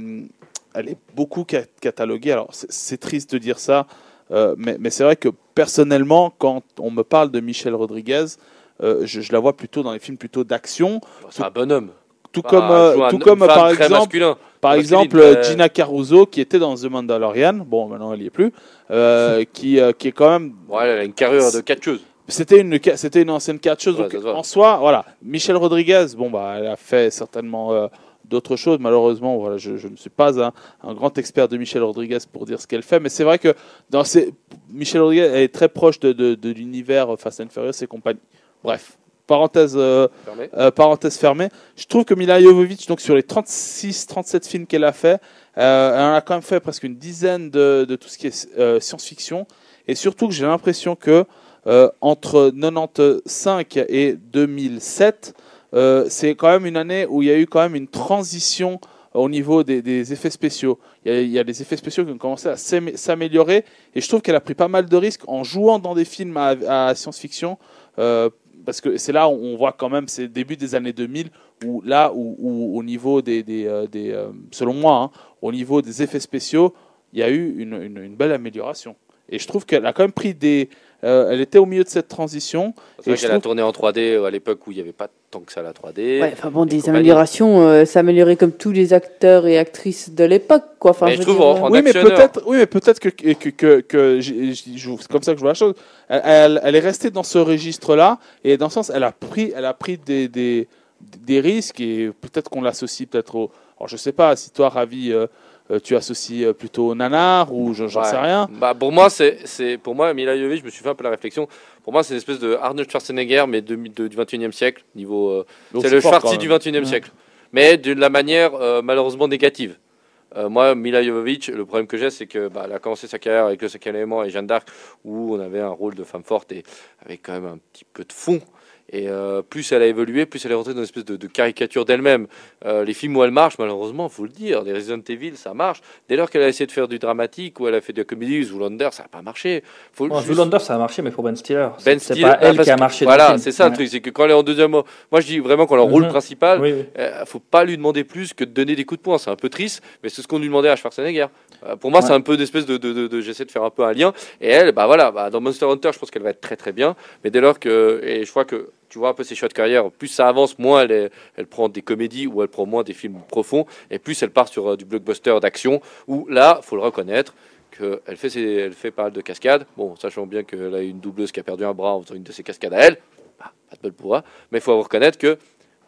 elle est beaucoup ca- cataloguée. Alors c'est- c'est triste de dire ça, euh, mais, mais c'est vrai que personnellement, quand on me parle de Michelle Rodriguez, euh, je, je la vois plutôt dans les films plutôt d'action, C'est un bonhomme. tout Bah, comme, euh, un- tout comme par exemple, masculin. par exemple très- Gina Caruso qui était dans The Mandalorian. Bon, maintenant elle y est plus, euh, *laughs* qui, euh, qui est quand même Ouais, elle a une carrure de catcheuse. c'était une, c'était une ancienne catcheuse. Ouais, donc, en soi, voilà. Michel Rodriguez, bon, bah, elle a fait certainement euh, d'autres choses. Malheureusement, voilà, je, je ne suis pas un, un grand expert de Michel Rodriguez pour dire ce qu'elle fait. Mais c'est vrai que dans ces... Michel Rodriguez elle est très proche de, de, de l'univers Fast and Furious et compagnie. Bref, parenthèse, euh, Fermé. euh, parenthèse fermée. Je trouve que Mila Jovovich, donc sur les 36-37 films qu'elle a fait, euh, elle en a quand même fait presque une dizaine de, de tout ce qui est science-fiction. Et surtout que j'ai l'impression que entre 95 et 2007, euh, c'est quand même une année où il y a eu quand même une transition au niveau des, des effets spéciaux. Il y, a, il y a des effets spéciaux qui ont commencé à s'amé- s'améliorer et je trouve qu'elle a pris pas mal de risques en jouant dans des films à, à science-fiction. euh, parce que c'est là où on voit quand même ces débuts des années 2000 où là où, au niveau des, euh, euh, selon moi hein, au niveau des effets spéciaux il y a eu une belle amélioration Et je trouve qu'elle a quand même pris des. Euh, elle était au milieu de cette transition. C'est vrai qu'elle a tourné en 3D à l'époque où il n'y avait pas tant que ça la 3D. Ouais, enfin bon, des compagnie. améliorations, euh, s'améliorer comme tous les acteurs et actrices de l'époque, quoi. Enfin, Mais je trouve dire, en- euh, oui, mais peut-être, oui, mais peut-être que, que, que, que c'est comme ça que je vois la chose. Elle, elle, elle est restée dans ce registre-là et dans le sens, elle a pris, elle a pris des, des, des risques et peut-être qu'on l'associe peut-être au. Alors, je sais pas si toi, Ravi, euh, euh, tu associes euh, plutôt nanar ou je- j'en Ouais. sais rien. Bah, pour moi, c'est, c'est pour moi, Mila Jovovich, je me suis fait un peu la réflexion. Pour moi, c'est une espèce de Arnold Schwarzenegger, mais de, de- du 21e siècle. Niveau, euh, c'est le Schwarzy du 21e Ouais. siècle. Mais de la manière euh, malheureusement négative. Moi, Mila Jovovich, le problème que j'ai, c'est que bah, elle a commencé sa carrière avec le cinquième élément et Jeanne d'Arc, où on avait un rôle de femme forte et avec quand même un petit peu de fond. Et euh, plus elle a évolué, plus elle est rentrée dans une espèce de, de caricature d'elle-même. Euh, les films où elle marche, malheureusement, faut le dire, les Resident Evil, ça marche. Dès lors qu'elle a essayé de faire du dramatique ou elle a fait de la comédie, Zoolander, ça n'a pas marché. Faut Bon, juste- Zoolander, ça a marché, mais pour Ben Stiller. Ben c'est Stiller, pas bah, elle qui a marché. le Voilà, c'est ça le Ouais. truc, c'est que quand elle est en deuxième, moi je dis vraiment quand leur rôle Mhm. principal, Oui, oui. euh, faut pas lui demander plus que de donner des coups de poing. C'est un peu triste, mais c'est ce qu'on lui demandait à Schwarzenegger. Pour moi, c'est un peu une espèce de, de, de- de- j'essaie de faire un peu un lien. Et elle, bah voilà, bah, dans Monster Hunter, je pense qu'elle va être très très bien. Mais dès lors que, et je crois que tu vois un peu ses choix de carrière, plus ça avance, moins elle, elle prend des comédies ou elle prend moins des films profonds, et plus elle part sur euh, du blockbuster d'action. Où là, faut le reconnaître. qu'elle fait, elle fait pas mal de cascades. Bon, sachant bien qu'elle a une doubleuse qui a perdu un bras en faisant une de ses cascades à elle. Bah, pas de bol pour elle. Mais il faut reconnaître que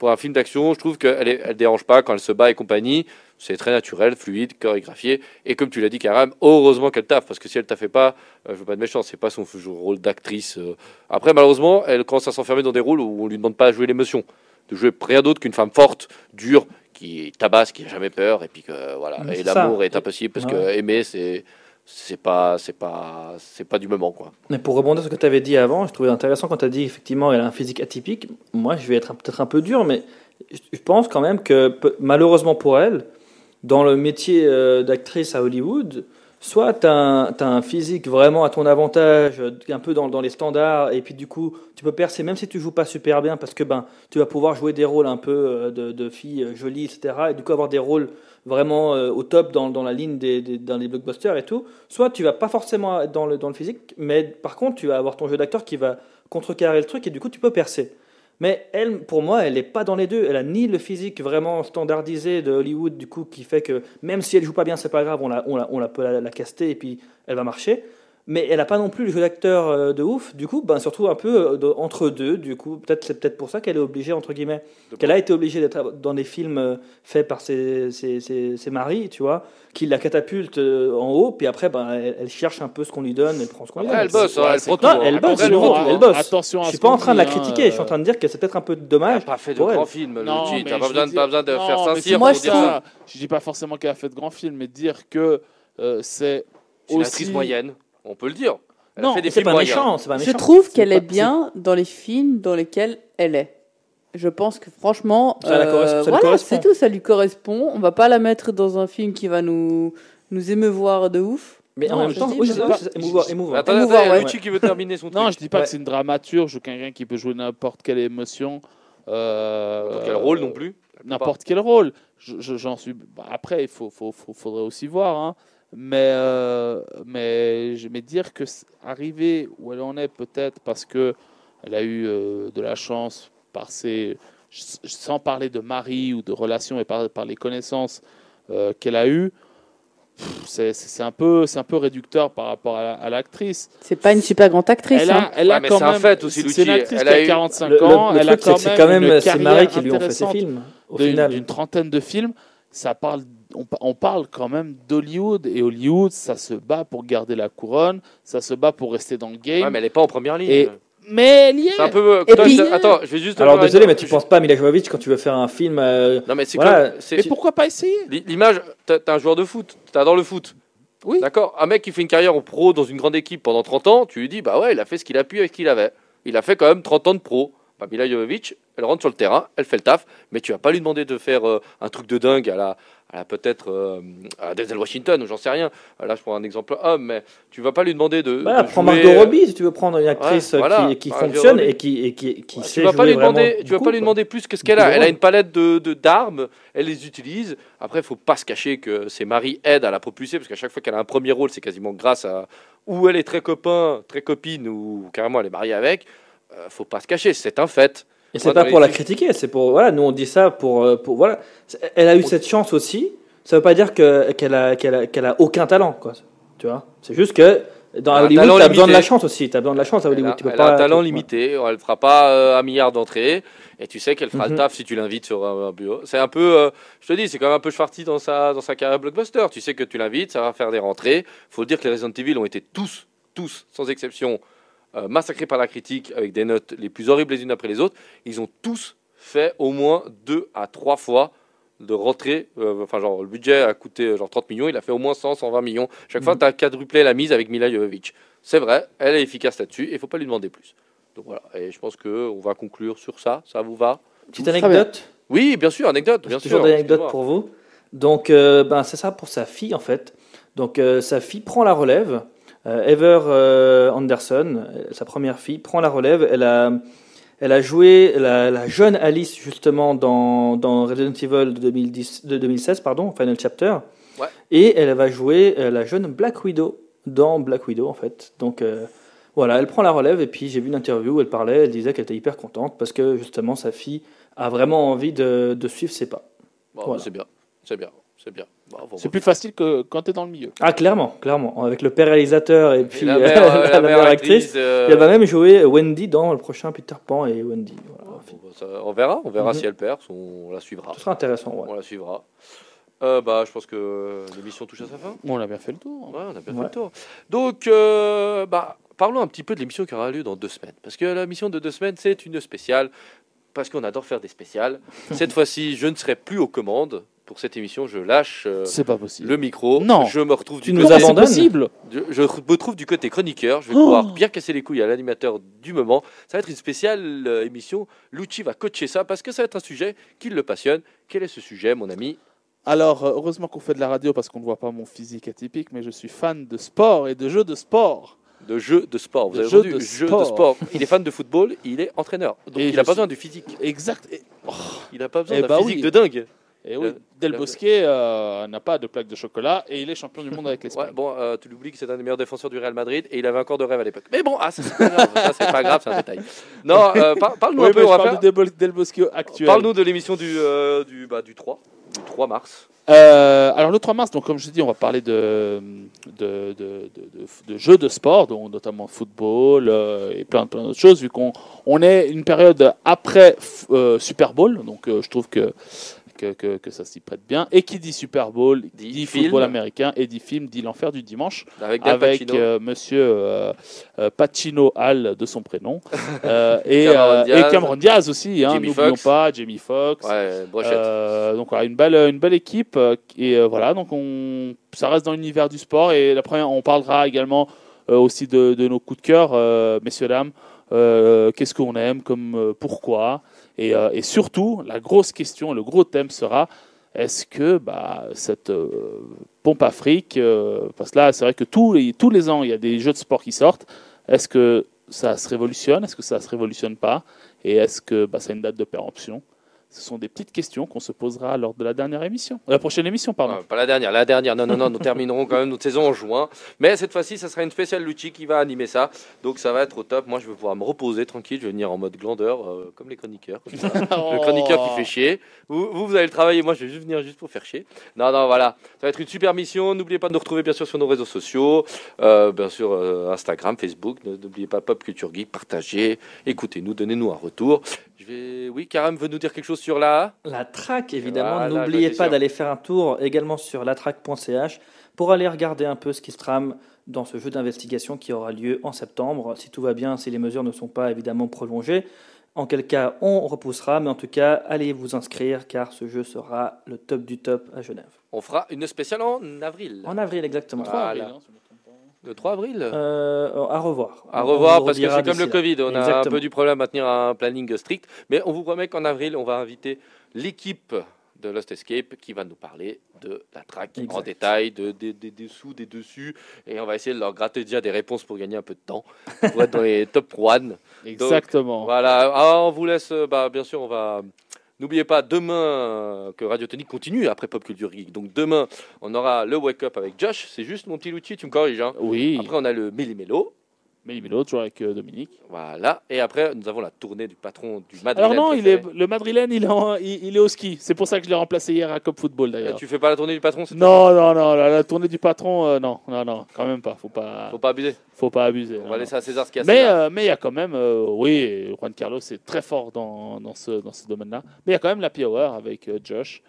pour un film d'action, je trouve qu'elle ne elle dérange pas quand elle se bat et compagnie. C'est très naturel, fluide, chorégraphié. Et comme tu l'as dit, Karam, heureusement qu'elle taffe. Parce que si elle taffait pas, euh, je veux pas de méchant, c'est pas son rôle d'actrice. euh. Après, malheureusement, elle commence à s'enfermer dans des rôles où on lui demande pas à jouer l'émotion. De jouer rien d'autre qu'une femme forte, dure, qui tabasse, qui n'a jamais peur. Et puis que, voilà. Mais Et l'amour est impossible parce Ouais. que aimer, c'est. C'est pas, c'est pas, c'est pas du moment quoi. Mais pour rebondir sur ce que tu avais dit avant, je trouvais intéressant quand tu as dit effectivement elle a un physique atypique. Moi, je vais être peut-être un peu dur, mais je pense quand même que malheureusement pour elle, dans le métier euh, d'actrice à Hollywood, soit tu as, un physique vraiment à ton avantage, euh, un peu dans, les standards, et puis du coup, tu peux percer même si tu joues pas super bien, parce que ben, tu vas pouvoir jouer des rôles un peu euh, de, de filles jolies, etc. Et du coup, avoir des rôles vraiment euh, au top dans, dans la ligne des, des- dans les blockbusters et tout. Soit tu vas pas forcément dans le, dans le physique, mais par contre, tu vas avoir ton jeu d'acteur qui va contrecarrer le truc, et du coup, tu peux percer. Mais elle, pour moi, elle n'est pas dans les deux. Elle a ni le physique vraiment standardisé de Hollywood, du coup, qui fait que même si elle joue pas bien, c'est pas grave, on la, on la, on la peut la caster et puis elle va marcher. Mais elle n'a pas non plus le jeu d'acteur euh, de ouf. Du coup, ben, surtout un peu euh, entre deux. Du coup, peut-être c'est peut-être pour ça qu'elle est obligée entre guillemets, qu'elle a été obligée d'être dans des films euh, faits par ses, ses, ses, ses maris, tu vois, qui la catapultent euh, en haut. Puis après, ben, elle, elle cherche un peu ce qu'on lui donne, elle prend ce qu'on lui donne. elle bosse, elle prend tout. Non, elle bosse, elle elle bosse. Attention Je suis pas en train de la hein, critiquer, je suis en train de dire que c'est peut-être un peu Elle dommage. n'a pas fait de elle. grands films, le T'as pas besoin, de- dire- pas besoin de non, faire pas pour je dire ça. Je dis pas forcément qu'elle a fait de grands films, mais dire que c'est aussi moyenne, on peut le dire. Elle Non, fait des C'est films pas méchant, c'est pas Je méchant. trouve C'est qu'elle pas- est bien dans les films dans lesquels elle est. Je pense que franchement, Ça lui voilà, correspond. c'est tout, ça lui correspond. On va pas la mettre dans un film qui va nous nous émouvoir de ouf. Mais en Non, même je temps, dis, oui, je c'est pas. c'est émouvant. émouvant. Attends, Émouvant, attends, ouais. Qui veut terminer son truc. Non, je dis pas Ouais. que c'est une dramaturge ou quelqu'un qui peut jouer n'importe quelle émotion. euh, quel rôle non plus. N'importe quel rôle. Je- je- J'en suis. bah, après, il faut, faut, faut- faudrait aussi voir. hein. Mais, euh, mais je vais dire que arriver où elle en est, peut-être parce que elle a eu euh, de la chance par ses, sans parler de mari ou de relations, mais par, par les connaissances euh, qu'elle a eues. C'est c'est un peu, c'est un peu réducteur par rapport à la- à l'actrice. C'est pas une super grande actrice. Elle hein. a, elle Ouais, a mais quand c'est un même. fait aussi, c'est une actrice Elle qui a a eu- 45 Le, le- ans. le elle truc, a c'est quand que c'est même, quand même ses maris qui lui ont fait ses films. Au final, d'une trentaine de films. Ça parle, on, pa- on parle quand même d'Hollywood et Hollywood, ça se bat pour garder la couronne, ça se bat pour rester dans le game. Ouais, mais elle n'est pas en première ligne. Et- mais elle y est. C'est un peu. Et Toi, puis- je- Attends, je vais juste. Alors désolé, mais tu penses pas à Mila Jovovich quand tu veux faire un film. euh, Non, mais c'est Voilà, Mais pourquoi pas essayer? L'i- L'image, t'as un joueur de foot, t'adores le foot. Oui. D'accord? Un mec qui fait une carrière en pro dans une grande équipe pendant 30 ans, tu lui dis, bah ouais, il a fait ce qu'il a pu avec ce qu'il avait. Il a fait quand même 30 ans de pro. Mila Jovovich, elle rentre sur le terrain, elle fait le taf, mais tu vas pas lui demander de faire euh, un truc de dingue à la, à la peut-être euh, à Denzel Washington ou j'en sais rien. Là, je prends un exemple homme, mais tu vas pas lui demander de. Voilà, de prends jouer, Margot euh, Robbie si tu veux prendre une actrice Ouais, voilà. qui, fonctionne Robbie. et qui, et qui, qui Ouais, sait tu vas pas lui demander, tu vas pas lui demander plus que ce qu'elle a. Elle a une palette de de- d'armes, elle les utilise. Après, il faut pas se cacher que ses maris aident à la propulser parce qu'à chaque fois qu'elle a un premier rôle, c'est quasiment grâce à ou elle est très copain, très copine ou carrément elle est mariée avec. Euh, faut pas se cacher, c'est un fait. Et c'est pas pour la critiquer, c'est pour voilà, nous on dit ça pour euh, pour voilà. Elle a eu cette chance aussi. Ça veut pas dire que qu'elle a qu'elle a aucun talent quoi. Tu vois? C'est juste que dans Elle Hollywood, talent tu as besoin de la chance aussi. Tu as besoin de la chance à Elle Hollywood. a, tu peux elle pas, a un talent tu- limité, elle fera pas euh, un milliard d'entrées, et tu sais qu'elle fera Mhm. le taf si tu l'invites sur un, un bureau. C'est un peu, euh, je te dis, c'est quand même un peu Schwarty dans sa, dans sa carrière blockbuster. Tu sais que tu l'invites, ça va faire des rentrées. faut dire que les Resident Evil ont été tous, tous, sans exception, euh, massacrés par la critique avec des notes les plus horribles les unes après les autres. Ils ont tous fait au moins deux à trois fois de rentrée. euh, Enfin, genre, le budget a coûté euh, genre 30 millions, il a fait au moins 100, 120 millions. Chaque fois, Mhm. tu as quadruplé la mise avec Mila Jovovich. C'est vrai, elle est efficace là-dessus et il faut pas lui demander plus. Donc voilà, et je pense qu'on va conclure sur ça. Ça vous va? Petite anecdote? Oui, bien sûr, anecdote, bien sûr. toujours des anecdotes pour vous. Donc, euh, ben, c'est ça pour sa fille, en fait. Donc, euh, sa fille prend la relève. Euh, Ever euh, Anderson, sa première fille, prend la relève. Elle a, elle a joué la, la jeune Alice, justement, dans, dans Resident Evil de, 2010, de 2016, pardon, Final Chapter. Ouais. Et elle va jouer euh, la jeune Black Widow dans Black Widow, en fait. Donc, euh, voilà, elle prend la relève. Et puis, j'ai vu une interview où elle parlait. Elle disait qu'elle était hyper contente parce que, justement, sa fille a vraiment envie de, de suivre ses pas. Bon, Voilà. C'est bien, c'est bien, c'est bien. Bon, C'est plus facile que quand tu es dans le milieu. Ah, clairement, clairement. Avec le père réalisateur et puis Et la euh, mère, *laughs* euh, la mère actrice. euh, Et elle va même jouer Wendy dans le prochain Peter Pan et Wendy. Voilà. bon, bah, ça- on verra, on verra Mhm. si elle perd, on la suivra. Ce sera intéressant. ouais. On la suivra. Euh, bah, je pense que l'émission touche à sa fin. On a bien fait le tour. Ouais, on a bien fait le tour. Donc, euh, bah, parlons un petit peu de l'émission qui aura lieu dans deux semaines. Parce que la mission de deux semaines, c'est une spéciale. Parce qu'on adore faire des spéciales. *laughs* Cette fois-ci, je ne serai plus aux commandes. Pour cette émission, je lâche euh, C'est pas possible. le micro. Non. Je me retrouve Tu du nous côté- abandonnes possible je, je me trouve du côté chroniqueur. Je vais Oh. pouvoir bien casser les couilles à l'animateur du moment. Ça va être une spéciale euh, émission. Lucci va coacher ça parce que ça va être un sujet qui le passionne. Quel est ce sujet, mon ami? Alors, euh, heureusement qu'on fait de la radio parce qu'on ne voit pas mon physique atypique, mais je suis fan de sport et de jeux de sport. De jeux de sport. Vous De avez jeux entendu de Jeux sport. de sport. Il est fan de football. Il est entraîneur. *laughs* Donc Et il n'a pas suis- besoin du physique. Exact. Et, Il n'a pas besoin Eh d'un bah physique oui. de dingue. Et oui, Le- Del Bosquet euh, n'a pas de plaque de chocolat et il est champion du monde avec l'Espagne. Ouais, bon, euh, tu l'oublies que c'est un des meilleurs défenseurs du Real Madrid et il avait encore de rêve à l'époque. Mais bon, ah, ça c'est pas grave. c'est pas grave, c'est un détail. Non, euh, par- *laughs* parle-nous Oui, un peu. mais On je va parle faire. de Del, Bos- Del Bosque actuel. Parle-nous de l'émission du, du, bah, du 3, du 3 mars. Euh, alors le 3 mars, donc comme je dis, on va parler de, de, de, de- jeux de sport, donc notamment football euh, et plein, plein d'autres choses, vu qu'on on est une période après euh, Super Bowl, donc je trouve que, que, que, que ça s'y prête bien. Et qui dit Super Bowl, Dit dit, football américain, et dit film, dit l'enfer du dimanche, Avec avec Pacino. euh, monsieur euh, euh, Pacino Hall de son prénom, *laughs* et, Cameron et Diaz. Cameron Diaz aussi, hein, Jamie n'oublions pas, Jamie Foxx. Ouais, donc voilà, une belle, une belle équipe et voilà donc on, ça reste dans l'univers du sport et la première, on parlera également aussi de, de nos coups de cœur, messieurs dames. Euh, Qu'est-ce qu'on aime, comme euh, pourquoi? Et, euh, et surtout la grosse question, le gros thème sera est-ce que bah, cette euh, pompe Afrique, euh, parce que là c'est vrai que tous les, ans il y a des jeux de sport qui sortent, est-ce que ça se révolutionne, est-ce que ça se révolutionne pas et est-ce que bah, ça a une date de péremption? Ce sont des petites questions qu'on se posera lors de la dernière émission. La prochaine émission, pardon. Ouais, pas la dernière, la dernière. Non, non, non, nous *laughs* terminerons quand même notre saison en juin. Mais cette fois-ci, ça sera une spéciale Lucci qui va animer ça. Donc ça va être au top. Moi, je vais pouvoir me reposer tranquille. Je vais venir en mode glandeur, euh, comme les chroniqueurs. comme ça. *laughs* Le chroniqueur qui fait chier. Vous, vous, vous allez le travailler. Moi, je vais juste venir juste pour faire chier. Non, non, voilà. Ça va être une super mission. N'oubliez pas de nous retrouver, bien sûr, sur nos réseaux sociaux. Euh, bien sûr, euh, Instagram, Facebook. N'oubliez pas Pop Culture Geek. Partagez. Écoutez-nous. Donnez-nous un retour. Je vais... Oui, Karam veut nous dire quelque chose sur la... La track, évidemment. Voilà, N'oubliez pas d'aller faire un tour également sur latrack.ch pour aller regarder un peu ce qui se trame dans ce jeu d'investigation qui aura lieu en septembre. Si tout va bien, si les mesures ne sont pas évidemment prolongées, en quel cas on repoussera, mais en tout cas, allez vous inscrire car ce jeu sera le top du top à Genève. On fera une spéciale en avril. En avril, exactement. Voilà. Le 3 avril Euh, à revoir. À revoir parce que c'est comme le. Covid, on a un peu du problème à tenir un planning strict. Mais on vous promet qu'en avril, on va inviter l'équipe de Lost Escape qui va nous parler de la track en détail, de, des- des dessous, des dessus. Et on va essayer de leur gratter déjà des réponses pour gagner un peu de temps, pour être dans les top one. *laughs* Exactement. Voilà, Ah, on vous laisse, euh, bah, bien sûr, on va. N'oubliez pas, demain, euh, que Radio Tonique continue après Pop Culture Geek. Donc demain, on aura le Wake Up avec Josh. C'est juste mon petit Lucci, tu me corriges. Hein. Oui, Après, on a le Méli-Mélo. Mais il met l'autre, toujours avec euh, Dominique. Voilà. Et après, nous avons la tournée du patron du Madrid. Alors non, il est, le Madrilène, il est, en- il, il est au ski. C'est pour ça que je l'ai remplacé hier à Cop Football d'ailleurs. Tu fais pas la tournée du patron c'est Non, non, non, la, la tournée du patron, euh, non, non, non, quand même pas. Faut pas, Faut pas abuser. faut pas abuser. On non, va laisser à César ce qu'il y a. Mais euh, mais il y a quand même, euh, oui, Juan Carlos est très fort dans, dans ce, dans ce domaine-là. Mais il y a quand même la Hour avec Josh.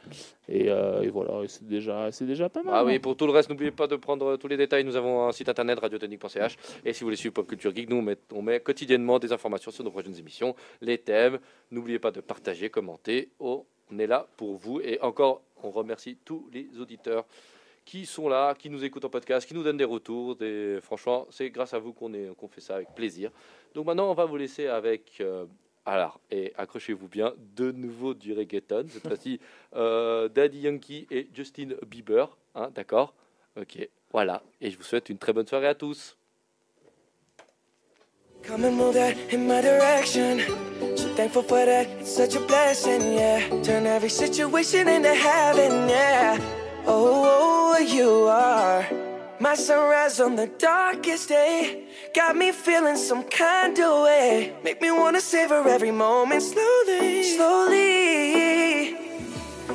Et, euh, et voilà, c'est déjà, déjà pas mal. Ah hein. oui, pour tout le reste, n'oubliez pas de prendre euh, tous les détails. Nous avons un site internet radiotonique.ch. Et si vous voulez suivre Pop Culture Geek, nous on met, on met quotidiennement des informations sur nos prochaines émissions, les thèmes. N'oubliez pas de partager, commenter. On est là pour vous. Et encore, on remercie tous les auditeurs qui sont là, qui nous écoutent en podcast, qui nous donnent des retours. Des... Franchement, c'est grâce à vous qu'on fait ça avec plaisir. Donc maintenant, on va vous laisser avec. euh, alors, et accrochez-vous bien, de nouveau du reggaeton. Cette fois-ci, *laughs* euh, Daddy Yankee et Justin Bieber. Hein, D'accord? Ok, voilà. Et je vous souhaite une très bonne soirée à tous. Come and move that in my direction. So thankful for that, it's such a blessing, yeah. Turn every situation into heaven, yeah. Oh, you are my sunrise on the darkest day. Got me feeling some kind of way. Make me wanna savor every moment slowly, slowly.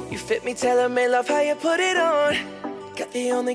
You fit me, tailor made love how you put it on. Got the only